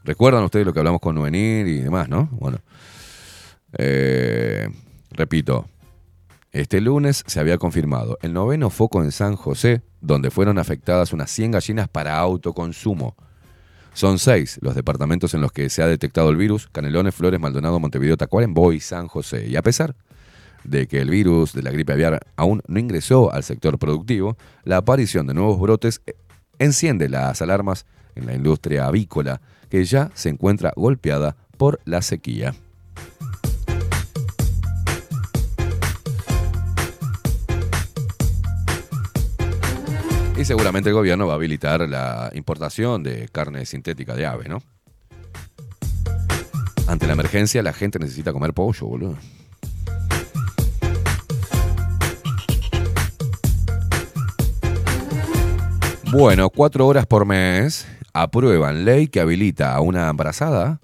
¿Recuerdan ustedes lo que hablamos con Nuvenir y demás, no? Bueno. Eh, repito. Este lunes se había confirmado el noveno foco en San José, donde fueron afectadas unas 100 gallinas para autoconsumo. Son seis los departamentos en los que se ha detectado el virus, Canelones, Flores, Maldonado, Montevideo, Tacuarembó y San José. Y a pesar de que el virus de la gripe aviar aún no ingresó al sector productivo, la aparición de nuevos brotes eh, enciende las alarmas en la industria avícola, que ya se encuentra golpeada por la sequía. Y seguramente el gobierno va a habilitar la importación de carne sintética de ave, ¿no? Ante la emergencia, la gente necesita comer pollo, boludo. Bueno, cuatro horas por mes aprueban ley que habilita a una embarazada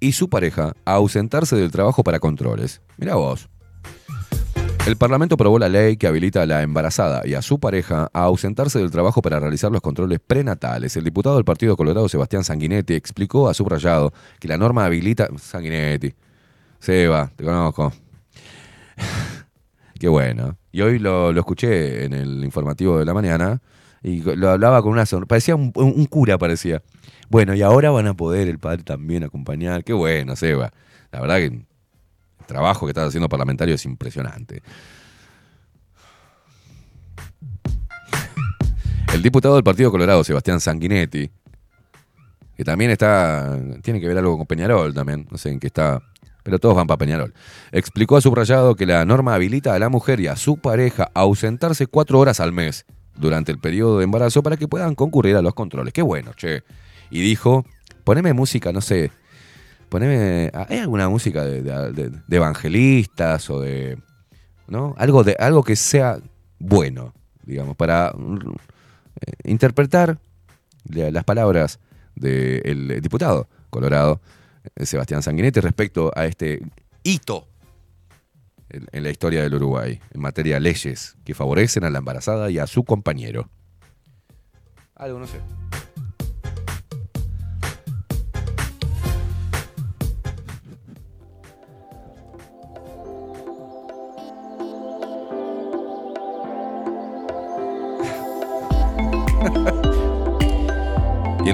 y su pareja a ausentarse del trabajo para controles. Mira vos. El Parlamento aprobó la ley que habilita a la embarazada y a su pareja a ausentarse del trabajo para realizar los controles prenatales. El diputado del Partido Colorado, Sebastián Sanguinetti, explicó a subrayado que la norma habilita. Sanguinetti. Seba, te conozco. Qué bueno. Y hoy lo, escuché en el informativo de la mañana y lo hablaba con una sonrisa. Parecía un cura, parecía. Bueno, y ahora van a poder el padre también acompañar. Qué bueno, Seba. La verdad que trabajo que estás haciendo parlamentario es impresionante. El diputado del Partido Colorado, Sebastián Sanguinetti, que también está. Tiene que ver algo con Peñarol también. No sé en qué está. Pero todos van para Peñarol. Explicó a subrayado que la norma habilita a la mujer y a su pareja a ausentarse cuatro horas al mes durante el periodo de embarazo para que puedan concurrir a los controles. Qué bueno, che. Y dijo, poneme música, no sé, poneme, ¿hay alguna música de, evangelistas o de, ¿no? Algo, de, algo que sea bueno, digamos, para eh, interpretar la- las palabras del diputado colorado, eh, Sebastián Sanguinetti, respecto a este hito en, en la historia del Uruguay, en materia de leyes que favorecen a la embarazada y a su compañero. Algo, no sé.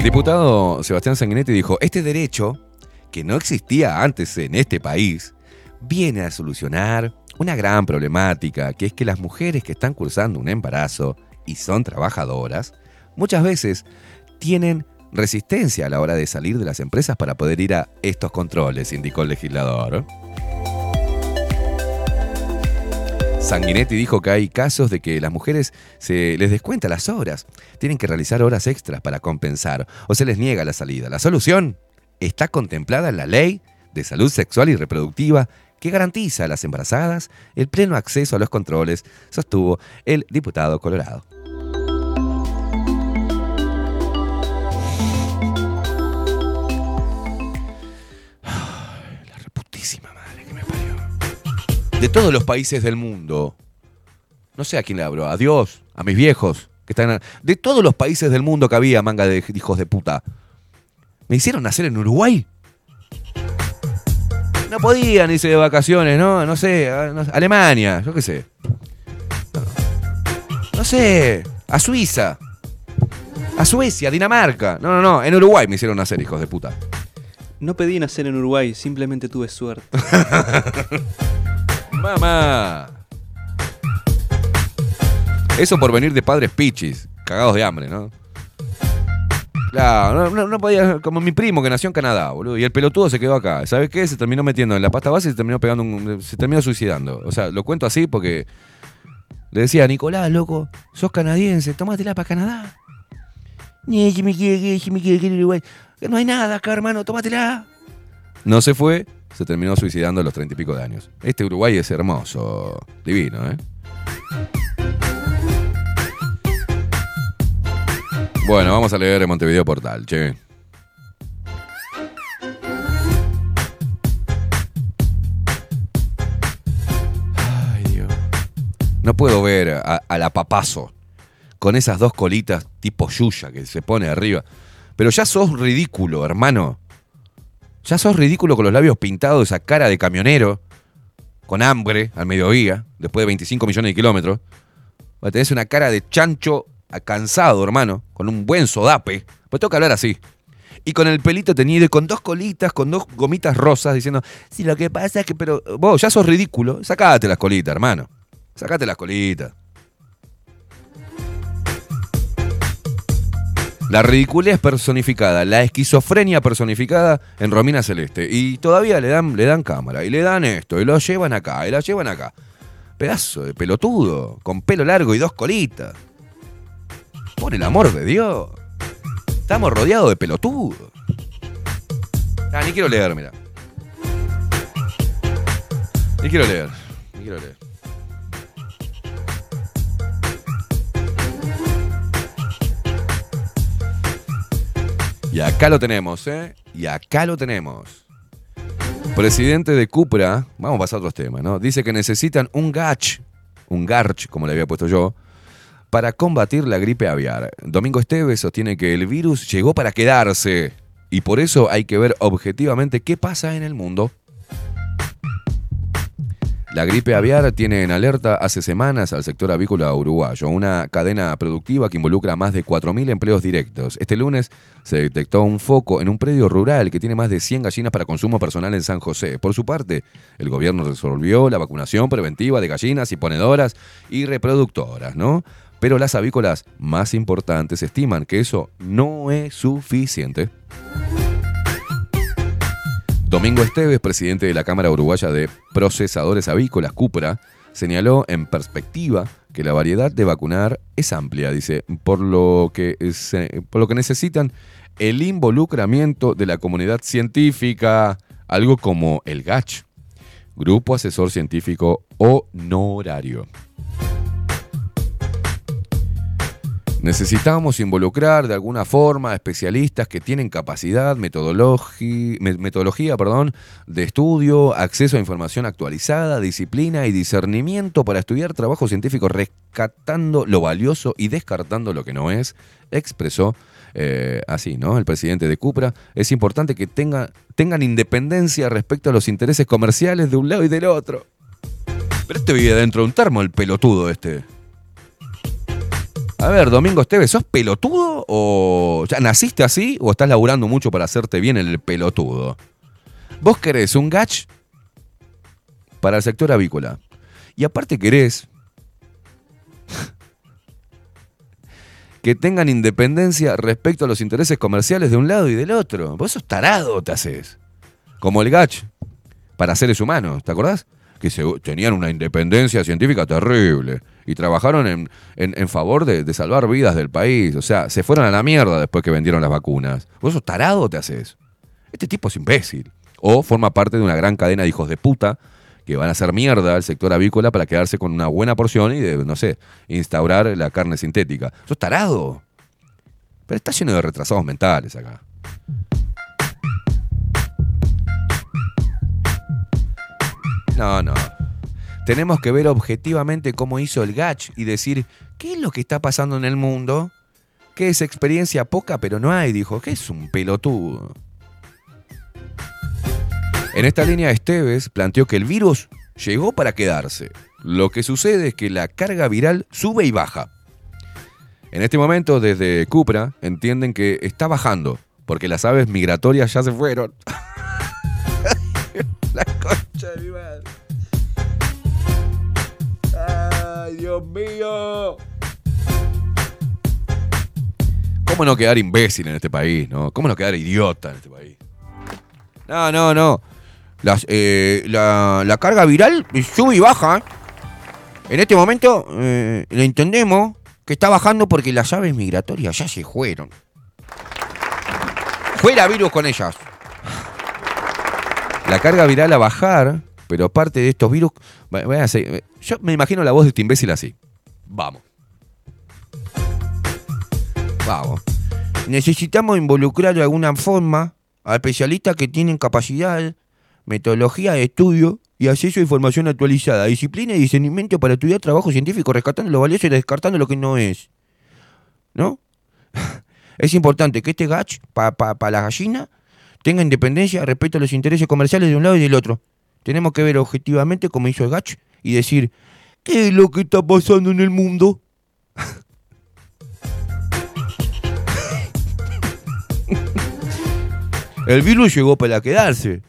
Diputado Sebastián Sanguinetti dijo, este derecho, que no existía antes en este país, viene a solucionar una gran problemática, que es que las mujeres que están cursando un embarazo y son trabajadoras, muchas veces tienen resistencia a la hora de salir de las empresas para poder ir a estos controles, indicó el legislador. Sanguinetti dijo que hay casos de que las mujeres se les descuenta las horas. Tienen que realizar horas extras para compensar o se les niega la salida. La solución está contemplada en la ley de salud sexual y reproductiva que garantiza a las embarazadas el pleno acceso a los controles, sostuvo el diputado Colorado. De todos los países del mundo, no sé a quién le hablo, a Dios, a mis viejos, que están... De todos los países del mundo que había manga de hijos de puta, me hicieron nacer en Uruguay. No podían irse de vacaciones, ¿no? No sé, a- no sé, Alemania, yo qué sé. No sé, a Suiza, a Suecia, Dinamarca. No, no, no, en Uruguay me hicieron nacer, hijos de puta. No pedí nacer en Uruguay, simplemente tuve suerte. Mamá. Eso por venir de padres pichis, cagados de hambre, ¿no? Claro, no, podía, como mi primo que nació en Canadá, boludo, y el pelotudo se quedó acá. ¿Sabes qué? Se terminó metiendo en la pasta base y se terminó pegando un- se terminó suicidando. O sea, lo cuento así porque le decía, Nicolás, loco, sos canadiense, tómatela para Canadá. No hay nada acá, hermano, tómatela. No se fue, se terminó suicidando a los treinta y pico de años. Este Uruguay es hermoso, divino, ¿eh? Bueno, vamos a leer Montevideo Portal, che. Ay, Dios. No puedo ver a, a la papazo con esas dos colitas tipo Yuya que se pone arriba. Pero ya sos ridículo, hermano. Ya sos ridículo con los labios pintados, esa cara de camionero, con hambre al mediodía, después de 25 millones de kilómetros. Tenés una cara de chancho cansado, hermano, con un buen sodape. Pues tengo que hablar así. Y con el pelito teñido y con dos colitas, con dos gomitas rosas, diciendo, si lo que pasa es que, pero vos ya sos ridículo, sacate las colitas, hermano. Sacate las colitas. La ridiculez personificada, la esquizofrenia personificada en Romina Celeste. Y todavía le dan, le dan cámara, y le dan esto, y lo llevan acá, y la llevan acá. Pedazo de pelotudo, con pelo largo y dos colitas. Por el amor de Dios. Estamos rodeados de pelotudos. Ah, ni quiero leer, mira. Ni quiero leer. Ni quiero leer. Y acá lo tenemos, ¿eh? Y acá lo tenemos. Presidente de Cupra, vamos a pasar a otros temas, ¿no? Dice que necesitan un GACH, un GARCH, como le había puesto yo, para combatir la gripe aviar. Domingo Esteves sostiene que el virus llegó para quedarse y por eso hay que ver objetivamente qué pasa en el mundo. La gripe aviar tiene en alerta hace semanas al sector avícola uruguayo, una cadena productiva que involucra más de 4.000 empleos directos. Este lunes se detectó un foco en un predio rural que tiene más de 100 gallinas para consumo personal en San José. Por su parte, el gobierno resolvió la vacunación preventiva de gallinas y ponedoras y reproductoras, ¿no? Pero las avícolas más importantes estiman que eso no es suficiente. Domingo Esteves, presidente de la Cámara Uruguaya de Procesadores Avícolas, Cupra, señaló en perspectiva que la variedad de vacunar es amplia, dice, por lo que, por lo que necesitan el involucramiento de la comunidad científica, algo como el GACH, Grupo Asesor Científico Honorario. Necesitamos involucrar de alguna forma a especialistas que tienen capacidad, metodología de estudio, acceso a información actualizada, disciplina y discernimiento para estudiar trabajo científico rescatando lo valioso y descartando lo que no es, expresó eh, así, ¿no? El presidente de Cupra. Es importante que tenga- tengan independencia respecto a los intereses comerciales de un lado y del otro. Pero este vive dentro de un termo, el pelotudo este. A ver, Domingo Esteves, ¿sos pelotudo o ya naciste así o estás laburando mucho para hacerte bien el pelotudo? Vos querés un gach para el sector avícola. Y aparte querés que tengan independencia respecto a los intereses comerciales de un lado y del otro. Vos sos tarado, te haces. Como el gach para seres humanos, ¿te acordás? Que se- tenían una independencia científica terrible y trabajaron en, en- favor de, de salvar vidas del país. O sea, se fueron a la mierda después que vendieron las vacunas. ¿Vos sos tarado te haces? Este tipo es imbécil. O forma parte de una gran cadena de hijos de puta que van a hacer mierda al sector avícola para quedarse con una buena porción y de, no sé, instaurar la carne sintética. ¿Sos tarado? Pero está lleno de retrasados mentales acá. No, no. Tenemos que ver objetivamente cómo hizo el Gach y decir, ¿qué es lo que está pasando en el mundo? ¿Qué es experiencia poca, pero no hay? Dijo, ¿qué es un pelotudo? En esta línea, Esteves planteó que el virus llegó para quedarse. Lo que sucede es que la carga viral sube y baja. En este momento, desde Cupra, entienden que está bajando, porque las aves migratorias ya se fueron. ¡Ay, Dios mío! ¿Cómo no quedar imbécil en este país, no? ¿Cómo no quedar idiota en este país? No, no, no. Eh, la, la carga viral sube y baja. En este momento eh, lo entendemos que está bajando porque las aves migratorias ya se fueron. Fuera virus con ellas. La carga viral a bajar, pero parte de estos virus. a ser- Yo me imagino la voz de este imbécil así. Vamos. Vamos. Necesitamos involucrar de alguna forma a especialistas que tienen capacidad, metodología de estudio y acceso a información actualizada, disciplina y discernimiento para estudiar trabajo científico, rescatando lo valioso y descartando lo que no es. ¿No? Es importante que este gach, para la gallina, tenga independencia respecto a los intereses comerciales de un lado y del otro. Tenemos que ver objetivamente cómo hizo el gach y decir, ¿qué es lo que está pasando en el mundo? El virus llegó para quedarse.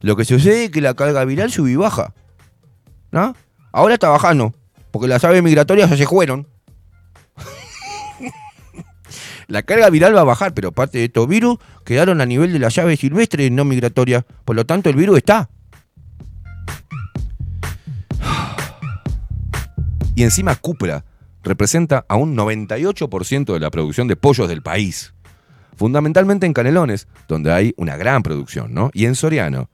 Lo que sucede es que la carga viral sube y baja. ¿No? Ahora está bajando, porque las aves migratorias ya se fueron. La carga viral va a bajar, pero parte de estos virus quedaron a nivel de las aves silvestres no migratorias. Por lo tanto, el virus está. Y encima Cupra representa a un 98% de la producción de pollos del país. Fundamentalmente en Canelones, donde hay una gran producción, ¿no? Y en Soriano.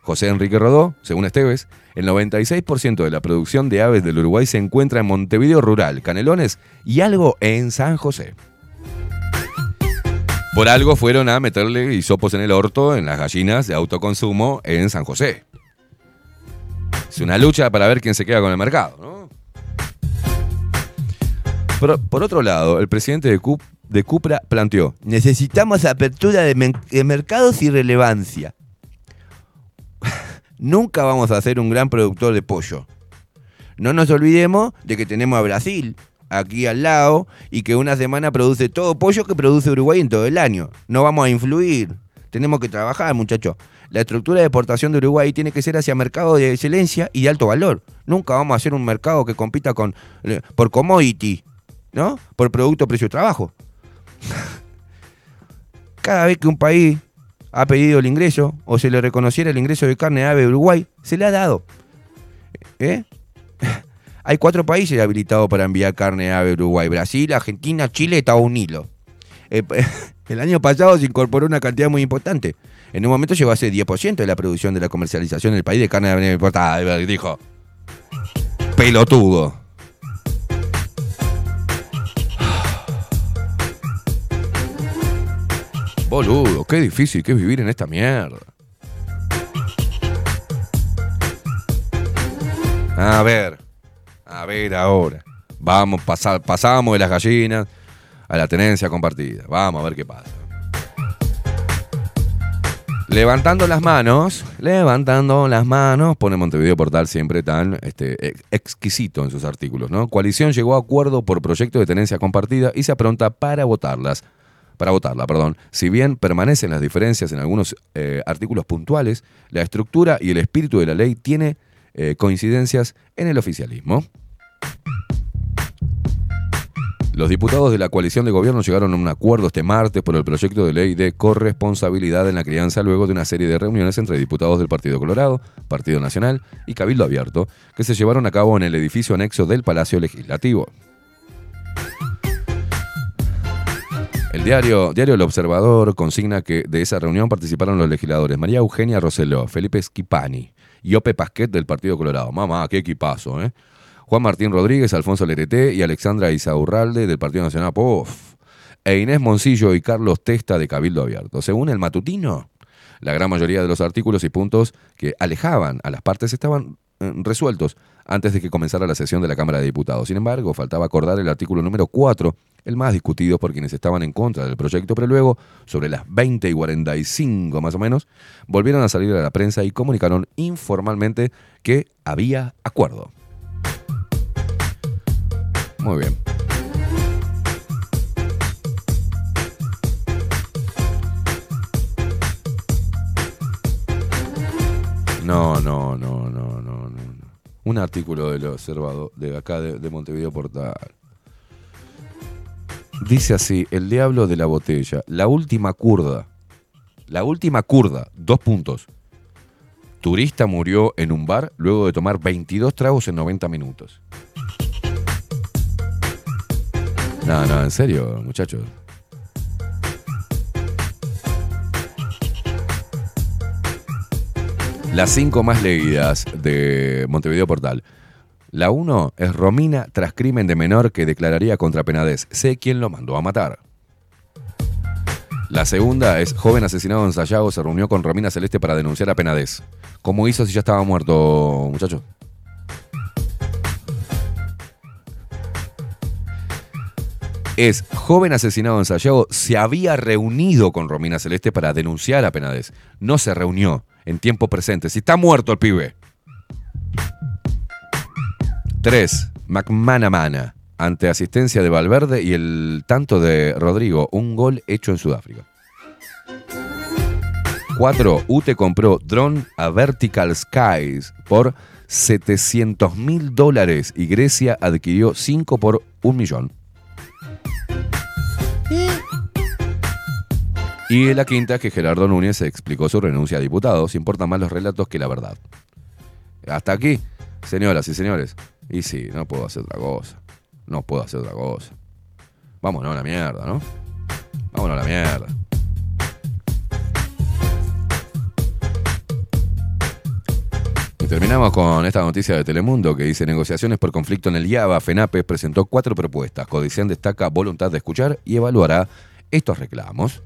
José Enrique Rodó, según Esteves, el 96% de la producción de aves del Uruguay se encuentra en Montevideo Rural, Canelones y algo en San José. Por algo fueron a meterle hisopos en el orto en las gallinas de autoconsumo en San José. Es una lucha para ver quién se queda con el mercado, ¿no? Por, otro lado, el presidente de, Cup- de Cupra planteó, necesitamos apertura de mercados y relevancia. Nunca vamos a ser un gran productor de pollo. No nos olvidemos de que tenemos a Brasil aquí al lado y que una semana produce todo pollo que produce Uruguay en todo el año. No vamos a influir. Tenemos que trabajar, muchachos. La estructura de exportación de Uruguay tiene que ser hacia mercados de excelencia y de alto valor. Nunca vamos a hacer un mercado que compita con eh, por commodity, ¿no? Por producto, precio, trabajo. Cada vez que un país ha pedido el ingreso o se le reconociera el ingreso de carne de ave de Uruguay, se le ha dado. ¿Eh? Hay cuatro países habilitados para enviar carne a Uruguay. Brasil, Argentina, Chile, Estados Unidos. Eh, el año pasado se incorporó una cantidad muy importante. En un momento llegó a ser 10% de la producción de la comercialización del país de carne de importada. Dijo, pelotudo. Boludo, qué difícil que es vivir en esta mierda. A ver, a ver ahora. Vamos, pasar, pasamos de las gallinas a la tenencia compartida. Vamos a ver qué pasa. Levantando las manos, levantando las manos, pone Montevideo Portal siempre tan este, ex- exquisito en sus artículos, ¿no? Coalición llegó a acuerdo por proyecto de tenencia compartida y se apronta para votarlas. Para votarla, perdón. Si bien permanecen las diferencias en algunos eh, artículos puntuales, la estructura y el espíritu de la ley tiene eh, coincidencias en el oficialismo. Los diputados de la coalición de gobierno llegaron a un acuerdo este martes por el proyecto de ley de corresponsabilidad en la crianza luego de una serie de reuniones entre diputados del Partido Colorado, Partido Nacional y Cabildo Abierto que se llevaron a cabo en el edificio anexo del Palacio Legislativo. El diario, diario El Observador consigna que de esa reunión participaron los legisladores María Eugenia Roseló, Felipe Schipani y Ope Pasquet del Partido Colorado. Mamá, qué equipazo, ¿eh? Juan Martín Rodríguez, Alfonso Lerete y Alexandra Isaurralde del Partido Nacional. Puf. E Inés Moncillo y Carlos Testa de Cabildo Abierto. Según el matutino, la gran mayoría de los artículos y puntos que alejaban a las partes estaban eh, resueltos antes de que comenzara la sesión de la Cámara de Diputados. Sin embargo, faltaba acordar el artículo número 4, el más discutido por quienes estaban en contra del proyecto, pero luego, sobre las 20 y 45 más o menos, volvieron a salir a la prensa y comunicaron informalmente que había acuerdo. Muy bien. No, no, no. Un artículo del observador de acá de, de Montevideo Portal. Dice así, el diablo de la botella, la última curda. La última curda, dos puntos. Turista murió en un bar luego de tomar 22 tragos en 90 minutos. No, no, en serio, muchachos. Las cinco más leídas de Montevideo Portal. La 1 es Romina tras crimen de menor que declararía contra Penades. Sé quién lo mandó a matar. La segunda es joven asesinado en Sayago se reunió con Romina Celeste para denunciar a Penades. ¿Cómo hizo si ya estaba muerto, muchacho? Es joven asesinado en Sayago se había reunido con Romina Celeste para denunciar a Penades. No se reunió en tiempo presente. Si está muerto el pibe. 3. McManamana. Ante asistencia de Valverde y el tanto de Rodrigo, un gol hecho en Sudáfrica. 4. UTE compró drone a Vertical Skies por 700 mil dólares y Grecia adquirió 5 por un millón. Y la quinta es que Gerardo Núñez explicó su renuncia a diputados. Importan más los relatos que la verdad. Hasta aquí, señoras y señores. Y sí, no puedo hacer otra cosa. No puedo hacer otra cosa. Vámonos a la mierda, ¿no? Vámonos a la mierda. Terminamos con esta noticia de Telemundo que dice negociaciones por conflicto en el IABA. FENAPE presentó cuatro propuestas. Codicen destaca voluntad de escuchar y evaluará estos reclamos.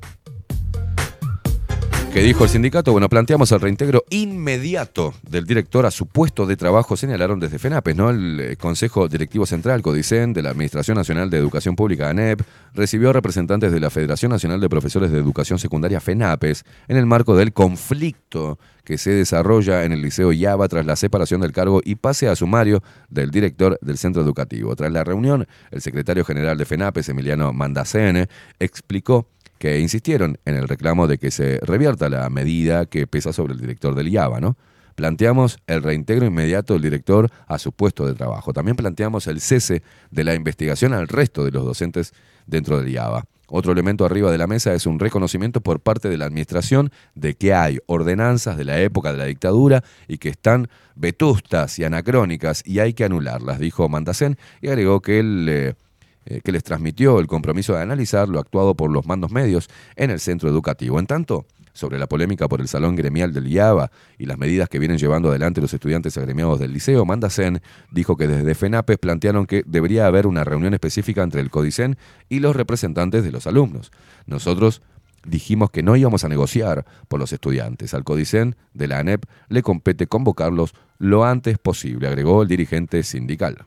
¿Qué dijo el sindicato? Bueno, planteamos el reintegro inmediato del director a su puesto de trabajo, señalaron desde FENAPES, ¿no? El eh, Consejo Directivo Central, CODICEN, de la Administración Nacional de Educación Pública, ANEP, recibió representantes de la Federación Nacional de Profesores de Educación Secundaria, FENAPES, en el marco del conflicto que se desarrolla en el Liceo Yaba tras la separación del cargo y pase a sumario del director del centro educativo. Tras la reunión, el secretario general de FENAPES, Emiliano Mandacene, explicó que insistieron en el reclamo de que se revierta la medida que pesa sobre el director del IABA, ¿no? Planteamos el reintegro inmediato del director a su puesto de trabajo. También planteamos el cese de la investigación al resto de los docentes dentro del IABA. Otro elemento arriba de la mesa es un reconocimiento por parte de la administración de que hay ordenanzas de la época de la dictadura y que están vetustas y anacrónicas y hay que anularlas, dijo Mandacén y agregó que él eh, que les transmitió el compromiso de analizar lo actuado por los mandos medios en el centro educativo. En tanto, sobre la polémica por el salón gremial del IABA y las medidas que vienen llevando adelante los estudiantes agremiados del liceo, Mandacén dijo que desde FENAPES plantearon que debería haber una reunión específica entre el CODICEN y los representantes de los alumnos. Nosotros dijimos que no íbamos a negociar por los estudiantes. Al CODICEN de la ANEP le compete convocarlos lo antes posible, agregó el dirigente sindical.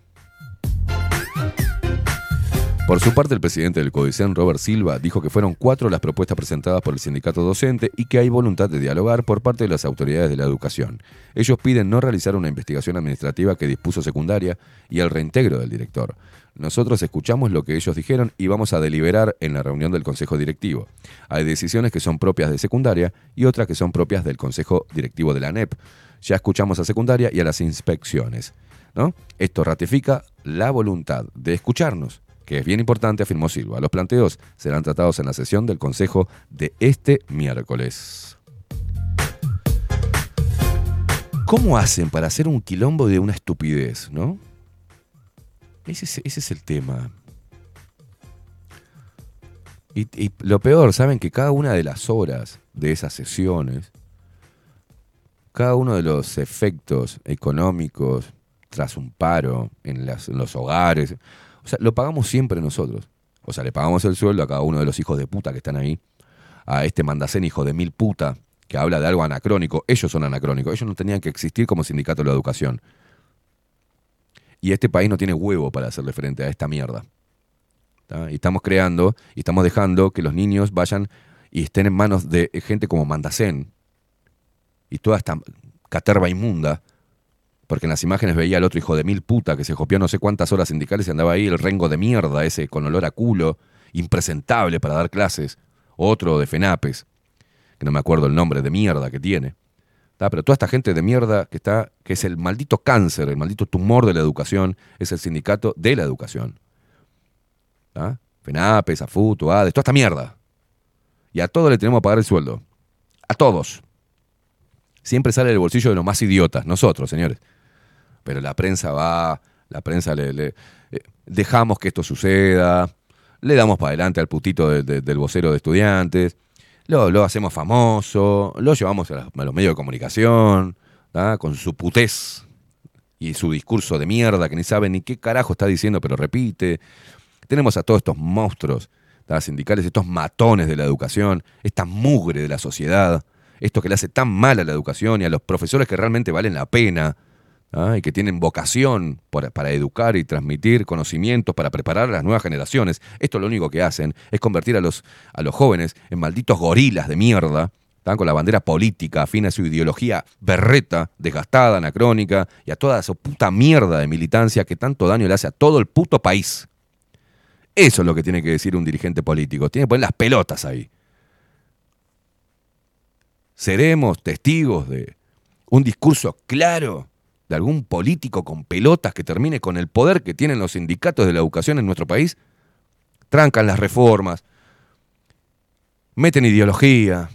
Por su parte, el presidente del CODICEN, Robert Silva, dijo que fueron cuatro las propuestas presentadas por el sindicato docente y que hay voluntad de dialogar por parte de las autoridades de la educación. Ellos piden no realizar una investigación administrativa que dispuso secundaria y el reintegro del director. Nosotros escuchamos lo que ellos dijeron y vamos a deliberar en la reunión del Consejo Directivo. Hay decisiones que son propias de secundaria y otras que son propias del Consejo Directivo de la ANEP. Ya escuchamos a secundaria y a las inspecciones. ¿no? Esto ratifica la voluntad de escucharnos que es bien importante, afirmó Silva. Los planteos serán tratados en la sesión del Consejo de este miércoles. ¿Cómo hacen para hacer un quilombo de una estupidez, no? Ese es, el tema. Y, lo peor, saben que cada una de las horas de esas sesiones, cada uno de los efectos económicos tras un paro en los hogares, o sea, lo pagamos siempre nosotros. O sea, le pagamos el sueldo a cada uno de los hijos de puta que están ahí, a este mandacén hijo de mil puta que habla de algo anacrónico. Ellos son anacrónicos, ellos no tenían que existir como sindicato de la educación. Y este país no tiene huevo para hacerle frente a esta mierda. Y estamos creando y estamos dejando que los niños vayan y estén en manos de gente como Mandacén y toda esta caterva inmunda, porque en las imágenes veía al otro hijo de mil puta que se copió no sé cuántas horas sindicales y andaba ahí el rengo de mierda ese con olor a culo, impresentable para dar clases, otro de FENAPES, que no me acuerdo el nombre de mierda que tiene. ¿tá? Pero toda esta gente de mierda que está, que es el maldito cáncer, el maldito tumor de la educación, es el sindicato de la educación. ¿tá? FENAPES, AFUTO, ADES, toda esta mierda. Y a todos le tenemos que pagar el sueldo. A todos. Siempre sale del bolsillo de los más idiotas, nosotros, señores. Pero la prensa va, la prensa le, eh, dejamos que esto suceda, le damos para adelante al putito de- de- del vocero de estudiantes, lo, lo hacemos famoso, lo llevamos a, las- a los medios de comunicación, con su putez y su discurso de mierda que ni sabe ni qué carajo está diciendo, pero repite. Tenemos a todos estos monstruos ¿tá? sindicales, estos matones de la educación, esta mugre de la sociedad, esto que le hace tan mal a la educación y a los profesores que realmente valen la pena ¿tá? y que tienen vocación para educar y transmitir conocimientos, para preparar a las nuevas generaciones. Esto lo único que hacen es convertir a los, a los jóvenes en malditos gorilas de mierda, ¿tá? con la bandera política, afín a su ideología berreta, desgastada, anacrónica, y a toda esa puta mierda de militancia que tanto daño le hace a todo el puto país. Eso es lo que tiene que decir un dirigente político. Tiene que poner las pelotas ahí. Seremos testigos de un discurso claro de algún político con pelotas que termine con el poder que tienen los sindicatos de la educación en nuestro país. Trancan las reformas, meten ideología.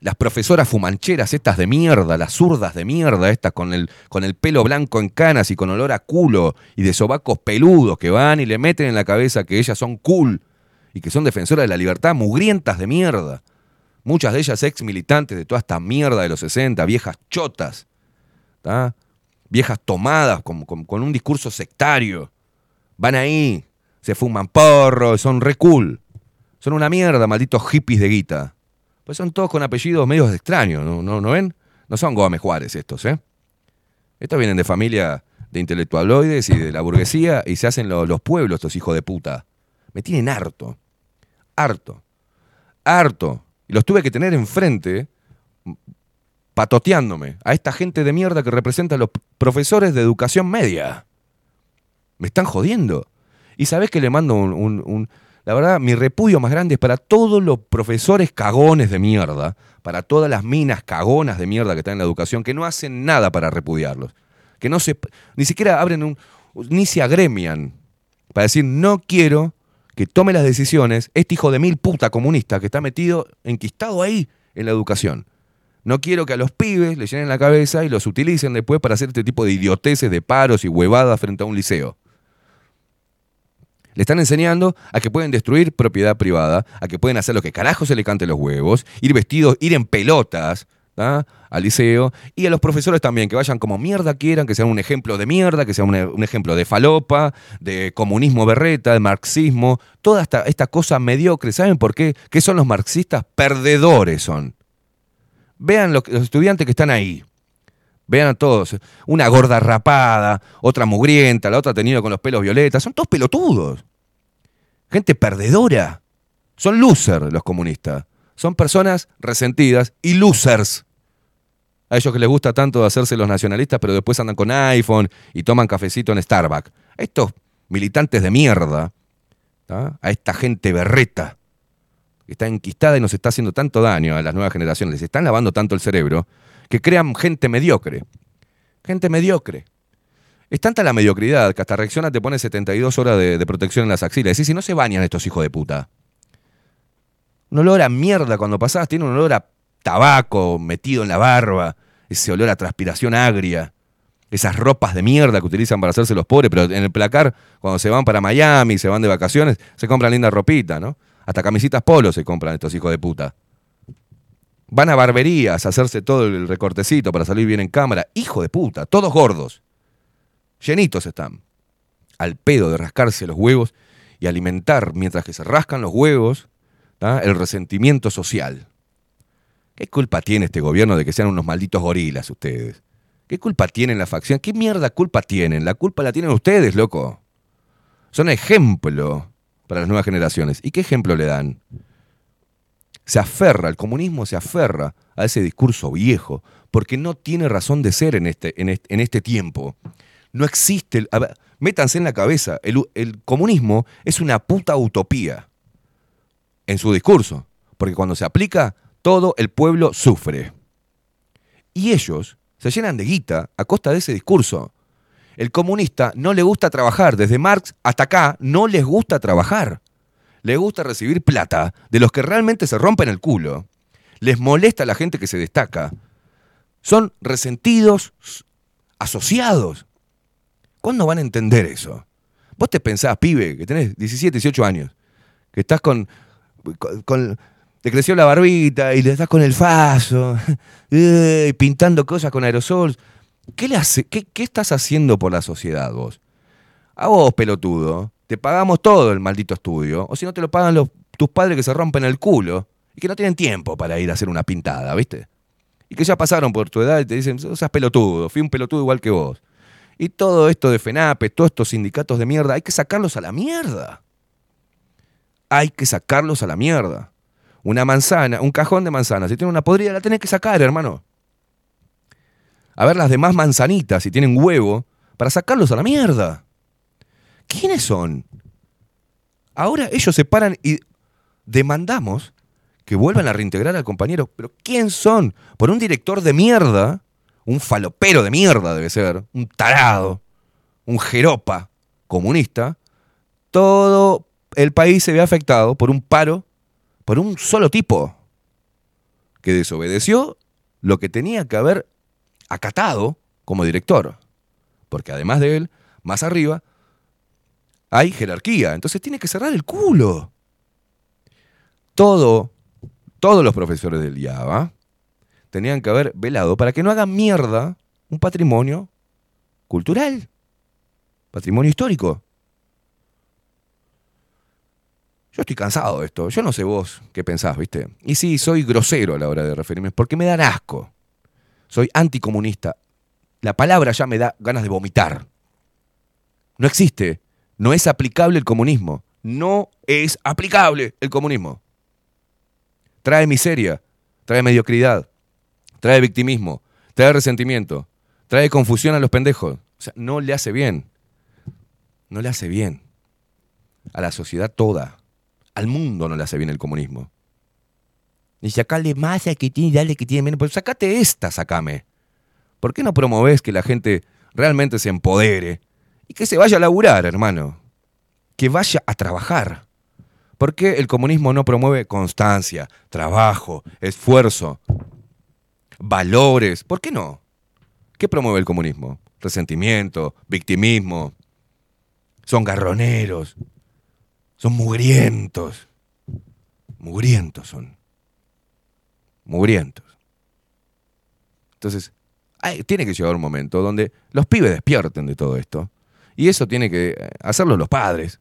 Las profesoras fumancheras, estas de mierda, las zurdas de mierda, estas con el, con el pelo blanco en canas y con olor a culo y de sobacos peludos que van y le meten en la cabeza que ellas son cool y que son defensoras de la libertad, mugrientas de mierda. Muchas de ellas ex militantes de toda esta mierda de los 60, viejas chotas, ¿tá? Viejas tomadas con, un discurso sectario. Van ahí, se fuman porro, son re cool. Son una mierda, malditos hippies de guita. Pues son todos con apellidos medios extraños, ¿no, no, ¿no ven? No son Gómez Juárez estos, ¿eh? Estos vienen de familia de intelectualoides y de la burguesía y se hacen lo- los pueblos, estos hijos de puta. Me tienen harto. Harto. Harto. Y los tuve que tener enfrente patoteándome a esta gente de mierda que representa a los profesores de educación media. Me están jodiendo. Y sabés que le mando un- un- La verdad, mi repudio más grande es para todos los profesores cagones de mierda, para todas las minas cagonas de mierda que están en la educación, que no hacen nada para repudiarlos. Que no se. Ni siquiera abren un. ni se agremian para decir, no quiero que tome las decisiones este hijo de mil puta comunista que está metido, enquistado ahí en la educación. No quiero que a los pibes le llenen la cabeza y los utilicen después para hacer este tipo de idioteces, de paros y huevadas frente a un liceo. Le están enseñando a que pueden destruir propiedad privada, a que pueden hacer lo que carajo se le cante los huevos, ir vestidos, ir en pelotas ¿tá? al liceo, y a los profesores también, que vayan como mierda quieran, que sean un ejemplo de mierda, que sean un, un ejemplo de falopa, de comunismo berreta, de marxismo, toda esta, esta cosa mediocre. ¿Saben por qué? ¿Qué son los marxistas? Perdedores son. Vean los estudiantes que están ahí. Vean a todos. Una gorda rapada, otra mugrienta, la otra tenida con los pelos violetas. Son todos pelotudos. Gente perdedora. Son losers los comunistas. Son personas resentidas y losers. A ellos que les gusta tanto hacerse los nacionalistas, pero después andan con iPhone y toman cafecito en Starbucks. A estos militantes de mierda, a esta gente berreta, está enquistada y nos está haciendo tanto daño a las nuevas generaciones, les están lavando tanto el cerebro, que crean gente mediocre. Gente mediocre. Es tanta la mediocridad que hasta reacciona te pone 72 horas de, protección en las axilas. Decís, si no se bañan estos hijos de puta. Un olor a mierda cuando pasás, tiene un olor a tabaco metido en la barba, ese olor a transpiración agria, esas ropas de mierda que utilizan para hacerse los pobres, pero en el placar, cuando se van para Miami, se van de vacaciones, se compran linda ropita, ¿no? Hasta camisitas polo se compran estos hijos de puta. Van a barberías a hacerse todo el recortecito para salir bien en cámara. Hijo de puta, todos gordos. Llenitos están. Al pedo de rascarse los huevos y alimentar, mientras que se rascan los huevos, el resentimiento social. ¿Qué culpa tiene este gobierno de que sean unos malditos gorilas ustedes? ¿Qué culpa tienen la facción? ¿Qué mierda culpa tienen? La culpa la tienen ustedes, loco. Son ejemplo para las nuevas generaciones. ¿Y qué ejemplo le dan? Se aferra, el comunismo se aferra a ese discurso viejo, porque no tiene razón de ser en este, en este, tiempo. No existe, métanse en la cabeza, el, el comunismo es una puta utopía en su discurso, porque cuando se aplica, todo el pueblo sufre. Y ellos se llenan de guita a costa de ese discurso. El comunista no le gusta trabajar, desde Marx hasta acá no les gusta trabajar. Les gusta recibir plata de los que realmente se rompen el culo. Les molesta a la gente que se destaca. Son resentidos, asociados. ¿Cuándo van a entender eso? Vos te pensás, pibe, que tenés 17, 18 años, que estás con, con, con- te creció la barbita y le estás con el faso, eh, pintando cosas con aerosol. ¿Qué, le hace, qué, estás haciendo por la sociedad vos? A vos, pelotudo, te pagamos todo el maldito estudio, o si no te lo pagan los, tus padres que se rompen el culo y que no tienen tiempo para ir a hacer una pintada, ¿viste? Y que ya pasaron por tu edad y te dicen, seas pelotudo, fui un pelotudo igual que vos. Y todo esto de FENAPE, todos estos sindicatos de mierda, hay que sacarlos a la mierda. Hay que sacarlos a la mierda. Una manzana, un cajón de manzanas, si tiene una podrida, la tenés que sacar, hermano. A ver las demás manzanitas, si tienen huevo, para sacarlos a la mierda. ¿Quiénes son? Ahora ellos se paran y demandamos que vuelvan a reintegrar al compañero. ¿Pero quién son? Por un director de mierda, un falopero de mierda debe ser, un tarado, un jeropa comunista, todo el país se ve afectado por un paro, por un solo tipo, que desobedeció lo que tenía que haber acatado como director. Porque además de él, más arriba, hay jerarquía. Entonces tiene que cerrar el culo. Todo, todos los profesores del IABA tenían que haber velado para que no hagan mierda un patrimonio cultural, patrimonio histórico. Yo estoy cansado de esto. Yo no sé vos qué pensás, ¿viste? Y sí, soy grosero a la hora de referirme, porque me dan asco. Soy anticomunista. La palabra ya me da ganas de vomitar. No existe. No es aplicable el comunismo. No es aplicable el comunismo. Trae miseria, trae mediocridad, trae victimismo, trae resentimiento, trae confusión a los pendejos. O sea, no le hace bien. No le hace bien. A la sociedad toda. Al mundo no le hace bien el comunismo. Y sacarle más a que tiene, dale que tiene menos. Pues sacate esta, sacame. ¿Por qué no promovés que la gente realmente se empodere y que se vaya a laburar, hermano? Que vaya a trabajar. ¿Por qué el comunismo no promueve constancia, trabajo, esfuerzo, valores? ¿Por qué no? ¿Qué promueve el comunismo? Resentimiento, victimismo. Son garroneros. Son mugrientos. Mugrientos son. Mugrientos. Entonces, hay- tiene que llegar un momento donde los pibes despierten de todo esto. Y eso tiene que eh, hacerlo los padres.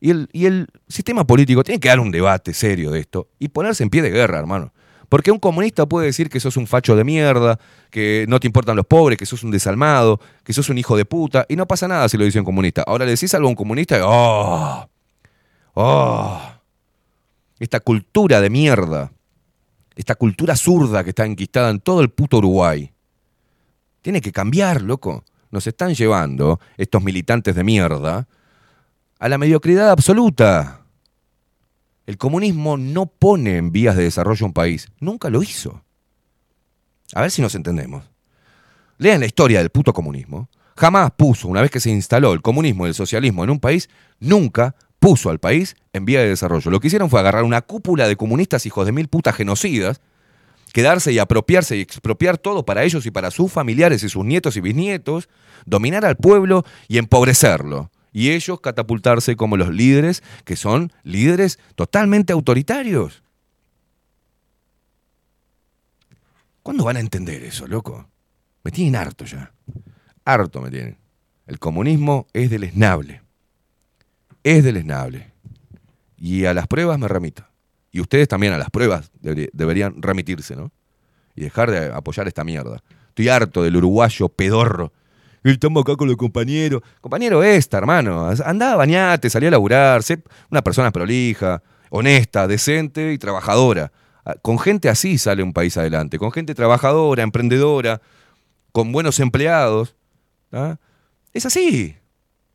Y el, y el sistema político tiene que dar un debate serio de esto y ponerse en pie de guerra, hermano. Porque un comunista puede decir que sos un facho de mierda, que no te importan los pobres, que sos un desalmado, que sos un hijo de puta, y no pasa nada si lo dice un comunista. Ahora le decís algo a un comunista y ¡oh! ¡oh! Esta cultura de mierda, esta cultura zurda que está enquistada en todo el puto Uruguay, tiene que cambiar, loco. Nos están llevando, estos militantes de mierda, a la mediocridad absoluta. El comunismo no pone en vías de desarrollo un país. Nunca lo hizo. A ver si nos entendemos. Lean la historia del puto comunismo. jamás puso, una vez que se instaló el comunismo y el socialismo en un país, nunca puso al país en vía de desarrollo. Lo que hicieron fue agarrar una cúpula de comunistas hijos de mil putas genocidas, quedarse y apropiarse y expropiar todo para ellos y para sus familiares y sus nietos y bisnietos, dominar al pueblo y empobrecerlo. Y ellos catapultarse como los líderes, que son líderes totalmente autoritarios. ¿Cuándo van a entender eso, loco? Me tienen harto ya. Harto me tienen. El comunismo es deleznable. Es deleznable. Y a las pruebas me remito. Y ustedes también a las pruebas deberí- deberían remitirse, ¿no? Y dejar de apoyar esta mierda. Estoy harto del uruguayo pedorro. Estamos acá con los compañeros. Compañero esta, hermano. Andá, bañate, salí a laburar. Sé una persona prolija, honesta, decente y trabajadora. Ah, Con gente así sale un país adelante. Con gente trabajadora, emprendedora, con buenos empleados. ¿ah? Es así.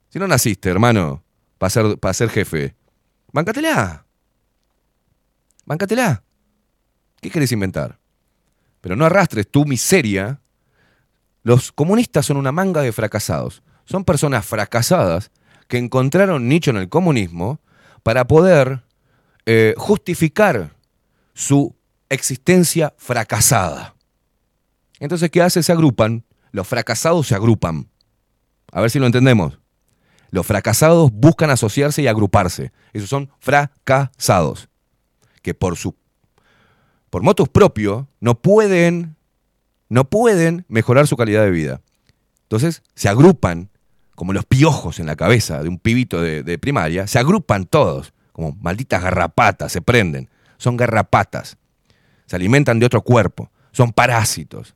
Si no naciste, hermano, para ser, para ser jefe, bancatela. Bancatela. ¿Qué querés inventar? Pero no arrastres tu miseria. Los comunistas son una manga de fracasados. Son personas fracasadas que encontraron nicho en el comunismo para poder eh, justificar su existencia fracasada. Entonces, ¿qué hace? Se agrupan. Los fracasados se agrupan. A ver si lo entendemos. Los fracasados buscan asociarse y agruparse. Esos son fracasados. Que por su por no pueden no pueden mejorar su calidad de vida. Entonces, se agrupan como los piojos en la cabeza de un pibito de, de primaria, se agrupan todos, como malditas garrapatas, se prenden. Son garrapatas. Se alimentan de otro cuerpo. Son parásitos.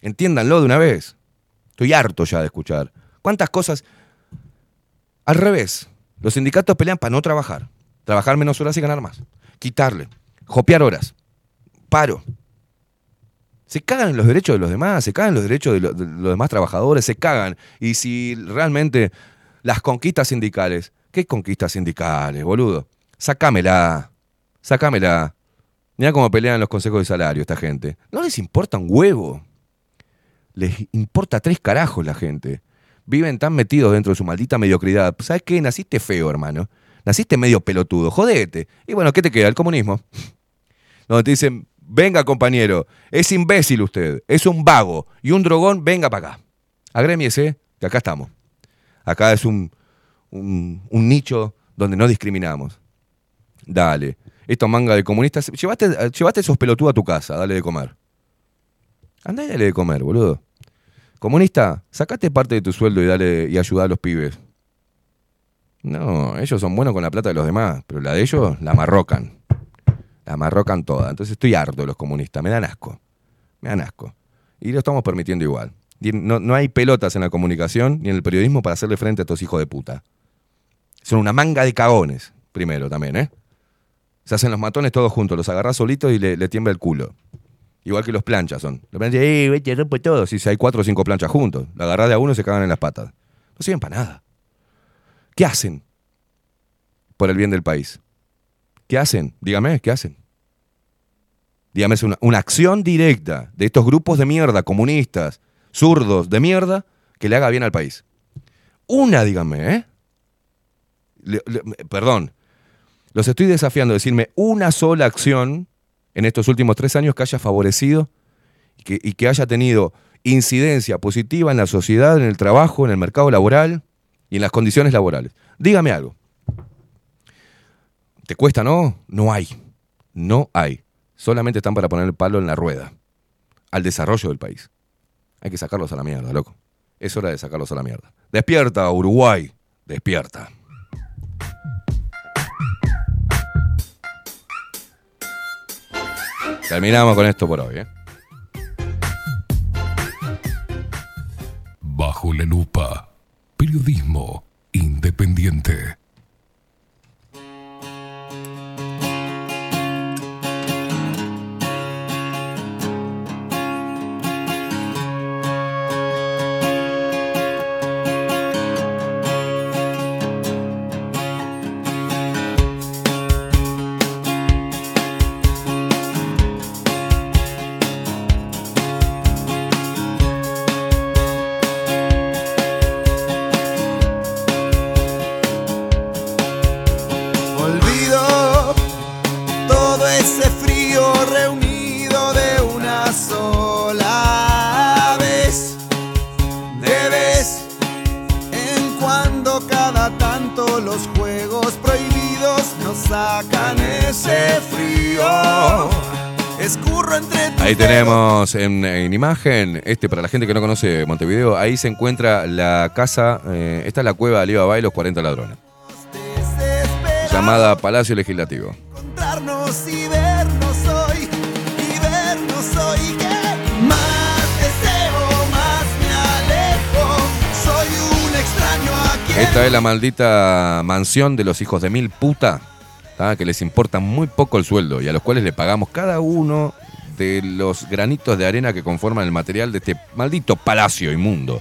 Entiéndanlo de una vez. Estoy harto ya de escuchar. ¿Cuántas cosas? Al revés. Los sindicatos pelean para no trabajar. Trabajar menos horas y ganar más. Quitarle. Jopear horas. Paro. Se cagan en los derechos de los demás, se cagan en los derechos de, de los demás trabajadores, se cagan. Y si realmente las conquistas sindicales, ¿qué conquistas sindicales, boludo? Sácamela, sácamela. Mira cómo pelean los consejos de salario esta gente. No les importa un huevo. Les importa tres carajos la gente. Viven tan metidos dentro de su maldita mediocridad. ¿Sabes qué? Naciste feo, hermano. Naciste medio pelotudo. Jodete. Y bueno, ¿qué te queda? El comunismo. Donde te dicen, venga compañero, es imbécil usted, es un vago y un drogón, venga para acá. Agrémiese, que acá estamos. Acá es un, un, nicho donde no discriminamos. Dale. Estos manga de comunistas, llevaste, llevaste esos pelotudos a tu casa, dale de comer. Andá y dale de comer, boludo. Comunista, sacate parte de tu sueldo y dale y ayuda a los pibes. No, ellos son buenos con la plata de los demás, pero la de ellos la marrocan. La marrocan toda. Entonces estoy harto de los comunistas, me dan asco. Me dan asco. Y lo estamos permitiendo igual. No, no hay pelotas en la comunicación ni en el periodismo para hacerle frente a estos hijos de puta. Son una manga de cagones, primero también, ¿eh? Se hacen los matones todos juntos, los agarrás solitos y le, le tiembla el culo. Igual que los planchas son. Los planchas, ¡eh, vete, rompe todo! Si hay cuatro o cinco planchas juntos. La agarrás de a uno y se cagan en las patas. No sirven para nada. ¿Qué hacen por el bien del país? ¿Qué hacen? Dígame, ¿qué hacen? Dígame, es una, acción directa de estos grupos de mierda, comunistas, zurdos de mierda, que le haga bien al país. Una, dígame, ¿eh? Perdón, los estoy desafiando a decirme una sola acción en estos últimos tres años que haya favorecido y que, haya tenido incidencia positiva en la sociedad, en el trabajo, en el mercado laboral y en las condiciones laborales. Dígame algo. ¿Te cuesta, no? No hay. No hay. Solamente están para poner el palo en la rueda. Al desarrollo del país. Hay que sacarlos a la mierda, loco. Es hora de sacarlos a la mierda. Despierta, Uruguay. Despierta. Terminamos con esto por hoy, ¿eh? Bajo la lupa. Periodismo independiente. Tenemos en, en imagen, este para la gente que no conoce Montevideo, ahí se encuentra la casa, eh, esta es la cueva de Alibaba y los 40 ladrones. Llamada Palacio Legislativo. y vernos hoy. Y vernos hoy que más deseo, más me alejo. Soy un extraño a quien Esta es la maldita mansión de los hijos de mil puta, ¿tá? que les importa muy poco el sueldo y a los cuales le pagamos cada uno de los granitos de arena que conforman el material de este maldito palacio inmundo.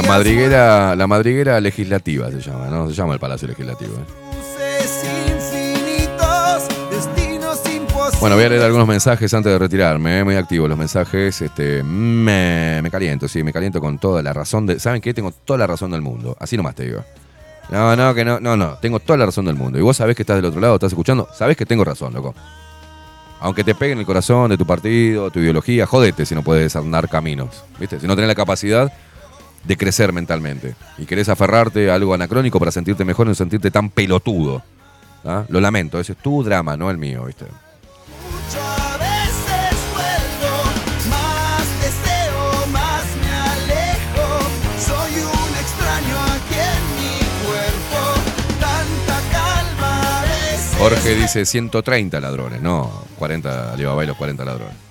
La madriguera, la madriguera legislativa se llama, ¿no? Se llama el Palacio Legislativo. ¿eh? Bueno, voy a leer algunos mensajes antes de retirarme, ¿eh? muy activos los mensajes. Este, me, me caliento, sí, me caliento con toda la razón. De, ¿Saben qué? Tengo toda la razón del mundo. Así nomás te digo. No, no, que no, no, no. Tengo toda la razón del mundo. Y vos sabés que estás del otro lado, estás escuchando. Sabés que tengo razón, loco. Aunque te pegue en el corazón de tu partido, tu ideología, jodete si no puedes andar caminos. ¿Viste? Si no tenés la capacidad de crecer mentalmente. Y querés aferrarte a algo anacrónico para sentirte mejor y no sentirte tan pelotudo. ¿Ah? Lo lamento, ese es tu drama, no el mío, ¿viste? Jorge dice 130 ladrones, no 40, Alibaba y los 40 ladrones.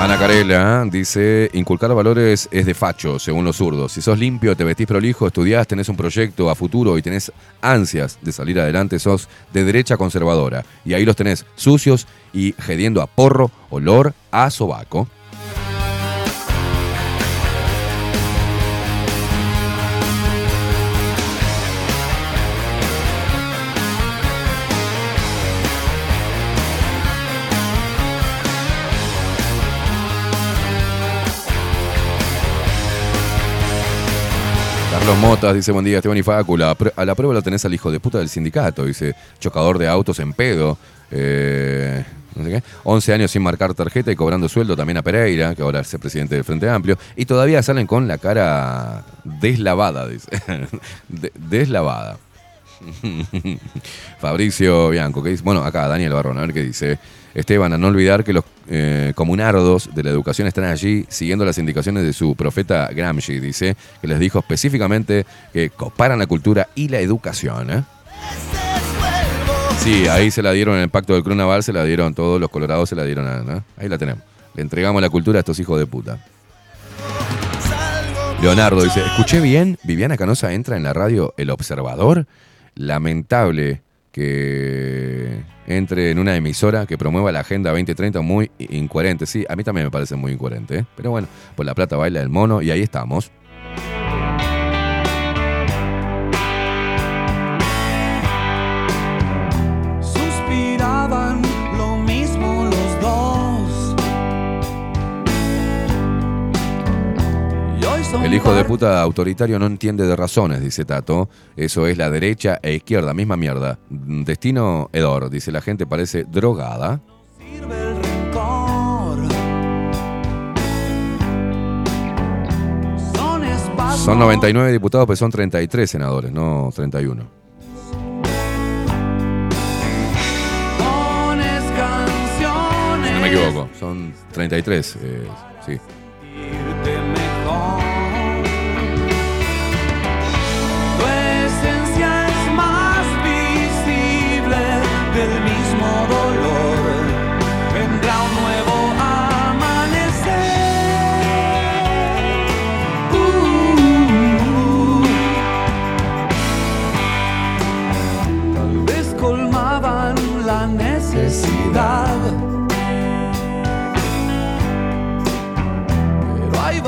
Ana Carela dice, inculcar valores es de facho, según los zurdos. Si sos limpio, te vestís prolijo, estudiás, tenés un proyecto a futuro y tenés ansias de salir adelante, sos de derecha conservadora. Y ahí los tenés sucios y gediendo a porro, olor a sobaco. Carlos Motas dice, buen día, Esteban y Facu, la pr- a la prueba lo tenés al hijo de puta del sindicato, dice, chocador de autos en pedo, eh, no sé qué, 11 años sin marcar tarjeta y cobrando sueldo también a Pereira, que ahora es presidente del Frente Amplio, y todavía salen con la cara deslavada, dice, De- deslavada. Fabricio Bianco, que dice, bueno, acá Daniel Barrón, a ver qué dice. Esteban, a no olvidar que los eh, comunardos de la educación están allí siguiendo las indicaciones de su profeta Gramsci, dice, que les dijo específicamente que coparan la cultura y la educación. ¿eh? Sí, ahí se la dieron en el pacto del Club Naval, se la dieron todos, los colorados se la dieron a... ¿no? Ahí la tenemos. Le entregamos la cultura a estos hijos de puta. Leonardo dice, escuché bien, Viviana Canosa entra en la radio El Observador. Lamentable que entre en una emisora que promueva la Agenda 2030 muy incoherente. Sí, a mí también me parece muy incoherente. ¿eh? Pero bueno, por la plata baila el mono y ahí estamos. El hijo de puta autoritario no entiende de razones, dice Tato. Eso es la derecha e izquierda, misma mierda. Destino Edor, dice la gente parece drogada. Son espasmos. Son 99 diputados, pero son 33 senadores, no 31. Pones canciones. No me equivoco, son 33, eh, sí.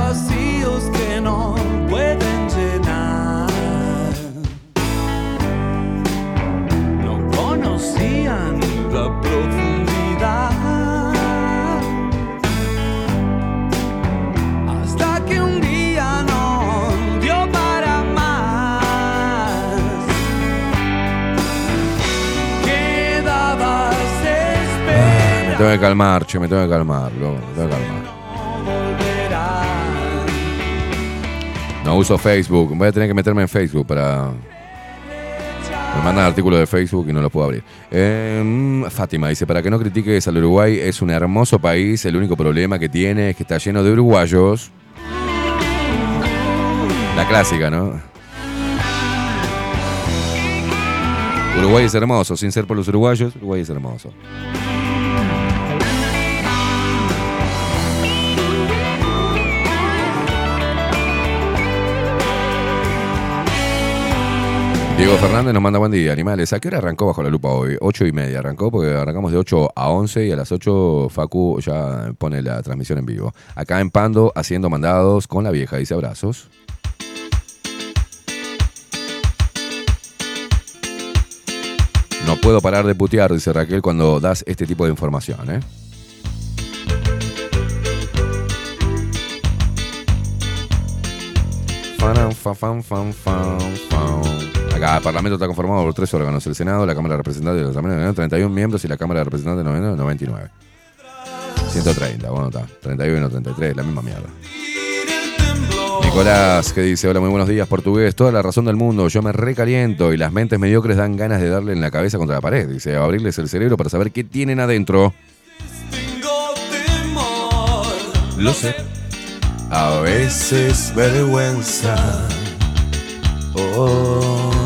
vacíos que no pueden llenar. No conocían la profundidad. Hasta que un día no dio para más. Quedabas esperando. Me tengo que calmar, che, me tengo que calmar, loco, me tengo que calmar. No uso Facebook, voy a tener que meterme en Facebook para... Me mandan artículos de Facebook y no los puedo abrir. Mm, Fátima dice, para que no critiques al Uruguay, es un hermoso país, el único problema que tiene es que está lleno de uruguayos. La clásica, ¿no? Uruguay es hermoso, sin ser por los uruguayos, Uruguay es hermoso. Diego Fernández nos manda buen día, animales. ¿A qué hora arrancó bajo la lupa hoy? 8 y media arrancó porque arrancamos de 8 a 11 y a las 8 Facu ya pone la transmisión en vivo. Acá en Pando haciendo mandados con la vieja, dice abrazos. No puedo parar de putear, dice Raquel, cuando das este tipo de información, ¿eh? Faran, fa, fan, fan, fan, fan. El Parlamento está conformado por tres órganos: el Senado, la Cámara de Representantes de los Americanos, 31 miembros y la Cámara de Representantes de 99. 130, bueno, está. 31 33, la misma mierda. Nicolás, que dice, hola, muy buenos días, portugués, toda la razón del mundo, yo me recaliento y las mentes mediocres dan ganas de darle en la cabeza contra la pared, dice, abrirles el cerebro para saber qué tienen adentro. Lo sé. A veces vergüenza. Oh.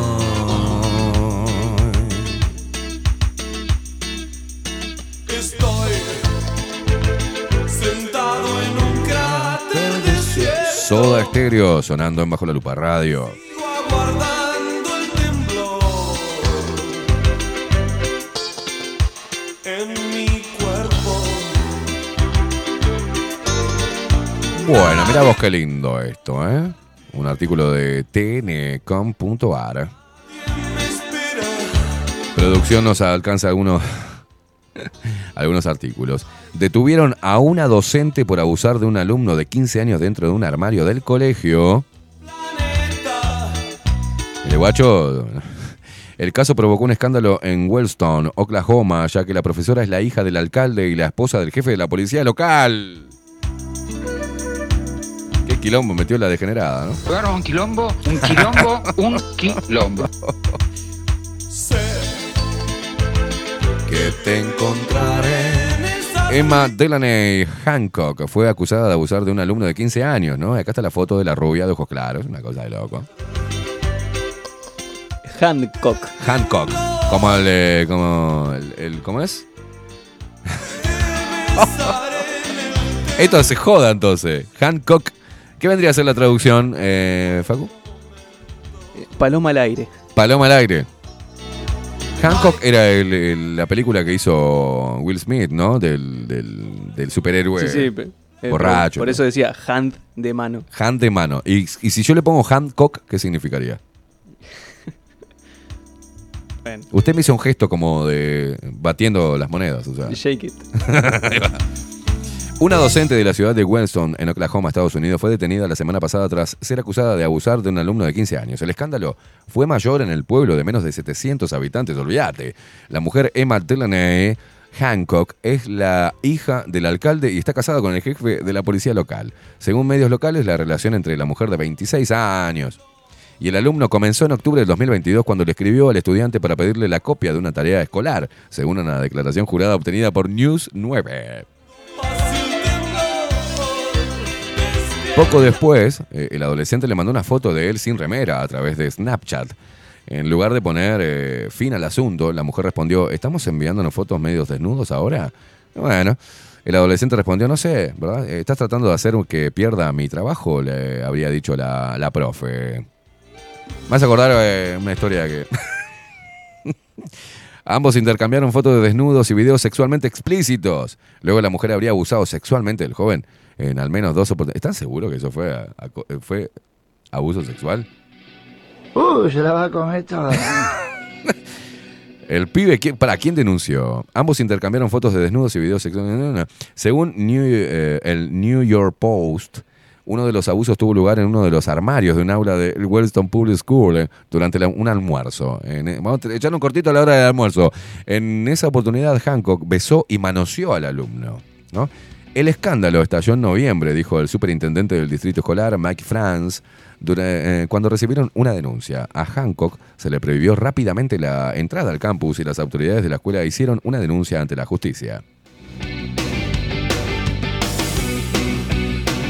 Soda Estéreo sonando en Bajo la Lupa Radio. Bueno, mira vos qué lindo esto, ¿eh? Un artículo de tn.com.ar. Producción nos alcanza algunos, algunos artículos. Detuvieron a una docente por abusar de un alumno de 15 años dentro de un armario del colegio. El guacho. El caso provocó un escándalo en Wellstone, Oklahoma, ya que la profesora es la hija del alcalde y la esposa del jefe de la policía local. Qué quilombo metió la degenerada, ¿no? Jugaron un quilombo, un quilombo, un quilombo. Que te encontraré. Emma Delaney Hancock fue acusada de abusar de un alumno de 15 años, ¿no? Acá está la foto de la rubia de ojos claros, una cosa de loco. Hancock. Hancock, como el, eh, como el, el- ¿cómo es? Esto se joda entonces. Hancock. ¿Qué vendría a ser la traducción, eh, Facu? Paloma al aire. Paloma al aire. Hancock era el- el- la película que hizo Will Smith, ¿no? Del, del- del superhéroe Sí, sí, pe- eh, borracho. Por, por eso decía hand de mano. Hand de mano. Y, y si yo le pongo Hancock, ¿qué significaría? Bueno. Usted me hizo un gesto como de batiendo las monedas. O sea. Shake it. Ahí va. Una docente de la ciudad de Wellstone, en Oklahoma, Estados Unidos, fue detenida la semana pasada tras ser acusada de abusar de un alumno de 15 años. El escándalo fue mayor en el pueblo de menos de 700 habitantes, olvídate. La mujer Emma Delaney Hancock es la hija del alcalde y está casada con el jefe de la policía local. Según medios locales, la relación entre la mujer de 26 años y el alumno comenzó en octubre del 2022 cuando le escribió al estudiante para pedirle la copia de una tarea escolar, según una declaración jurada obtenida por News 9. Poco después, eh, el adolescente le mandó una foto de él sin remera a través de Snapchat. En lugar de poner eh, fin al asunto, la mujer respondió, ¿estamos enviándonos fotos medios desnudos ahora? Bueno, el adolescente respondió, no sé, ¿verdad? Eh, ¿Estás tratando de hacer que pierda mi trabajo? Le habría dicho la, la profe. A acordar una historia que... Ambos intercambiaron fotos de desnudos y videos sexualmente explícitos. Luego la mujer habría abusado sexualmente del joven en al menos dos oportunidades. ¿Están seguros que eso fue, a- a- fue abuso sexual? Uh, se la va a comer toda. El pibe, ¿quién- ¿para quién denunció? Ambos intercambiaron fotos de desnudos y videos sexuales. No, no, no. Según New- eh, el New York Post, Uno de los abusos tuvo lugar en uno de los armarios de un aula del Wellston Public School eh, durante la- un almuerzo. En- eh, vamos a echar un cortito a la hora del almuerzo. En esa oportunidad, Hancock besó y manoseó al alumno. ¿no? El escándalo estalló en noviembre, dijo el superintendente del distrito escolar, Mike Franz, eh, cuando recibieron una denuncia. A Hancock se le prohibió rápidamente la entrada al campus y las autoridades de la escuela hicieron una denuncia ante la justicia.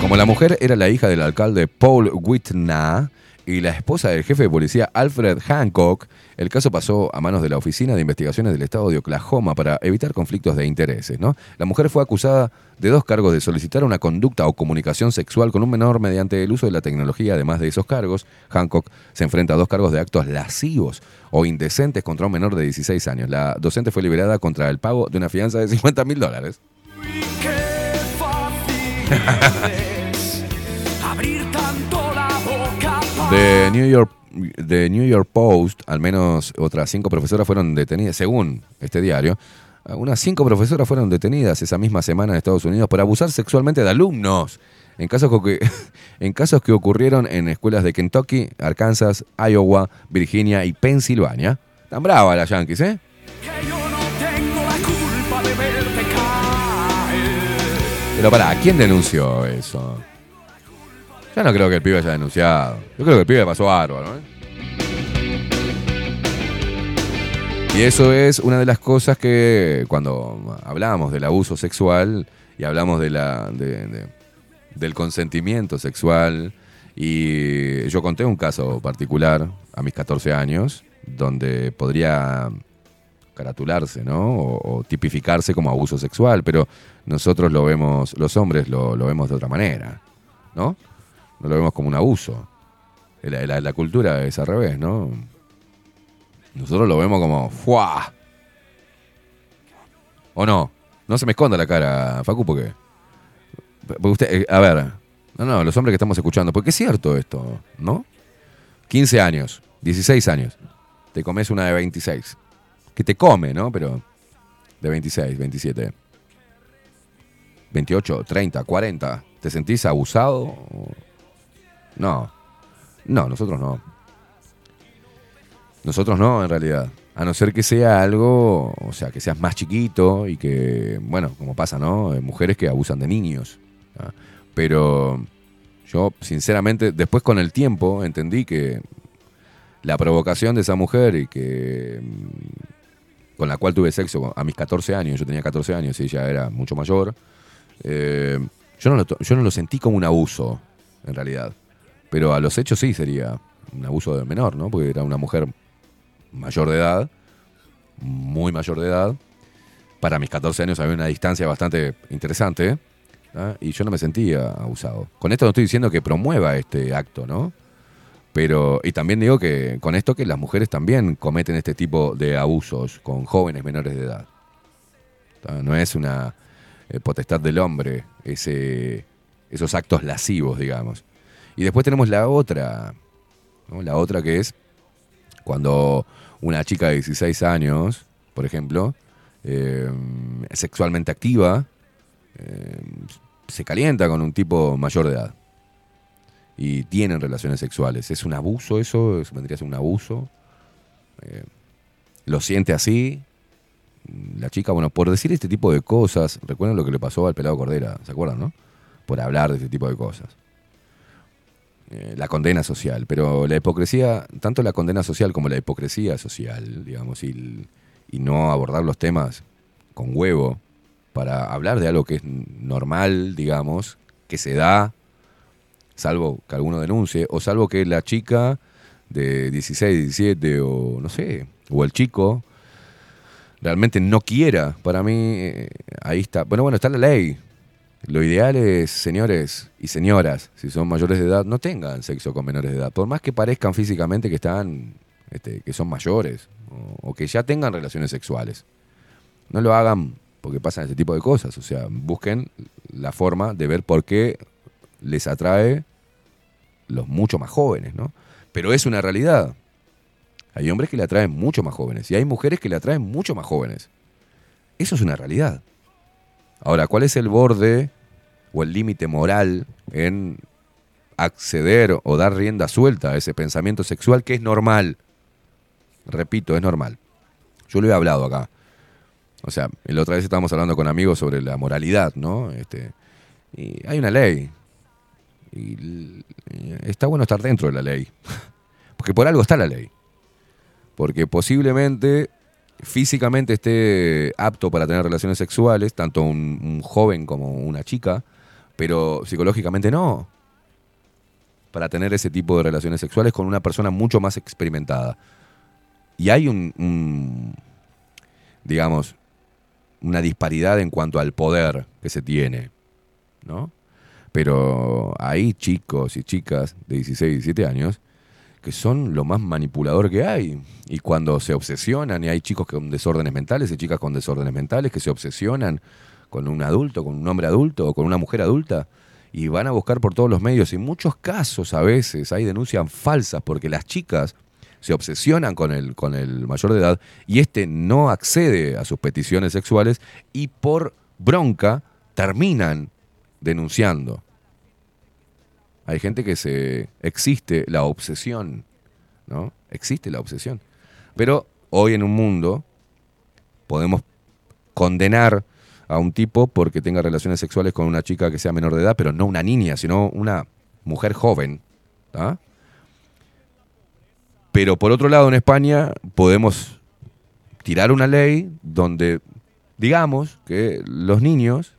Como la mujer era la hija del alcalde Paul Whitna y la esposa del jefe de policía Alfred Hancock, el caso pasó a manos de la Oficina de Investigaciones del Estado de Oklahoma para evitar conflictos de intereses. ¿no? La mujer fue acusada de dos cargos de solicitar una conducta o comunicación sexual con un menor mediante el uso de la tecnología. Además de esos cargos, Hancock se enfrenta a dos cargos de actos lascivos o indecentes contra un menor de 16 años. La docente fue liberada contra el pago de una fianza de 50 mil dólares. The New York The New York Post, al menos otras cinco profesoras fueron detenidas, según este diario, unas cinco profesoras fueron detenidas esa misma semana en Estados Unidos por abusar sexualmente de alumnos. En casos, que, en casos que ocurrieron en escuelas de Kentucky, Arkansas, Iowa, Virginia y Pensilvania. Tan brava las Yankees, ¿eh? tengo la culpa de verte caer. Pero pará, ¿quién denunció eso? Ya no creo que el pibe haya denunciado. Yo creo que el pibe pasó bárbaro, ¿eh? Y eso es una de las cosas que cuando hablamos del abuso sexual y hablamos de la, de- de- del consentimiento sexual, y yo conté un caso particular a mis 14 años, donde podría caratularse, ¿no? O, tipificarse como abuso sexual, pero nosotros lo vemos, los hombres lo vemos de otra manera, ¿no? No lo vemos como un abuso. La, la- cultura es al revés, ¿no? Nosotros lo vemos como ¡fua! ¿O no? No se me esconda la cara, Facu, porque... porque usted, eh, a ver, no, no, los hombres que estamos escuchando, porque es cierto esto, ¿no? 15 años, 16 años, te comes una de 26. Que te come, ¿no? Pero de 26, 27. 28, 30, 40. ¿Te sentís abusado? No. No, nosotros no. Nosotros no, en realidad. A no ser que sea algo, o sea, que seas más chiquito y que, bueno, como pasa, ¿no? Eh, Mujeres que abusan de niños. Pero yo, sinceramente, después con el tiempo entendí que la provocación de esa mujer y que mm, con la cual tuve sexo a mis 14 años, yo tenía 14 años y ella era mucho mayor, eh, yo, no lo, yo no lo sentí como un abuso, en realidad. Pero a los hechos sí sería un abuso de menor, ¿no? Porque era una mujer mayor de edad, muy mayor de edad. Para mis 14 años había una distancia bastante interesante ¿ah? y yo no me sentía abusado. Con esto no estoy diciendo que promueva este acto, ¿no? Pero, y también digo que con esto que las mujeres también cometen este tipo de abusos con jóvenes menores de edad. No es una eh, potestad del hombre ese, esos actos lascivos, digamos. Y después tenemos la otra, ¿no? la otra que es cuando una chica de 16 años, por ejemplo, eh, sexualmente activa, eh, se calienta con un tipo mayor de edad y tienen relaciones sexuales. ¿Es un abuso eso? ¿Eso vendría a ser un abuso? Eh, ¿Lo siente así? La chica, bueno, por decir este tipo de cosas, recuerden lo que le pasó al pelado Cordera, ¿se acuerdan, no? Por hablar de este tipo de cosas. Eh, la condena social, pero la hipocresía, tanto la condena social como la hipocresía social, digamos, y, y no abordar los temas con huevo para hablar de algo que es normal, digamos, que se da, salvo que alguno denuncie, o salvo que la chica de 16, 17 o no sé, o el chico realmente no quiera, para mí eh, ahí está. Bueno, bueno, está la ley. Lo ideal es, señores y señoras, si son mayores de edad, no tengan sexo con menores de edad. Por más que parezcan físicamente que están, este, que son mayores o, o que ya tengan relaciones sexuales. No lo hagan porque pasan ese tipo de cosas. O sea, busquen la forma de ver por qué les atrae los mucho más jóvenes, ¿no? Pero es una realidad. Hay hombres que le atraen mucho más jóvenes y hay mujeres que le atraen mucho más jóvenes. Eso es una realidad. Ahora, ¿cuál es el borde o el límite moral en acceder o dar rienda suelta a ese pensamiento sexual que es normal. Repito, es normal. Yo lo he hablado acá. O sea, la otra vez estábamos hablando con amigos sobre la moralidad, ¿no? Este, y hay una ley. Y está bueno estar dentro de la ley. Porque por algo está la ley. Porque posiblemente físicamente esté apto para tener relaciones sexuales, tanto un, un joven como una chica, pero psicológicamente no. Para tener ese tipo de relaciones sexuales con una persona mucho más experimentada. Y hay un, digamos, una disparidad en cuanto al poder que se tiene, ¿no? Pero hay chicos y chicas de 16, 17 años que son lo más manipulador que hay. Y cuando se obsesionan, y hay chicos con desórdenes mentales y chicas con desórdenes mentales que se obsesionan con un adulto, con un hombre adulto o con una mujer adulta, y van a buscar por todos los medios. Y en muchos casos a veces hay denuncias falsas porque las chicas se obsesionan con el, con el mayor de edad y este no accede a sus peticiones sexuales y por bronca terminan denunciando. Hay gente que se existe la obsesión, ¿no? Existe la obsesión. Pero hoy en un mundo podemos condenar a un tipo porque tenga relaciones sexuales con una chica que sea menor de edad, pero no una niña, sino una mujer joven. Pero por otro lado, en España podemos tirar una ley donde digamos que los niños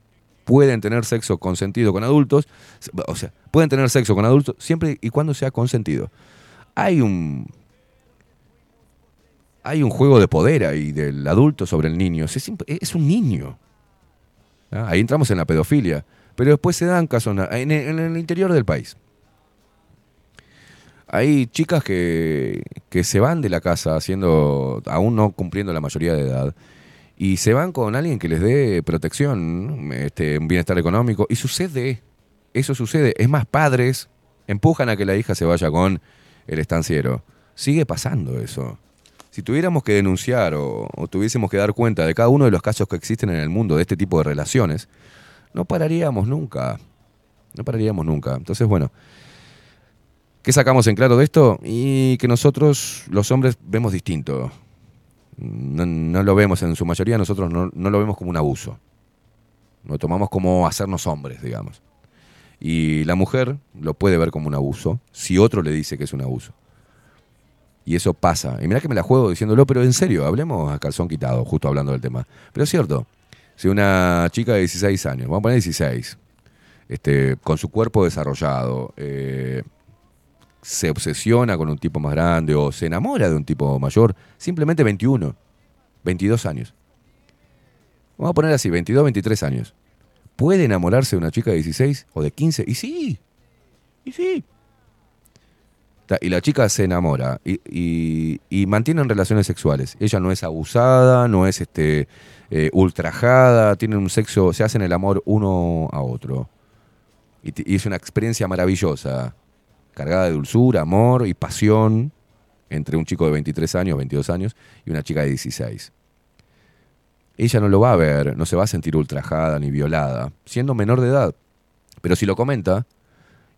pueden tener sexo consentido con adultos, o sea, pueden tener sexo con adultos siempre y cuando sea consentido. Hay un hay un juego de poder ahí del adulto sobre el niño. Es un niño. ¿Ah? Ahí entramos en la pedofilia. Pero después se dan casos en el, en el interior del país. Hay chicas que, que se van de la casa haciendo, aún no cumpliendo la mayoría de edad, y se van con alguien que les dé protección, este, un bienestar económico, y sucede, eso sucede. Es más, padres empujan a que la hija se vaya con el estanciero. Sigue pasando eso. Si tuviéramos que denunciar o, tuviésemos que dar cuenta de cada uno de los casos que existen en el mundo de este tipo de relaciones, no pararíamos nunca. No pararíamos nunca. Entonces, bueno, ¿qué sacamos en claro de esto? Y que nosotros, los hombres, vemos distinto. No, no lo vemos en su mayoría, nosotros no, no lo vemos como un abuso. Lo tomamos como hacernos hombres, digamos. Y la mujer lo puede ver como un abuso si otro le dice que es un abuso. Y eso pasa. Y mirá que me la juego diciéndolo, pero en serio, hablemos a calzón quitado, justo hablando del tema. Pero es cierto, si una chica de 16 años, vamos a poner 16, este, con su cuerpo desarrollado, eh, se obsesiona con un tipo más grande o se enamora de un tipo mayor, simplemente 21, 22 años. Vamos a poner así, 22, 23 años. ¿Puede enamorarse de una chica de 16 o de 15? Y sí, y sí. Y la chica se enamora y, y- mantienen relaciones sexuales. Ella no es abusada, no es este, eh, ultrajada, tienen un sexo, se hacen el amor uno a otro. Y, y es una experiencia maravillosa, cargada de dulzura, amor y pasión entre un chico de 23 años, 22 años y una chica de 16. Ella no lo va a ver, no se va a sentir ultrajada ni violada, siendo menor de edad. Pero si lo comenta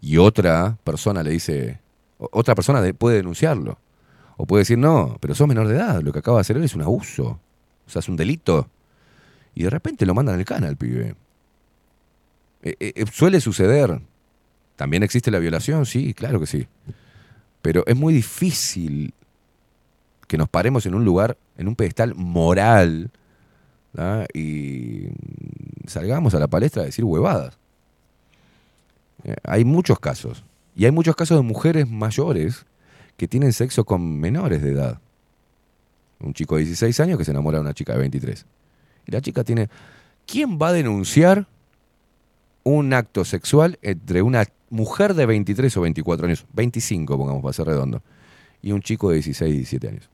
y otra persona le dice, otra persona de- puede denunciarlo. O puede decir, no, pero sos menor de edad, lo que acaba de hacer él es un abuso. O sea, es un delito. Y de repente lo mandan al cana al pibe. Eh, eh, eh, suele suceder. ¿También existe la violación? Sí, claro que sí. Pero es muy difícil que nos paremos en un lugar, en un pedestal moral, y salgamos a la palestra a decir huevadas. Hay muchos casos. Y hay muchos casos de mujeres mayores que tienen sexo con menores de edad. Un chico de 16 años que se enamora de una chica de 23. Y la chica tiene... ¿Quién va a denunciar un acto sexual entre una mujer de 23 o 24 años? 25, pongamos, para ser redondo. Y un chico de 16 y 17 años.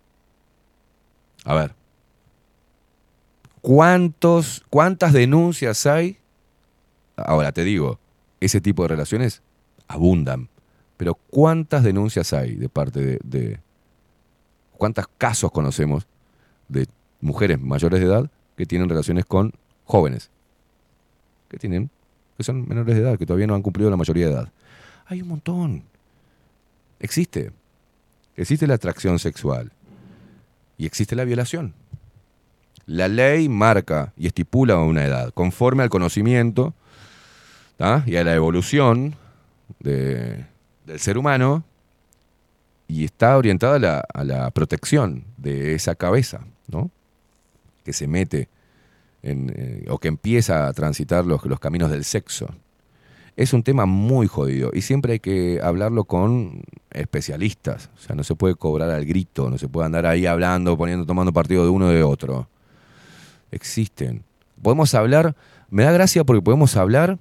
A ver. ¿Cuántos, ¿Cuántas denuncias hay? Ahora te digo, ese tipo de relaciones abundan. Pero ¿cuántas denuncias hay de parte de, de- ¿Cuántos casos conocemos de mujeres mayores de edad que tienen relaciones con jóvenes? Que tienen, que son menores de edad, que todavía no han cumplido la mayoría de edad. Hay un montón. Existe. Existe la atracción sexual. Y existe la violación. La ley marca y estipula una edad, conforme al conocimiento y a la evolución de- del ser humano, y está orientada a la, protección de esa cabeza, ¿no? Que se mete en, eh, o que empieza a transitar los, los caminos del sexo. Es un tema muy jodido y siempre hay que hablarlo con especialistas. O sea, no se puede cobrar al grito, no se puede andar ahí hablando, poniendo, tomando partido de uno o de otro. Existen. Podemos hablar, me da gracia porque podemos hablar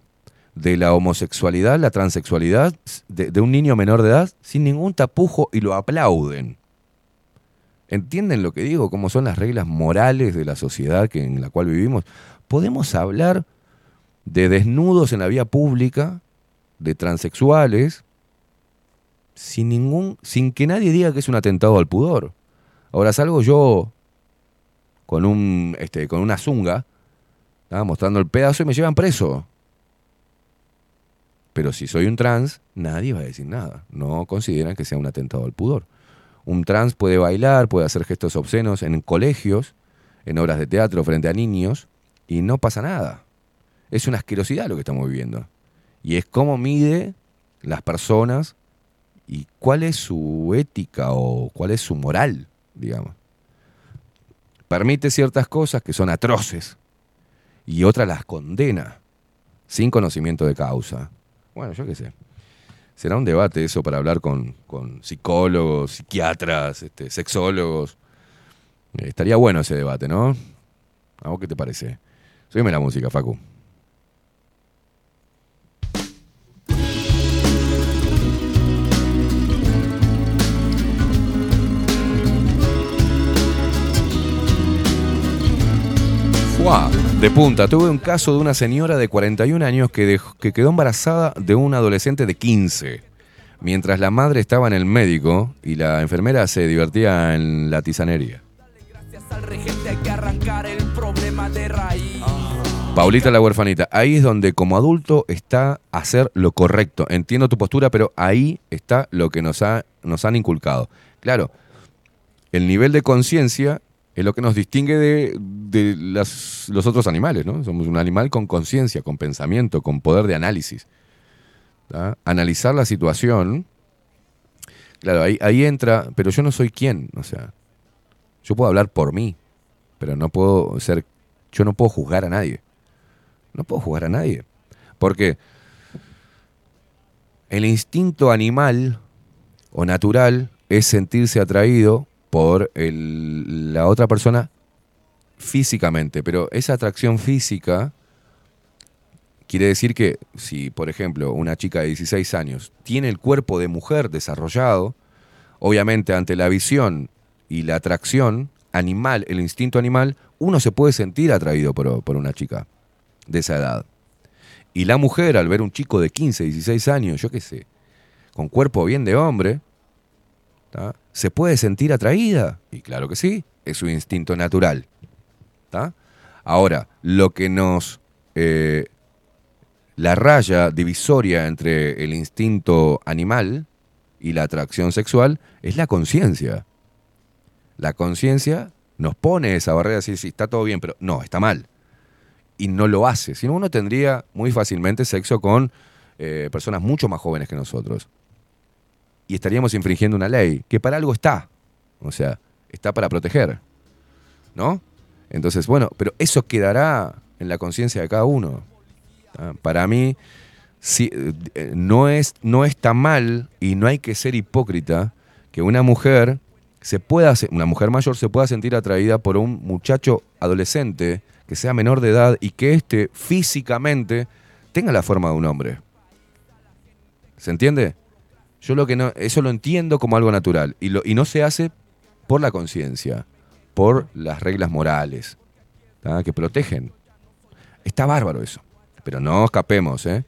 de la homosexualidad, la transexualidad de, un niño menor de edad sin ningún tapujo y lo aplauden. ¿Entienden lo que digo? ¿Cómo son las reglas morales de la sociedad que, en la cual vivimos? Podemos hablar de desnudos en la vía pública, de transexuales, sin ningún, sin que nadie diga que es un atentado al pudor. Ahora salgo yo con un, este, con una zunga, ¿tá? mostrando el pedazo y me llevan preso. Pero si soy un trans, nadie va a decir nada. No consideran que sea un atentado al pudor. Un trans puede bailar, puede hacer gestos obscenos en colegios, en obras de teatro frente a niños, y no pasa nada. Es una asquerosidad lo que estamos viviendo. Y es cómo mide las personas y cuál es su ética o cuál es su moral, digamos. Permite ciertas cosas que son atroces y otras las condena sin conocimiento de causa. Bueno, yo qué sé. Será un debate eso para hablar con, con psicólogos, psiquiatras, este, sexólogos. Eh, estaría bueno ese debate, ¿no? ¿A vos qué te parece? Sígueme la música, Facu. Fuá, de punta, tuve un caso de una señora de 41 años que, dejó- que quedó embarazada de un adolescente de 15. Mientras la madre estaba en el médico y la enfermera se divertía en la raíz. Paulita la huerfanita, ahí es donde como adulto está hacer lo correcto. Entiendo tu postura, pero ahí está lo que nos han inculcado. Claro, el nivel de conciencia es lo que nos distingue de, de las- los otros animales, ¿no? Somos un animal con conciencia, con pensamiento, con poder de análisis. Analizar la situación, claro, ahí, ahí entra, pero yo no soy quién, o sea, yo puedo hablar por mí, pero no puedo ser, yo no puedo juzgar a nadie. No puedo juzgar a nadie. Porque el instinto animal o natural es sentirse atraído por el- la otra persona físicamente, pero esa atracción física quiere decir que si, por ejemplo, una chica de 16 años tiene el cuerpo de mujer desarrollado, obviamente ante la visión y la atracción animal, el instinto animal, uno se puede sentir atraído por, por una chica de esa edad. Y la mujer, al ver un chico de 15, 16 años, yo qué sé, con cuerpo bien de hombre, se puede sentir atraída. Y claro que sí, es su instinto natural. Ahora, lo que nos... eh, la raya divisoria entre el instinto animal y la atracción sexual es la conciencia. La conciencia nos pone esa barrera decir, sí, está todo bien, pero no, está mal. Y no lo hace. Si no, uno tendría muy fácilmente sexo con eh, personas mucho más jóvenes que nosotros. Y estaríamos infringiendo una ley que para algo está. O sea, está para proteger. ¿No? Entonces, bueno, pero eso quedará en la conciencia de cada uno. ¿tá? Para mí, sí, eh, no, es, no está mal y no hay que ser hipócrita que una mujer se pueda, una mujer mayor se pueda sentir atraída por un muchacho adolescente que sea menor de edad y que éste físicamente tenga la forma de un hombre. ¿Se entiende? Yo lo que no, eso lo entiendo como algo natural y, lo, y no se hace por la conciencia, por las reglas morales que protegen. Está bárbaro eso, pero no escapemos, ¿eh?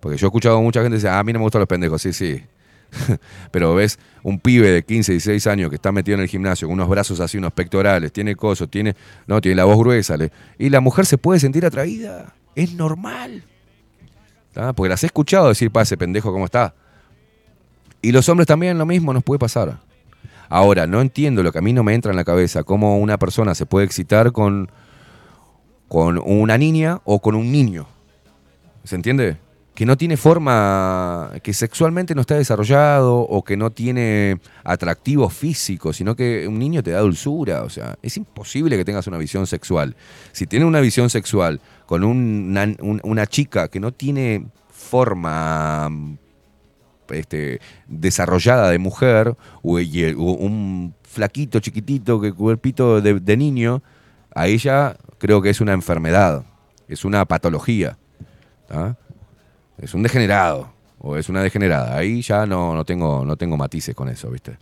Porque yo he escuchado a mucha gente decir, ah, a mí no me gustan los pendejos, sí, sí. Pero ves un pibe de 15, 16 años que está metido en el gimnasio con unos brazos así, unos pectorales, tiene coso, tiene, no, tiene la voz gruesa. le- y la mujer se puede sentir atraída. Es normal. Porque las he escuchado decir, pa, ese pendejo, ¿cómo está? Y los hombres también lo mismo nos puede pasar. Ahora, no entiendo lo que a mí no me entra en la cabeza, cómo una persona se puede excitar con, con una niña o con un niño. ¿Se entiende? Que no tiene forma, que sexualmente no está desarrollado o que no tiene atractivo físico, sino que un niño te da dulzura. O sea, es imposible que tengas una visión sexual. Si tienes una visión sexual con una, un- una chica que no tiene forma este, desarrollada de mujer y un flaquito chiquitito que cuerpito de, de niño, a ella creo que es una enfermedad, es una patología, es un degenerado o es una degenerada. Ahí ya no, no, tengo, no tengo matices con eso, ¿viste?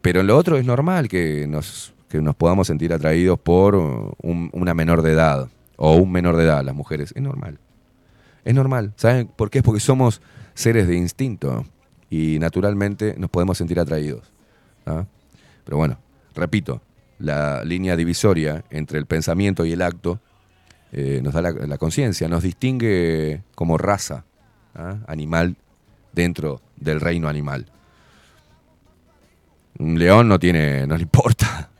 Pero en lo otro es normal que nos, que nos podamos sentir atraídos por un- una menor de edad o un menor de edad, las mujeres. Es normal. Es normal. ¿Saben por qué? Es porque somos seres de instinto y naturalmente nos podemos sentir atraídos. ¿ah? Pero bueno, repito, la línea divisoria entre el pensamiento y el acto eh, nos da la, conciencia, nos distingue como raza ¿ah? animal dentro del reino animal. Un león no tiene, no le importa.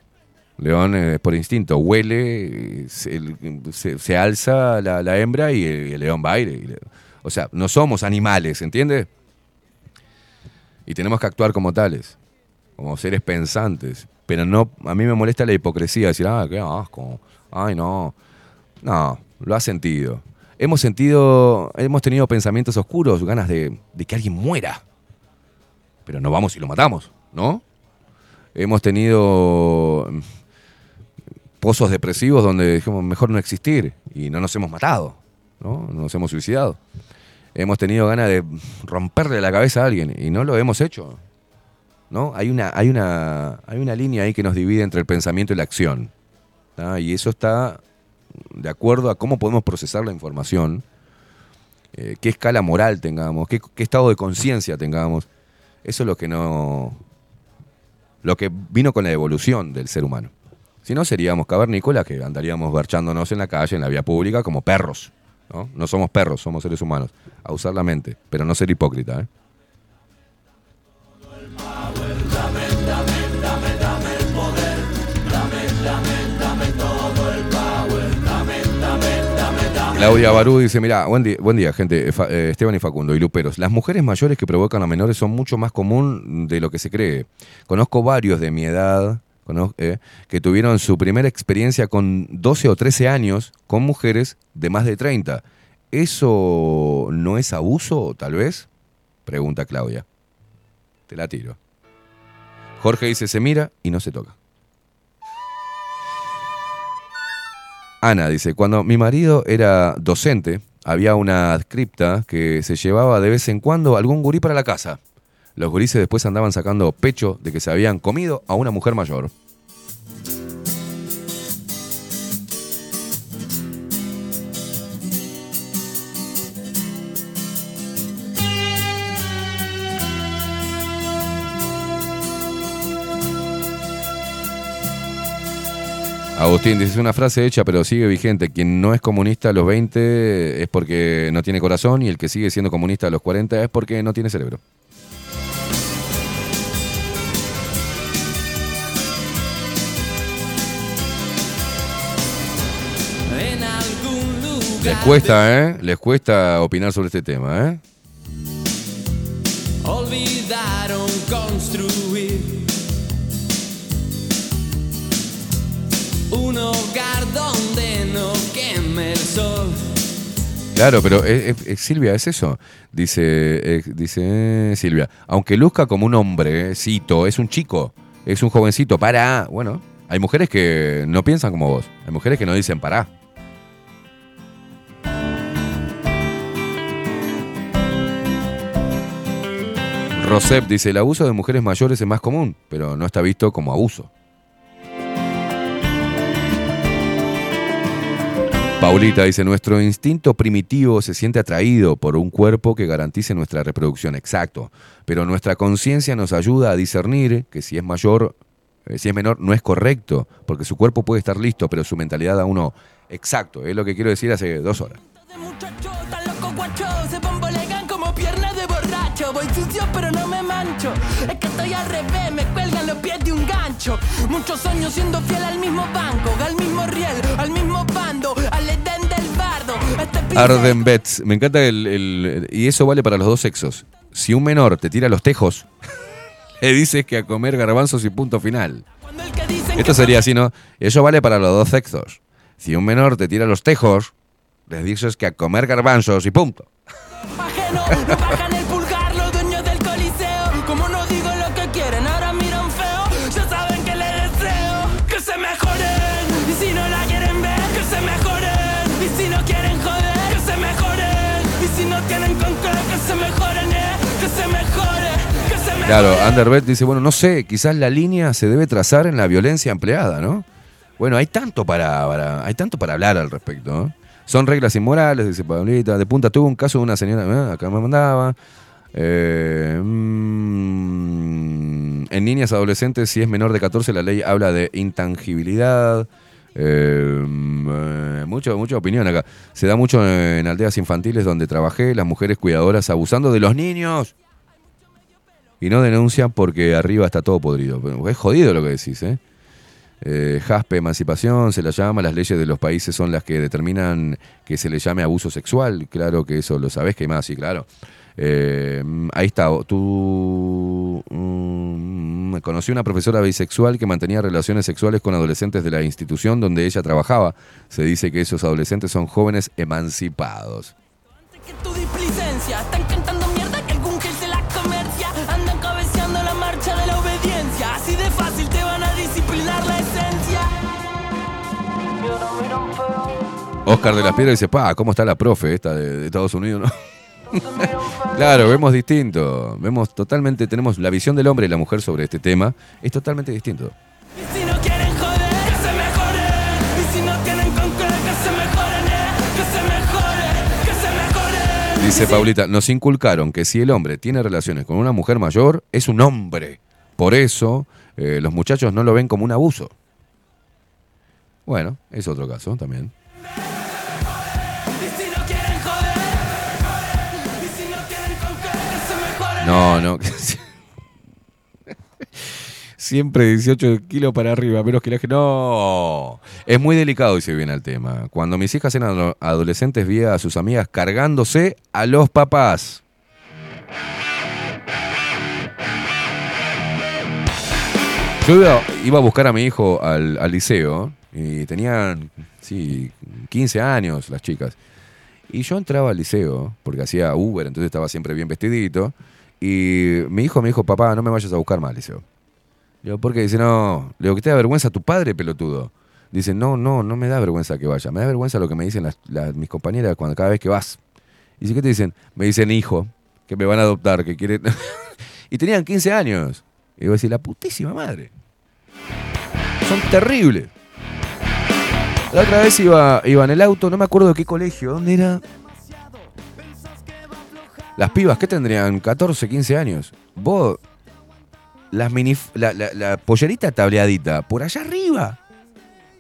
León eh, por instinto huele, se, alza la, hembra y el, y león va y le- O sea, no somos animales, ¿entiende? Y tenemos que actuar como tales, como seres pensantes. Pero no, a mí me molesta la hipocresía, decir, ah, qué asco, ay no. No, lo has sentido. Hemos sentido, hemos tenido pensamientos oscuros, ganas de, de que alguien muera. Pero no vamos y lo matamos, ¿no? Hemos tenido mm, pozos depresivos donde dijimos mejor no existir y no nos hemos matado. No nos hemos suicidado. Hemos tenido ganas de romperle la cabeza a alguien y no lo hemos hecho. ¿No? Hay una, hay una, hay una línea ahí que nos divide entre el pensamiento y la acción. Y eso está de acuerdo a cómo podemos procesar la información, eh, qué escala moral tengamos, qué, estado de conciencia tengamos. Eso es lo que no. lo que vino con la evolución del ser humano. Si no, seríamos cavernícolas que andaríamos garchándonos en la calle, en la vía pública, como perros. ¿No? no somos perros, somos seres humanos. A usar la mente, pero no ser hipócrita. ¿eh? Claudia Barú dice, mira, buen día, buen día gente, Fa- eh, Esteban y Facundo y Luperos. Las mujeres mayores que provocan a menores son mucho más común de lo que se cree. Conozco varios de mi edad eh, que tuvieron su primera experiencia con 12 o 13 años con mujeres de más de 30. ¿Eso no es abuso, tal vez? Pregunta Claudia. Te la tiro. Jorge dice, se mira y no se toca. Ana dice, cuando mi marido era docente, había una adscripta que se llevaba de vez en cuando algún gurí para la casa. Los gurises después andaban sacando pecho de que se habían comido a una mujer mayor. Agustín dice, una frase hecha pero sigue vigente. Quien no es comunista a los 20 es porque no tiene corazón y el que sigue siendo comunista a los 40 es porque no tiene cerebro. Les cuesta, ¿eh? Les cuesta opinar sobre este tema, ¿eh? Olvidaron construir un hogar donde no queme el sol. Claro, pero eh, eh, eh, Silvia, es eso. Dice, dice Silvia, aunque luzca como un hombre, cito, es un chico, es un jovencito, para. Bueno, hay mujeres que no piensan como vos, hay mujeres que no dicen para. Rosep dice, el abuso de mujeres mayores es más común, pero no está visto como abuso. Paulita dice, nuestro instinto primitivo se siente atraído por un cuerpo que garantice nuestra reproducción, exacto, pero nuestra conciencia nos ayuda a discernir que si es mayor, eh, si es menor, no es correcto, porque su cuerpo puede estar listo, pero su mentalidad aún no. Exacto, es lo que quiero decir hace dos horas. Macho. Voy sucio pero no me mancho. Es que estoy al revés, me cuelgan los pies de un gancho. Muchos años siendo fiel al mismo banco, al mismo riel, al mismo bando, al edén del bardo. Este Arden Betts. Me encanta el, el- Y eso vale para los dos sexos. Si un menor te tira los tejos, le dices que a comer garbanzos y punto final. Esto sería así, ¿no? Eso vale para los dos sexos. Si un menor te tira los tejos, les dices que a comer garbanzos y punto. Claro, Underbet dice, bueno, no sé, quizás la línea se debe trazar en la violencia empleada, ¿no? Bueno, hay tanto para, para- hay tanto para hablar al respecto. Son reglas inmorales, dice Pablita. De punta tuvo un caso de una señora, ah, acá me mandaba. Eh, mm, en niñas adolescentes, si es menor de 14, la ley habla de intangibilidad. Eh, mm, mucha opinión acá. Se da mucho en aldeas infantiles donde trabajé, las mujeres cuidadoras abusando de los niños. Y no denuncian porque arriba está todo podrido. Es jodido lo que decís, ¿eh? Eh, Jaspe, emancipación, se la llama, las leyes de los países son las que determinan que se le llame abuso sexual, claro que eso lo sabés, que más, sí, claro. Eh, ahí está, tú... mm, conocí una profesora bisexual que mantenía relaciones sexuales con adolescentes de la institución donde ella trabajaba. Se dice que esos adolescentes son jóvenes emancipados. Oscar de las Piedras dice, pa, ¿cómo está la profe esta de, de Estados Unidos? no?" claro, vemos distinto. Vemos totalmente, tenemos la visión del hombre y la mujer sobre este tema. Es totalmente distinto. Dice Paulita, nos inculcaron que si el hombre tiene relaciones con una mujer mayor, es un hombre. Por eso, eh, los muchachos no lo ven como un abuso. Bueno, es otro caso también. No, no. Siempre 18 kilos para arriba, menos que la gente. No. Es muy delicado y se viene al tema. Cuando mis hijas eran ado- adolescentes, vi a sus amigas cargándose a los papás. Yo iba, iba a buscar a mi hijo al, al liceo y tenían, sí, 15 años las chicas. Y yo entraba al liceo, porque hacía Uber, entonces estaba siempre bien vestidito. Y mi hijo me dijo, papá, no me vayas a buscar más liceo. Yo, ¿por qué? Dice, no, le digo, que te da vergüenza tu padre, pelotudo. Dice, no, no, no me da vergüenza que vaya. Me da vergüenza lo que me dicen mis compañeras cuando cada vez que vas. Y dice, ¿qué te dicen? Me dicen, hijo, que me van a adoptar, que quieren... y tenían 15 años. Y digo, decir, la putísima madre. Son terribles. La otra vez iba, iba en el auto, no me acuerdo de qué colegio, ¿dónde era? Las pibas, ¿qué tendrían? 14, 15 años. Vos, las mini, la, pollerita tableadita, por allá arriba.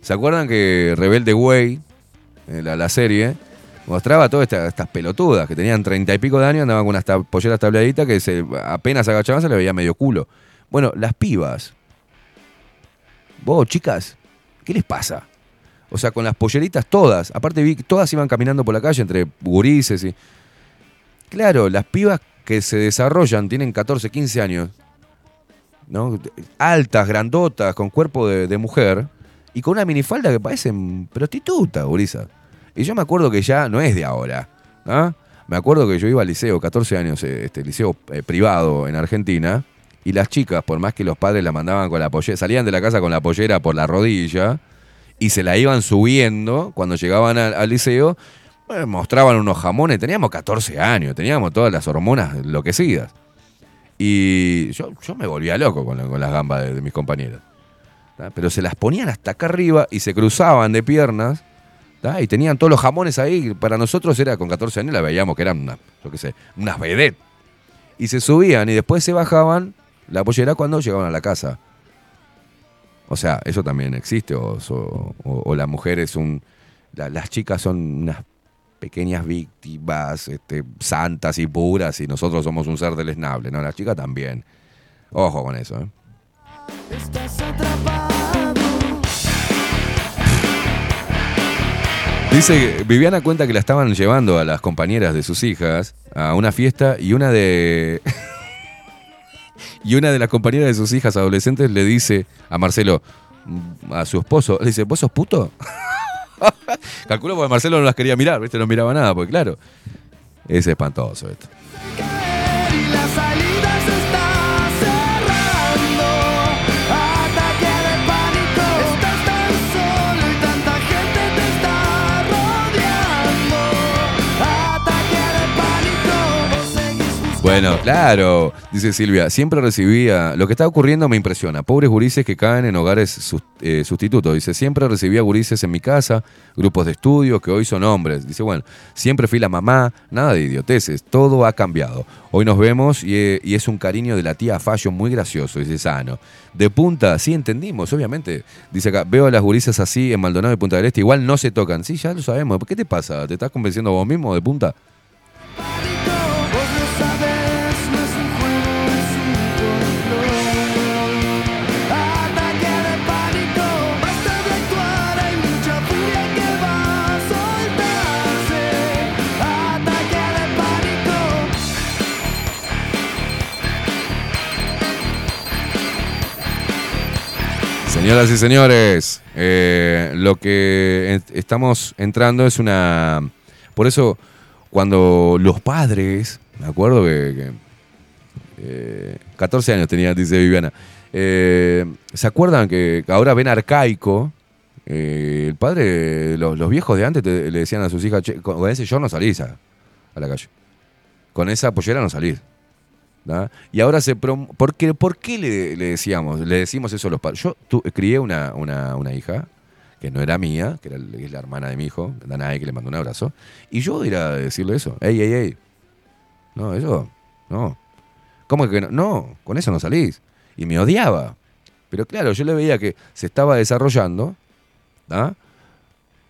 ¿Se acuerdan que Rebelde Way, eh, la, la serie, mostraba todas estas, estas pelotudas que tenían treinta y pico de años, andaban con unas tab- polleras tableaditas que se, apenas agachaban se le veía medio culo? Bueno, las pibas. Vos, chicas, ¿qué les pasa? O sea, con las polleritas todas. Aparte vi que todas iban caminando por la calle entre gurises y... Claro, las pibas que se desarrollan, tienen 14, 15 años, ¿no? Altas, grandotas, con cuerpo de, mujer, y con una minifalda que parecen prostituta, gurisa. Y yo me acuerdo que ya no es de ahora, ¿ah? Me acuerdo que yo iba al liceo, 14 años, eh, este liceo eh, privado en Argentina, y las chicas, por más que los padres la mandaban con la pollera, salían de la casa con la pollera por la rodilla, y se la iban subiendo cuando llegaban al liceo, mostraban unos jamones, teníamos 14 años, teníamos todas las hormonas enloquecidas. Y yo, yo me volvía loco con, la- con las gambas de, mis compañeros. Pero se las ponían hasta acá arriba y se cruzaban de piernas. ¿tá? Y tenían todos los jamones ahí. Para nosotros era con 14 años, la veíamos que eran, una, yo qué sé, unas vedettes. Y se subían y después se bajaban la pollera cuando llegaban a la casa. O sea, eso también existe. O, o- o la mujer es un. la- las chicas son unas pequeñas víctimas, este, santas y puras, y nosotros somos un ser deleznable, ¿no? La chica también. Ojo con eso, ¿eh? Estás. Dice, Viviana cuenta que la estaban llevando a las compañeras de sus hijas a una fiesta y una de... y una de las compañeras de sus hijas adolescentes le dice a Marcelo, mm, a su esposo, le dice, ¿vos sos puto? Calculo porque Marcelo no las quería mirar, ¿viste? No miraba nada, porque claro, es espantoso esto. Bueno, claro, dice Silvia, siempre recibía, lo que está ocurriendo me impresiona, pobres gurises que caen en hogares eh, sustitutos, dice, siempre recibía gurises en mi casa, grupos de estudio que hoy son hombres, dice, bueno, siempre fui la mamá, nada de idioteces, todo ha cambiado, hoy nos vemos y, eh, y es un cariño de la tía Fallo muy gracioso, dice Sano, de punta, sí entendimos, obviamente, dice acá, veo a las gurises así en Maldonado y Punta del Este, igual no se tocan, sí, ya lo sabemos, ¿qué te pasa? ¿Te estás convenciendo vos mismo de punta? Señoras y señores, eh, lo que estamos entrando es una... Por eso, cuando los padres, me acuerdo que... que, eh, 14 años tenía, dice Viviana. eh, ¿Se acuerdan que ahora ven arcaico? Eh, el padre, los, viejos de antes te- le decían a sus hijas, "Che, con ese yo no salís a, a la calle. Con esa pollera no salís. Y ahora se... prom- ¿Por qué, por qué le, le decíamos, le decimos eso a los padres? Yo tu- crié una, una, una hija que no era mía, que era es la hermana de mi hijo, Danae, que le mandó un abrazo. Y yo ir a decirle eso. Ey, ey, ey. No, eso, no. ¿Cómo que no? No, con eso no salís. Y me odiaba. Pero claro, yo le veía que se estaba desarrollando, ¿da?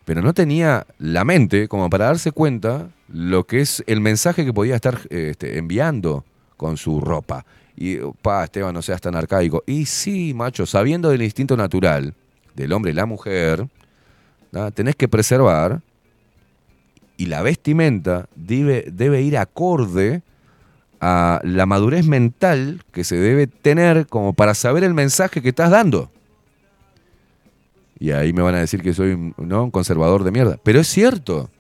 pero no tenía la mente como para darse cuenta lo que es el mensaje que podía estar eh, este, enviando con su ropa. Y, pa, Esteban, no seas tan arcaico. Y sí, macho, sabiendo del instinto natural del hombre y la mujer, tenés que preservar y la vestimenta debe, ir acorde a la madurez mental que se debe tener como para saber el mensaje que estás dando. Y ahí me van a decir que soy ¿no? un conservador de mierda. Pero es cierto.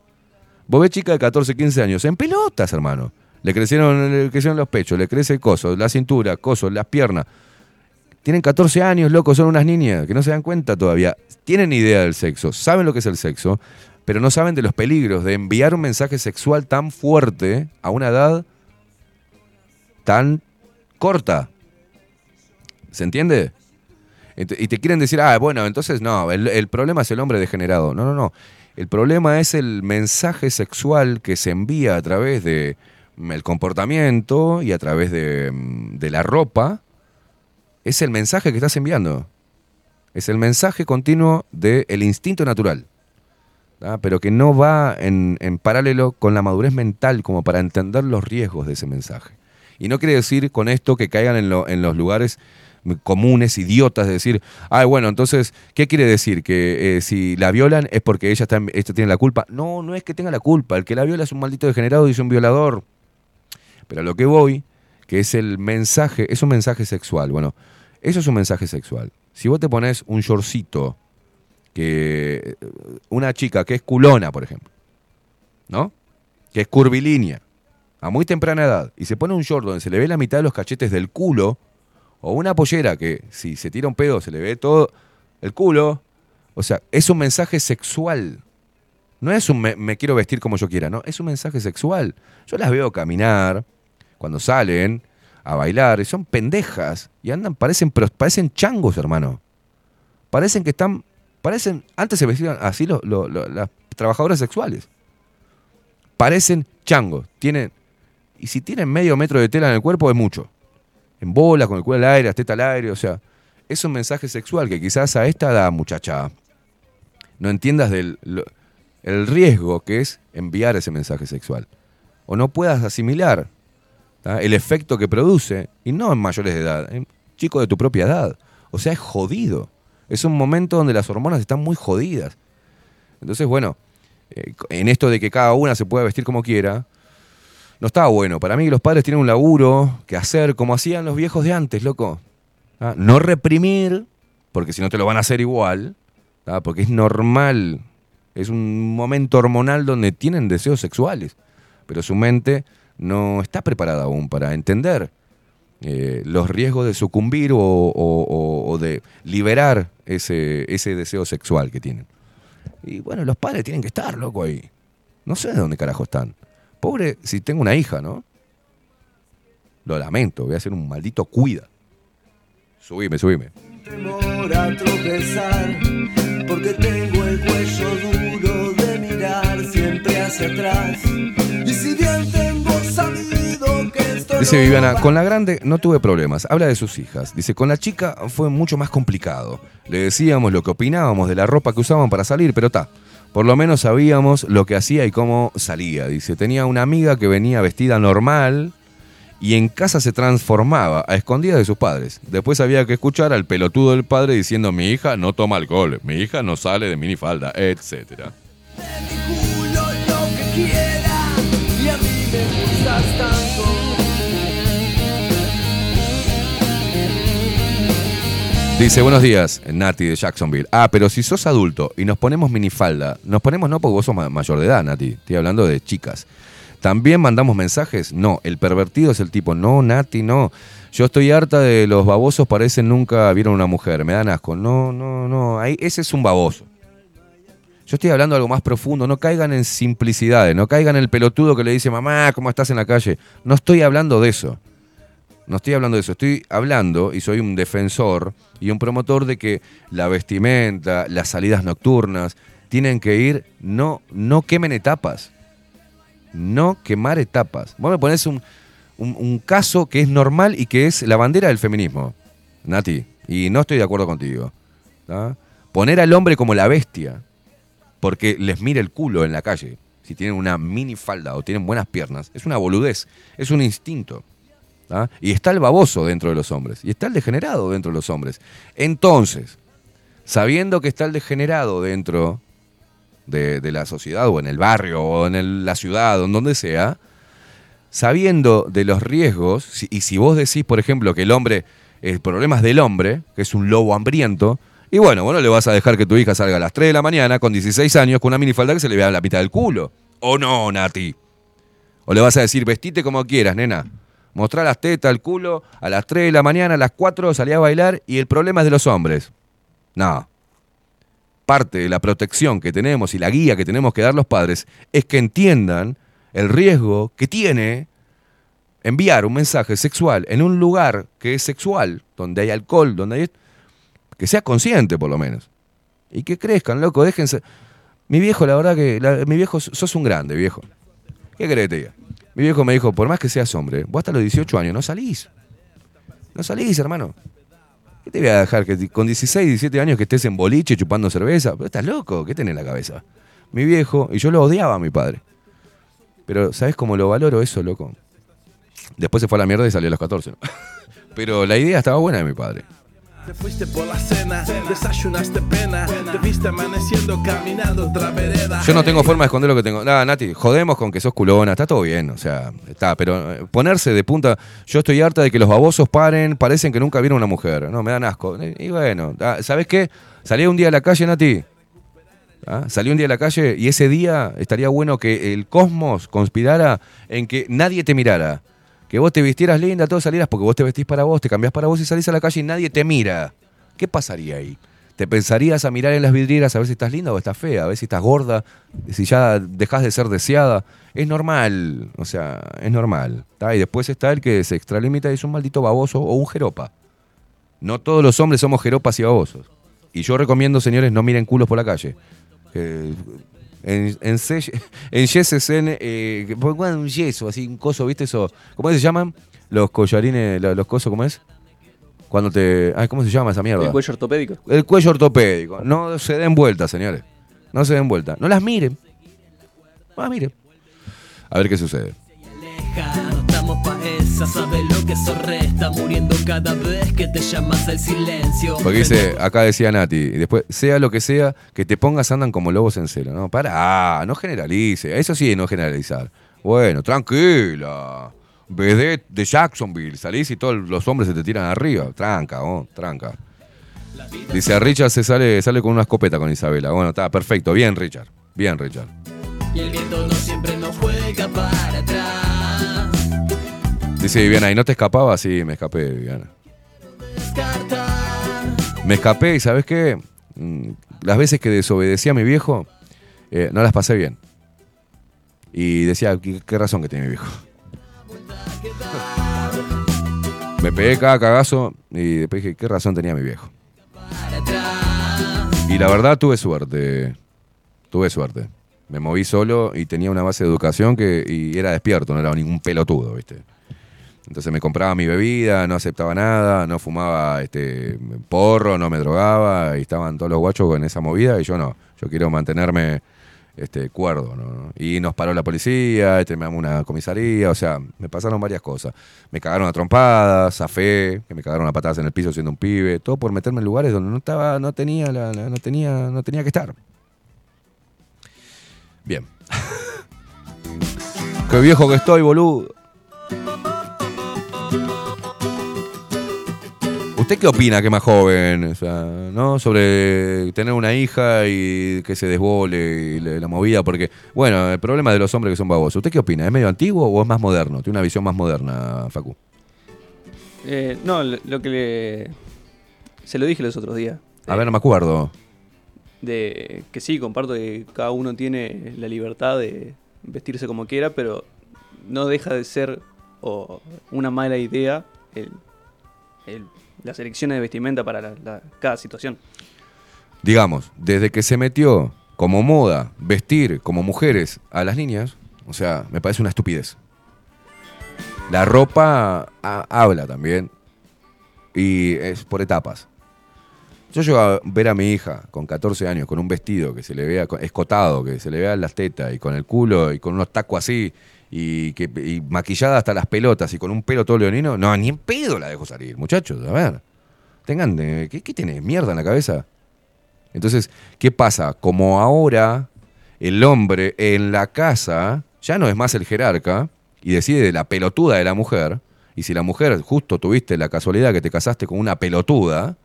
Vos ves chica de 14, 15 años, en pelotas, hermano. Le crecieron, le crecieron los pechos, le crece el coso, la cintura, coso, las piernas. Tienen 14 años, locos, son unas niñas que no se dan cuenta todavía. Tienen idea del sexo, saben lo que es el sexo, pero no saben de los peligros de enviar un mensaje sexual tan fuerte a una edad tan corta. ¿Se entiende? Ent- Y te quieren decir, ah, bueno, entonces no, el, problema es el hombre degenerado. No, no, no. El problema es el mensaje sexual que se envía a través de el comportamiento y a través de, mm, de la ropa. Es el mensaje que estás enviando. Es el mensaje continuo del instinto natural. ¿ah? Pero que no va en, en paralelo con la madurez mental como para entender los riesgos de ese mensaje. Y no quiere decir con esto que caigan en, lo- en los lugares comunes, idiotas, de decir, ay, bueno, entonces, ¿qué quiere decir? Que eh, si la violan es porque ella, está, ella tiene la culpa. No, no es que tenga la culpa. El que la viola es un maldito degenerado y es un violador. Pero a lo que voy, que es el mensaje, es un mensaje sexual. Bueno, eso es un mensaje sexual. Si vos te pones un shortcito, que una chica que es culona, por ejemplo, ¿no? Que es curvilínea, a muy temprana edad, y se pone un short donde se le ve la mitad de los cachetes del culo, o una pollera que si se tira un pedo se le ve todo el culo, o sea, es un mensaje sexual. No es un me quiero vestir como yo quiera, no, es un mensaje sexual. Yo las veo caminar cuando salen a bailar y son pendejas y andan, parecen, pero parecen changos, hermano. Parecen que están, parecen, antes se vestían así lo- las trabajadoras sexuales. Parecen changos, tienen, y si tienen medio metro de tela en el cuerpo es mucho. En bola, con el culo al aire, las tetas al aire, o sea, es un mensaje sexual que quizás a esta edad, muchacha, no entiendas del, el riesgo que es enviar ese mensaje sexual. O no puedas asimilar el efecto que produce, y no en mayores de edad, en chicos de tu propia edad. O sea, es jodido. Es un momento donde las hormonas están muy jodidas. Entonces, bueno, eh, en esto de que cada una se pueda vestir como quiera, no está bueno. Para mí los padres tienen un laburo que hacer como hacían los viejos de antes, loco. No reprimir, porque si no te lo van a hacer igual, porque es normal. Es un momento hormonal donde tienen deseos sexuales, pero su mente no está preparada aún para entender eh, los riesgos de sucumbir o, o- de liberar ese, ese deseo sexual que tienen. Y bueno, los padres tienen que estar, loco, ahí. No sé de dónde carajo están. Pobre, si tengo una hija, ¿no? Lo lamento, voy a ser un maldito cuida. Subime, subime. temor a tropezar, porque tengo el cuello duro de mirar siempre hacia atrás. Y si bien esto Dice Viviana, con la grande no tuve problemas. Habla de sus hijas. Dice, con la chica fue mucho más complicado. Le decíamos lo que opinábamos de la ropa que usaban para salir, pero ta. Por lo menos sabíamos lo que hacía y cómo salía. Dice, tenía una amiga que venía vestida normal y en casa se transformaba a escondidas de sus padres. Después había que escuchar al pelotudo del padre diciendo, mi hija no toma alcohol, mi hija no sale de minifalda, etcétera. Dice, buenos días, Nati de Jacksonville. Ah, pero si sos adulto y nos ponemos minifalda, nos ponemos no porque vos sos ma- mayor de edad, Nati. Estoy hablando de chicas. ¿También mandamos mensajes? No, el pervertido es el tipo, no, Nati, no. Yo estoy harta de los babosos, parecen nunca vieron una mujer, me dan asco. No, no, no, ese es un baboso. Yo estoy hablando de algo más profundo, no caigan en simplicidades, no caigan en el pelotudo que le dice, mamá, ¿cómo estás en la calle? No estoy hablando de eso. No estoy hablando de eso, estoy hablando y soy un defensor y un promotor de que la vestimenta, las salidas nocturnas, tienen que ir, no, no quemen etapas. No quemar etapas. Vos me pones un, un- caso que es normal y que es la bandera del feminismo, Nati, y no estoy de acuerdo contigo. Poner al hombre como la bestia, porque les mira el culo en la calle, si tienen una mini falda o tienen buenas piernas, es una boludez, es un instinto. ¿tá? Y está el baboso dentro de los hombres. Y está el degenerado dentro de los hombres. Entonces, sabiendo que está el degenerado dentro de, la sociedad o en el barrio o en la ciudad o en donde sea, sabiendo de los riesgos, y si vos decís, por ejemplo, que el hombre, el problema es del hombre, que es un lobo hambriento, y bueno, bueno, le vas a dejar que tu hija salga a las 3 de la mañana con 16 años con una minifalda que se le vea la mitad del culo. ¿O no, Nati? O le vas a decir, vestite como quieras, nena. Mostrá las tetas, el culo, a las 3 de la mañana, a las 4 salí a bailar y el problema es de los hombres. No. Parte de la protección que tenemos y la guía que tenemos que dar los padres es que entiendan el riesgo que tiene enviar un mensaje sexual en un lugar que es sexual, donde hay alcohol, donde hay... que sea consciente por lo menos. Y que crezcan, loco, déjense... Mi viejo, la verdad que... mi viejo, sos un grande, viejo. ¿Qué querés que? Mi viejo me dijo, por más que seas hombre, vos hasta los 18 años no salís. No salís, hermano. ¿Qué te voy a dejar que con 16, 17 años que estés en boliche chupando cerveza? Pero estás loco, ¿qué tenés en la cabeza? Mi viejo, y yo lo odiaba a mi padre. Pero, ¿sabes cómo lo valoro eso, loco? Después se fue a la mierda y salió a los 14. ¿no? Pero la idea estaba buena de mi padre. Te fuiste por la cena, desayunaste pena, te viste amaneciendo caminando otra vereda. Yo no tengo forma de esconder lo que tengo. Nada, Nati, jodemos con que sos culona, está todo bien, o sea, está, pero eh, ponerse de punta, yo estoy harta de que los babosos paren, parecen que nunca vieron una mujer, no, me dan asco. Y bueno, ah, ¿sabes qué? Salí un día a la calle, Nati. ¿Ah? Salí un día a la calle y ese día estaría bueno que el cosmos conspirara en que nadie te mirara. Que vos te vistieras linda, todo salieras porque vos te vestís para vos, te cambiás para vos y salís a la calle y nadie te mira. ¿Qué pasaría ahí? ¿Te pensarías a mirar en las vidrieras a ver si estás linda o estás fea? A ver si estás gorda, si ya dejás de ser deseada. Es normal, o sea, es normal. Y después está el que se extralimita y es un maldito baboso o un jeropa. No todos los hombres somos jeropas y babosos. Y yo recomiendo, señores, no miren culos por la calle. Que en, en, en YSSN, eh, pongan un yeso, así, un coso, ¿viste eso? ¿Cómo se llaman? Los collarines, lo- los cosos, ¿cómo es? Cuando te... Ay, ¿cómo se llama esa mierda? El cuello ortopédico. El cuello ortopédico. No se den vuelta, señores. No se den vuelta. No las miren. Ah, mire. A ver qué sucede. Lo que eso resta, muriendo cada vez que te llamas al silencio. Porque dice, acá decía Nati, y después, sea lo que sea, que te pongas andan como lobos en celo. No, para, no generalice. Eso sí, no generalizar. Bueno, tranquila. Vedette de Jacksonville, salís y todos los hombres se te tiran arriba. Tranca, oh, tranca. Dice, a Richard se sale, sale con una escopeta con Isabela. Bueno, está perfecto. Bien, Richard. Bien, Richard. Y el viento no siempre nos juega para atrás. Dice Viviana, ¿y no te escapaba? Sí, me escapé, Viviana. Me escapé y ¿sabes qué? Mm, Las veces que desobedecí a mi viejo, eh, no las pasé bien. Y decía, ¿qué, qué razón que tiene mi viejo? Me pegué cada cagazo y después dije, ¿qué razón tenía mi viejo? Y la verdad tuve suerte. Tuve suerte. Me moví solo y tenía una base de educación que y era despierto, no era ningún pelotudo, ¿viste? Entonces me compraba mi bebida, no aceptaba nada, no fumaba este porro, no me drogaba y estaban todos los guachos en esa movida y yo no. Yo quiero mantenerme este, cuerdo, ¿no? Y nos paró la policía, este, me damos una comisaría, o sea, me pasaron varias cosas. Me cagaron a trompadas, zafé, que me cagaron a patadas en el piso siendo un pibe, todo por meterme en lugares donde no estaba, no tenía, la- no tenía, no tenía que estar. Bien. Qué viejo que estoy, boludo. ¿Usted qué opina que más joven? O sea, ¿no? Sobre tener una hija y que se desbole y la movida, porque, bueno, el problema de los hombres que son babosos. ¿Usted qué opina? ¿Es medio antiguo o es más moderno? Tiene una visión más moderna, Facu. Eh, no, lo, lo que le. Se lo dije los otros días. A ver, no me acuerdo. De que sí, comparto que cada uno tiene la libertad de vestirse como quiera, pero no deja de ser o, una mala idea el, el- las elecciones de vestimenta para cada situación. Digamos, desde que se metió como moda vestir como mujeres a las niñas, o sea, me parece una estupidez. La ropa ha- habla también y es por etapas. Yo llego a ver a mi hija con 14 años con un vestido que se le vea escotado, que se le vean las tetas y con el culo y con unos tacos así y, que, maquillada hasta las pelotas y con un pelo todo leonino. No, ni en pedo la dejo salir, muchachos. A ver, tengan, eh, ¿qué, qué tiene? ¿Mierda en la cabeza? Entonces, ¿qué pasa? Como ahora el hombre en la casa ya no es más el jerarca y decide de la pelotuda de la mujer, y si la mujer justo tuviste la casualidad que te casaste con una pelotuda,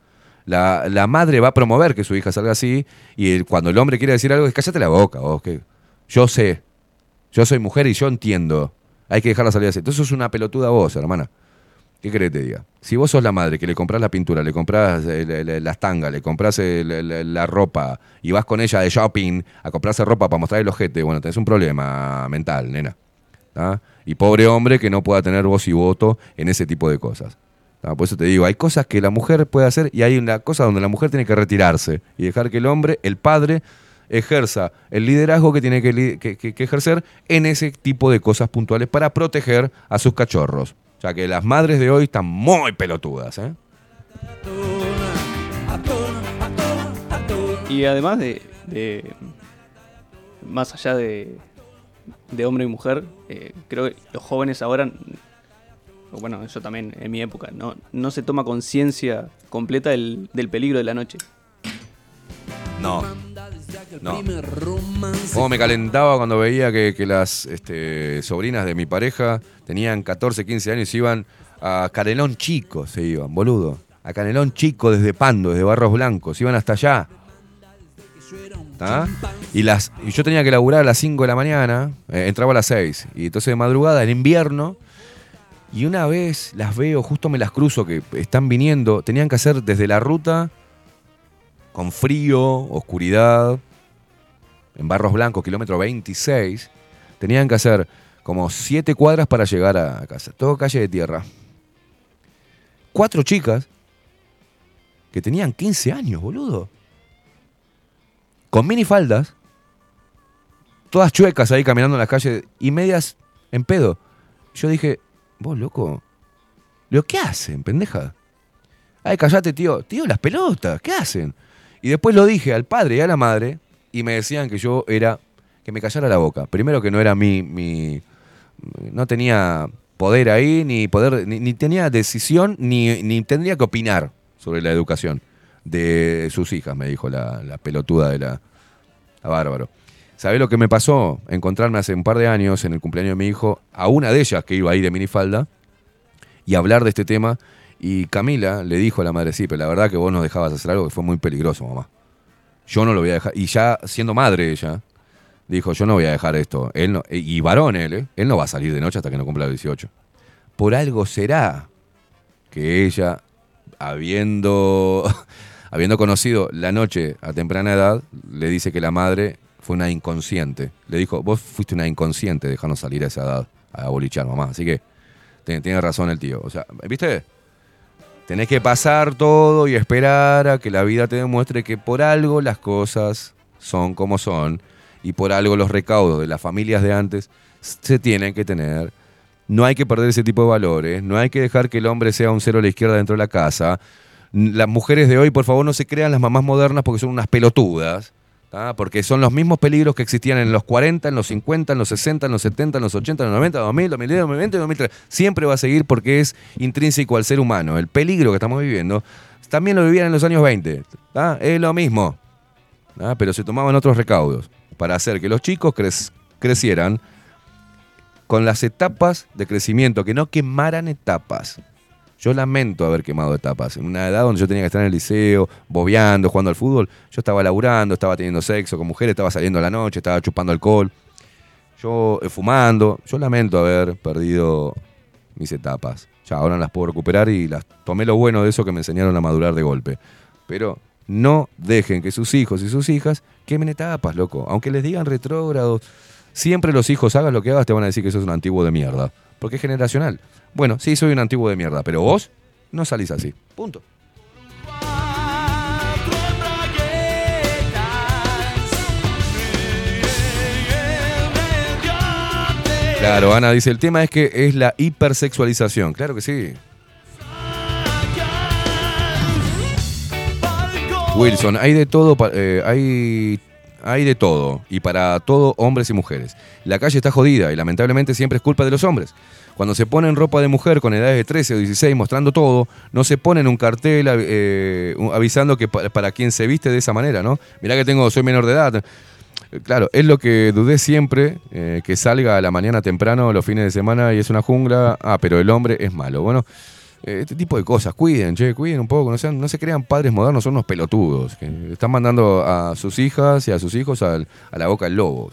la, la madre va a promover que su hija salga así, y cuando el hombre quiere decir algo, es cállate la boca, vos, que yo sé, yo soy mujer y yo entiendo, hay que dejarla salir así. Entonces es una pelotuda vos, hermana. ¿Qué querés que te diga? Si vos sos la madre que le compras la pintura, le compras eh, las tangas, le compras eh, la, ropa y vas con ella de shopping a comprarse ropa para mostrar el ojete, bueno, tenés un problema mental, nena. Y pobre hombre que no pueda tener voz y voto en ese tipo de cosas. Por eso te digo, hay cosas que la mujer puede hacer y hay una cosa donde la mujer tiene que retirarse y dejar que el hombre, el padre, ejerza el liderazgo que tiene que, que- que- que ejercer en ese tipo de cosas puntuales para proteger a sus cachorros. O sea que las madres de hoy están muy pelotudas. ¿eh? Y además de, de- más allá de, de hombre y mujer, eh, creo que los jóvenes ahora, bueno, eso también en mi época, no, no se toma conciencia completa del, del peligro de la noche. No. No. Cómo me calentaba cuando veía que, que las este, sobrinas de mi pareja tenían 14, 15 años y iban a Canelón Chico, se iban, boludo. A Canelón Chico desde Pando, desde Barros Blancos, iban hasta allá. ¿Tá? Y, las, y yo tenía que laburar a las 5 de la mañana, eh, entraba a las 6. Y entonces de madrugada, en invierno, y una vez las veo, justo me las cruzo, que están viniendo, tenían que hacer desde la ruta con frío, oscuridad, en Barros Blancos, kilómetro 26, tenían que hacer como siete cuadras para llegar a casa. Todo calle de tierra. Cuatro chicas que tenían 15 años, boludo. Con minifaldas, todas chuecas ahí caminando en las calles y medias en pedo. Yo dije, vos loco, ¿lo qué hacen, pendeja? Ay, callate, tío. Tío, las pelotas, ¿qué hacen? Y después lo dije al padre y a la madre y me decían que yo era que me callara la boca. Primero que no era mi, mi no tenía poder ahí, ni poder, ni, tenía decisión, ni, ni tendría que opinar sobre la educación de sus hijas, me dijo la, la pelotuda de la, la bárbaro. ¿Sabés lo que me pasó? Encontrarme hace un par de años en el cumpleaños de mi hijo a una de ellas que iba ahí de minifalda y hablar de este tema. Y Camila le dijo a la madre, sí, pero la verdad que vos nos dejabas hacer algo que fue muy peligroso, mamá. Yo no lo voy a dejar. Y ya siendo madre ella, dijo, yo no voy a dejar esto. Él no- y varón él, ¿eh? él no va a salir de noche hasta que no cumpla los 18. Por algo será que ella, habiendo, habiendo conocido la noche a temprana edad, le dice que la madre fue una inconsciente. Le dijo, vos fuiste una inconsciente dejarnos salir a esa edad a bolichar, mamá. Así que tiene razón el tío. O sea, ¿viste? Tenés que pasar todo y esperar a que la vida te demuestre que por algo las cosas son como son y por algo los recaudos de las familias de antes se tienen que tener. No hay que perder ese tipo de valores, no hay que dejar que el hombre sea un cero a la izquierda dentro de la casa. Las mujeres de hoy, por favor, no se crean las mamás modernas porque son unas pelotudas. ¿Tá? Porque son los mismos peligros que existían en los 40, en los 50, en los 60, en los 70, en los 80, en los 90, 2000, 2010, 2020, 2030. Siempre va a seguir porque es intrínseco al ser humano. El peligro que estamos viviendo también lo vivían en los años 20. ¿tá? Es lo mismo. ¿tá? Pero se tomaban otros recaudos para hacer que los chicos crec- crecieran con las etapas de crecimiento, que no quemaran etapas. Yo lamento haber quemado etapas. En una edad donde yo tenía que estar en el liceo, bobeando, jugando al fútbol, yo estaba laburando, estaba teniendo sexo con mujeres, estaba saliendo a la noche, estaba chupando alcohol, yo eh, fumando. Yo lamento haber perdido mis etapas. Ya ahora las puedo recuperar y las tomé lo bueno de eso que me enseñaron a madurar de golpe. Pero no dejen que sus hijos y sus hijas quemen etapas, loco. Aunque les digan retrógrados, siempre los hijos, hagas lo que hagas, te van a decir que sos un antiguo de mierda. Porque es generacional. Bueno, sí, soy un antiguo de mierda, pero vos no salís así. Punto. Claro, Ana dice, el tema es que es la hipersexualización. Claro que sí. Wilson, hay de todo, eh, hay, hay de todo, y para todo, hombres y mujeres. La calle está jodida y lamentablemente siempre es culpa de los hombres. Cuando se ponen ropa de mujer con edades de 13 o 16 mostrando todo, no se ponen un cartel eh, avisando que pa- para quien se viste de esa manera, ¿no? Mirá que tengo, soy menor de edad. Claro, es lo que dudé siempre, eh, que salga a la mañana temprano los fines de semana y es una jungla, ah, pero el hombre es malo. Bueno, este tipo de cosas, cuiden, che, cuiden un poco, no, se crean padres modernos, son unos pelotudos, que están mandando a sus hijas y a sus hijos al- a la boca del lobo, o.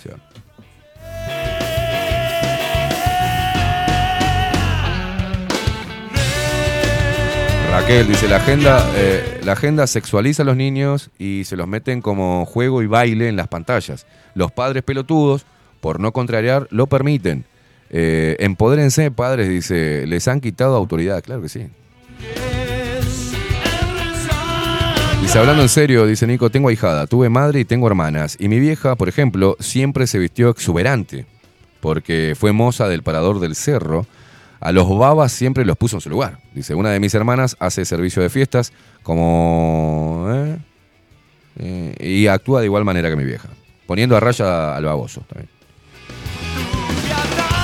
Raquel dice, la agenda, eh, la agenda sexualiza a los niños y se los meten como juego y baile en las pantallas. Los padres pelotudos, por no contrariar, lo permiten. Eh, empodérense, padres, dice, les han quitado autoridad. Claro que sí. Dice, hablando en serio, dice Nico, tengo ahijada, tuve madre y tengo hermanas. Y mi vieja, por ejemplo, siempre se vistió exuberante, porque fue moza del parador del cerro. A los babas siempre los puso en su lugar. Dice, una de mis hermanas hace servicio de fiestas como... ¿eh? Eh, y actúa de igual manera que mi vieja, poniendo a raya al baboso. también.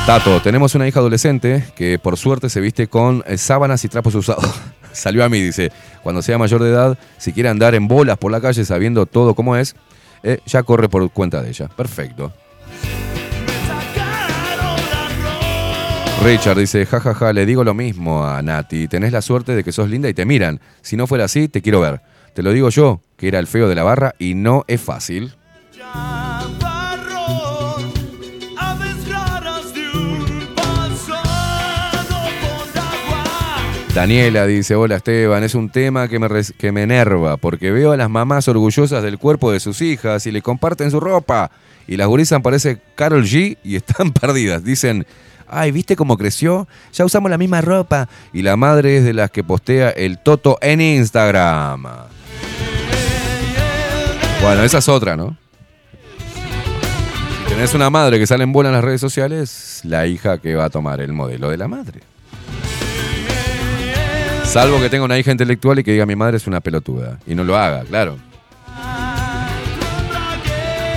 Tato, tenemos una hija adolescente que por suerte se viste con eh, sábanas y trapos usados. Salió a mí, dice, cuando sea mayor de edad, si quiere andar en bolas por la calle sabiendo todo cómo es, eh, ya corre por cuenta de ella. Perfecto. Richard dice, jajaja, le digo lo mismo a Nati, tenés la suerte de que sos linda y te miran. Si no fuera así, te quiero ver. Te lo digo yo, que era el feo de la barra y no es fácil. Daniela dice, hola Esteban, es un tema que me, que me enerva porque veo a las mamás orgullosas del cuerpo de sus hijas y le comparten su ropa. Y las gurisas parece Carol G y están perdidas. Dicen, ay, ¿viste cómo creció? Ya usamos la misma ropa. Y la madre es de las que postea el Toto en Instagram. Bueno, esa es otra, ¿no? Si tenés una madre que sale en bola en las redes sociales, la hija que va a tomar el modelo de la madre. Salvo que tenga una hija intelectual y que diga mi madre es una pelotuda. Y no lo haga, claro.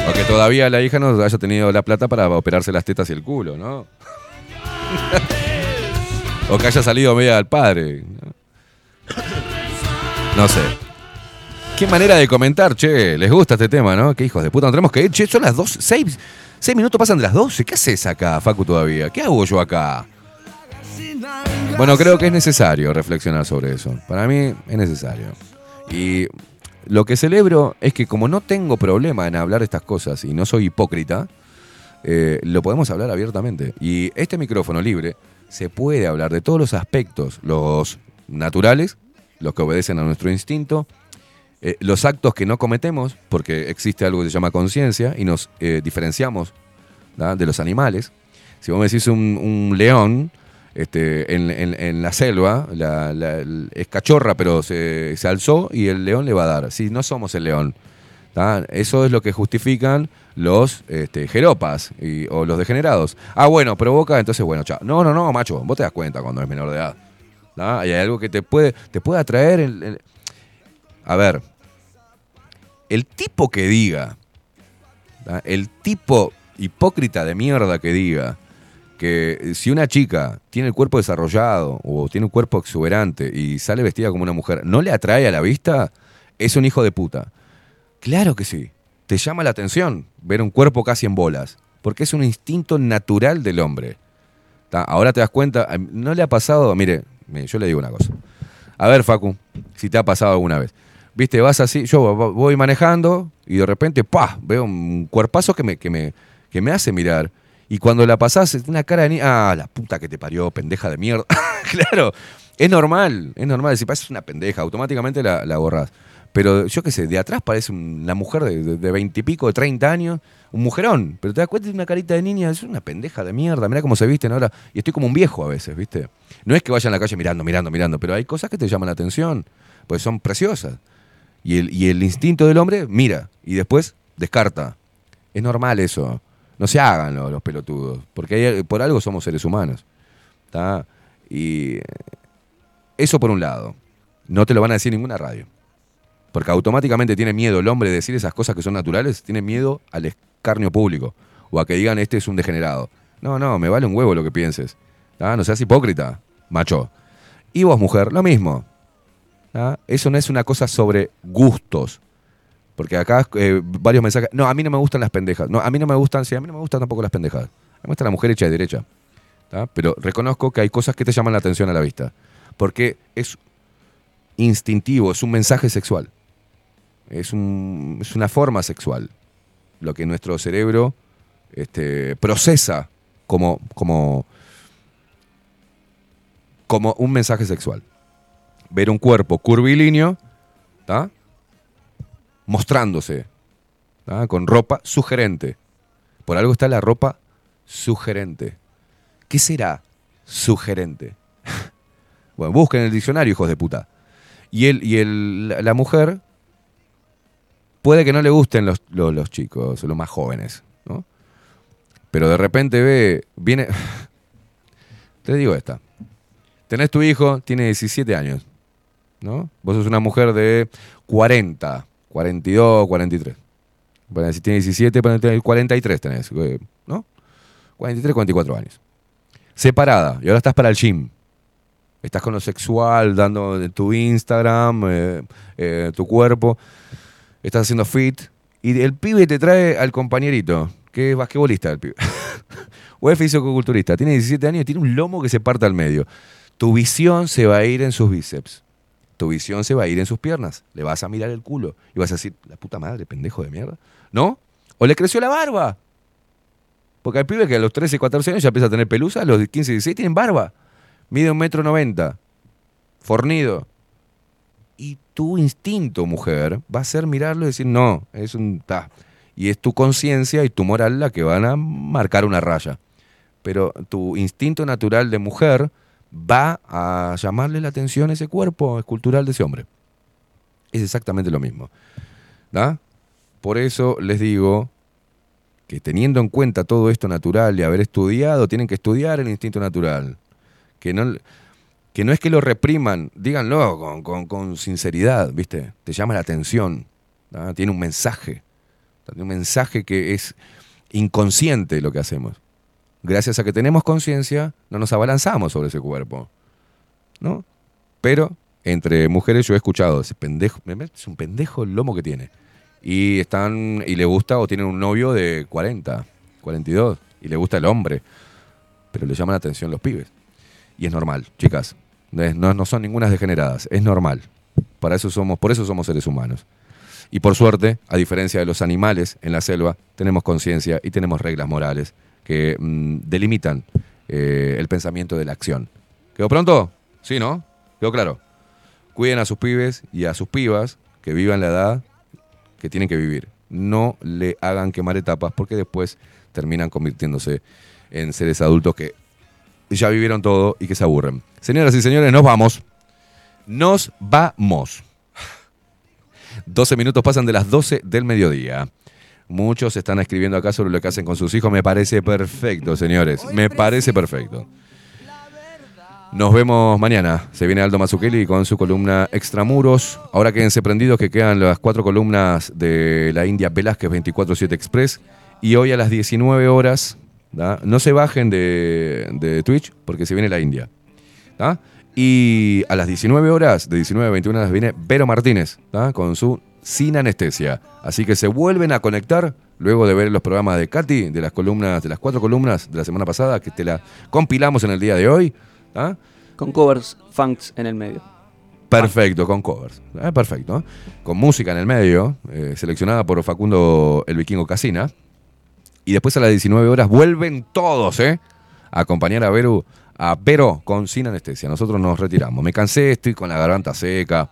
O que todavía la hija no haya tenido la plata para operarse las tetas y el culo, ¿no? o que haya salido media al padre. No, sé. Qué manera de comentar, che. Les gusta este tema, ¿no? Qué hijos de puta. No tenemos que ir. Che, son las dos. Seis, seis minutos pasan de las 12. ¿Qué haces acá, Facu, todavía? ¿Qué hago yo acá? Bueno, creo que es necesario reflexionar sobre eso. Para mí es necesario. Y lo que celebro es que como no tengo problema en hablar estas cosas y no soy hipócrita, eh, lo podemos hablar abiertamente. Y este micrófono libre se puede hablar de todos los aspectos, los naturales, los que obedecen a nuestro instinto, eh, los actos que no cometemos, porque existe algo que se llama conciencia y nos eh, diferenciamos de los animales. Si vos me decís un, un león este, en, en- la selva, la- la- es cachorra, pero se, se alzó y el león le va a dar. Si no somos el león. Eso es lo que justifican los este, jeropas y- o los degenerados. Ah, bueno, provoca, entonces bueno, chao. No, no, no, macho, vos te das cuenta cuando es menor de edad. hay algo que te puede, te puede atraer. A ver, el tipo que diga, el tipo hipócrita de mierda que diga que si una chica tiene el cuerpo desarrollado o tiene un cuerpo exuberante y sale vestida como una mujer, no le atrae a la vista, es un hijo de puta. Claro que sí. Te llama la atención ver un cuerpo casi en bolas, porque es un instinto natural del hombre. Ahora te das cuenta, no le ha pasado, mire, yo le digo una cosa. A ver, Facu, si te ha pasado alguna vez. Viste, vas así, yo vo- voy manejando y de repente, ¡pah! Veo un cuerpazo que me, que me, que me hace mirar. Y cuando la pasás, una cara de ah, la puta que te parió, pendeja de mierda. claro, es normal, es normal. Si pasas una pendeja, automáticamente la, la borrás. Pero yo qué sé, de atrás parece una mujer de veintipico, de, 30 años, un mujerón. Pero te das cuenta de una carita de niña, es una pendeja de mierda. Mira cómo se visten ahora. Y estoy como un viejo a veces, ¿viste? No es que vaya en la calle mirando, mirando, mirando, pero hay cosas que te llaman la atención, pues son preciosas. Y el instinto del hombre mira y después descarta. Es normal eso. No se hagan lo- los, pelotudos, porque por algo somos seres humanos. Y eh, eso por un lado. No te lo van a decir ninguna radio. Porque automáticamente tiene miedo el hombre de decir esas cosas que son naturales, tiene miedo al escarnio público. O a que digan este es un degenerado. No, no, me vale un huevo lo que pienses. ¿tá? No seas hipócrita, macho. Y vos, mujer, lo mismo. Eso no es una cosa sobre gustos. Porque acá eh, varios mensajes. No, a mí no me gustan las pendejas. No, a mí no me gustan, sí, a mí no me gustan tampoco las pendejas. A mí me gusta la mujer hecha de derecha. Pero reconozco que hay cosas que te llaman la atención a la vista. Porque es instintivo, es un mensaje sexual. Es, un- es una forma sexual. Lo que nuestro cerebro este, procesa como, como, como un mensaje sexual. Ver un cuerpo curvilíneo. Mostrándose, con ropa sugerente. Por algo está la ropa sugerente. ¿Qué será sugerente? bueno, busquen en el diccionario, hijos de puta. Y, el, y el, la, la mujer puede que no le gusten los, los, los chicos, los más jóvenes, ¿no? Pero de repente ve, viene... Te digo esta. Tenés tu hijo, tiene 17 años, ¿no? Vos sos una mujer de 40, 42, 43. Bueno, si tiene 17, ponete 43 tenés, eh, ¿no? 43, 44 años. Separada, y ahora estás para el gym. Estás con lo sexual, dando de tu Instagram, eh, eh, tu cuerpo. Estás haciendo fit. Y el pibe te trae al compañerito, que es basquetbolista el pibe. o es fisicoculturista. Tiene 17 años y tiene un lomo que se parte al medio. Tu visión se va a ir en sus bíceps. Tu visión se va a ir en sus piernas. Le vas a mirar el culo y vas a decir, la puta madre, pendejo de mierda. ¿No? O le creció la barba. Porque hay pibes que a los 13, 14 años ya empieza a tener pelusa, a los 15, 16 tienen barba. Mide un metro noventa. Fornido. Y tu instinto, mujer, va a ser mirarlo y decir, no, es un... ta". Y es tu conciencia y tu moral la que van a marcar una raya. Pero tu instinto natural de mujer va a llamarle la atención a ese cuerpo escultural de ese hombre. Es exactamente lo mismo. ¿da? Por eso les digo que teniendo en cuenta todo esto natural y haber estudiado, tienen que estudiar el instinto natural. Que no, que no es que lo repriman, díganlo con, sinceridad, ¿viste? Te llama la atención, tiene un mensaje. Un mensaje que es inconsciente lo que hacemos. Gracias a que tenemos conciencia, no nos abalanzamos sobre ese cuerpo. ¿No? Pero entre mujeres yo he escuchado, ese pendejo, es un pendejo el lomo que tiene. Y están, y le gusta o tienen un novio de 40, 42, y le gusta el hombre. Pero le llaman la atención los pibes. Y es normal, chicas. No son ningunas degeneradas, es normal. Para eso somos, por eso somos seres humanos. Y por suerte, a diferencia de los animales en la selva, tenemos conciencia y tenemos reglas morales que mm, delimitan eh, el pensamiento de la acción. ¿Quedó pronto? Sí, ¿no? ¿Quedó claro? Cuiden a sus pibes y a sus pibas que vivan la edad que tienen que vivir. No le hagan quemar etapas porque después terminan convirtiéndose en seres adultos que ya vivieron todo y que se aburren. Señoras y señores, nos vamos. Nos vamos. 12 minutos pasan de las 12 del mediodía. Muchos están escribiendo acá sobre lo que hacen con sus hijos. Me parece perfecto, señores. Me parece perfecto. Nos vemos mañana. Se viene Aldo Mazzucchelli con su columna Extramuros. Ahora quédense prendidos que quedan las cuatro columnas de la India Velázquez 24-7 Express. Y hoy a las 19 horas, ¿da? no se bajen de, de Twitch porque se viene la India. ¿da? Y a las 19 horas, de 19 a 21 horas, viene Vero Martínez ¿da? con su Sin Anestesia. Así que se vuelven a conectar luego de ver los programas de Katy, de las columnas, de las cuatro columnas de la semana pasada, que te la compilamos en el día de hoy. ¿da? Con covers funks en el medio. Perfecto, con covers. Eh, perfecto. Con música en el medio, eh, seleccionada por Facundo el Vikingo Casina. Y después a las 19 horas vuelven todos, ¿eh? A acompañar a Vero, a Vero con sin anestesia. Nosotros nos retiramos. Me cansé, estoy con la garganta seca.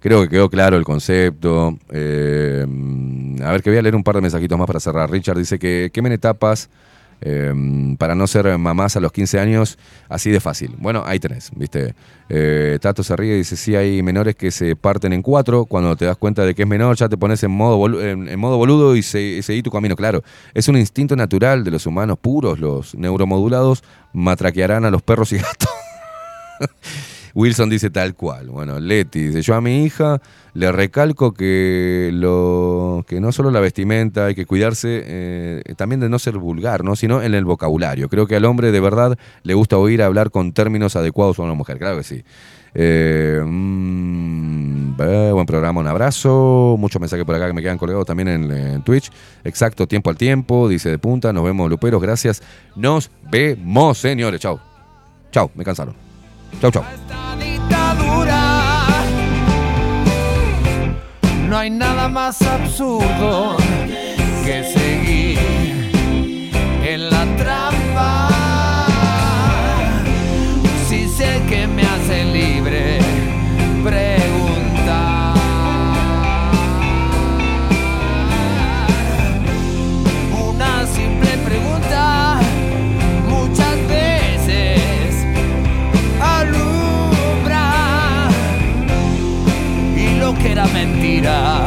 Creo que quedó claro el concepto. Eh, a ver, que voy a leer un par de mensajitos más para cerrar. Richard dice que quemen etapas eh, para no ser mamás a los 15 años así de fácil. Bueno, ahí tenés, ¿viste? Eh, Tato se ríe y dice, sí, hay menores que se parten en cuatro. Cuando te das cuenta de que es menor, ya te pones en modo, bolu- en, modo boludo y se- seguí tu camino. Claro, es un instinto natural de los humanos puros. Los neuromodulados matraquearán a los perros y gatos. Wilson dice tal cual. Bueno, Leti dice, yo a mi hija le recalco que, lo, que no solo la vestimenta, hay que cuidarse eh, también de no ser vulgar, ¿no? sino en el vocabulario. Creo que al hombre de verdad le gusta oír hablar con términos adecuados a una mujer, claro que sí. Eh, mm, buen programa, un abrazo. Muchos mensajes por acá que me quedan colgados también en, en Twitch. Exacto, tiempo al tiempo, dice de punta. Nos vemos, Luperos, gracias. Nos vemos, señores. Chau. Chau, me cansaron. Chau, chau. No hay nada más absurdo que mentira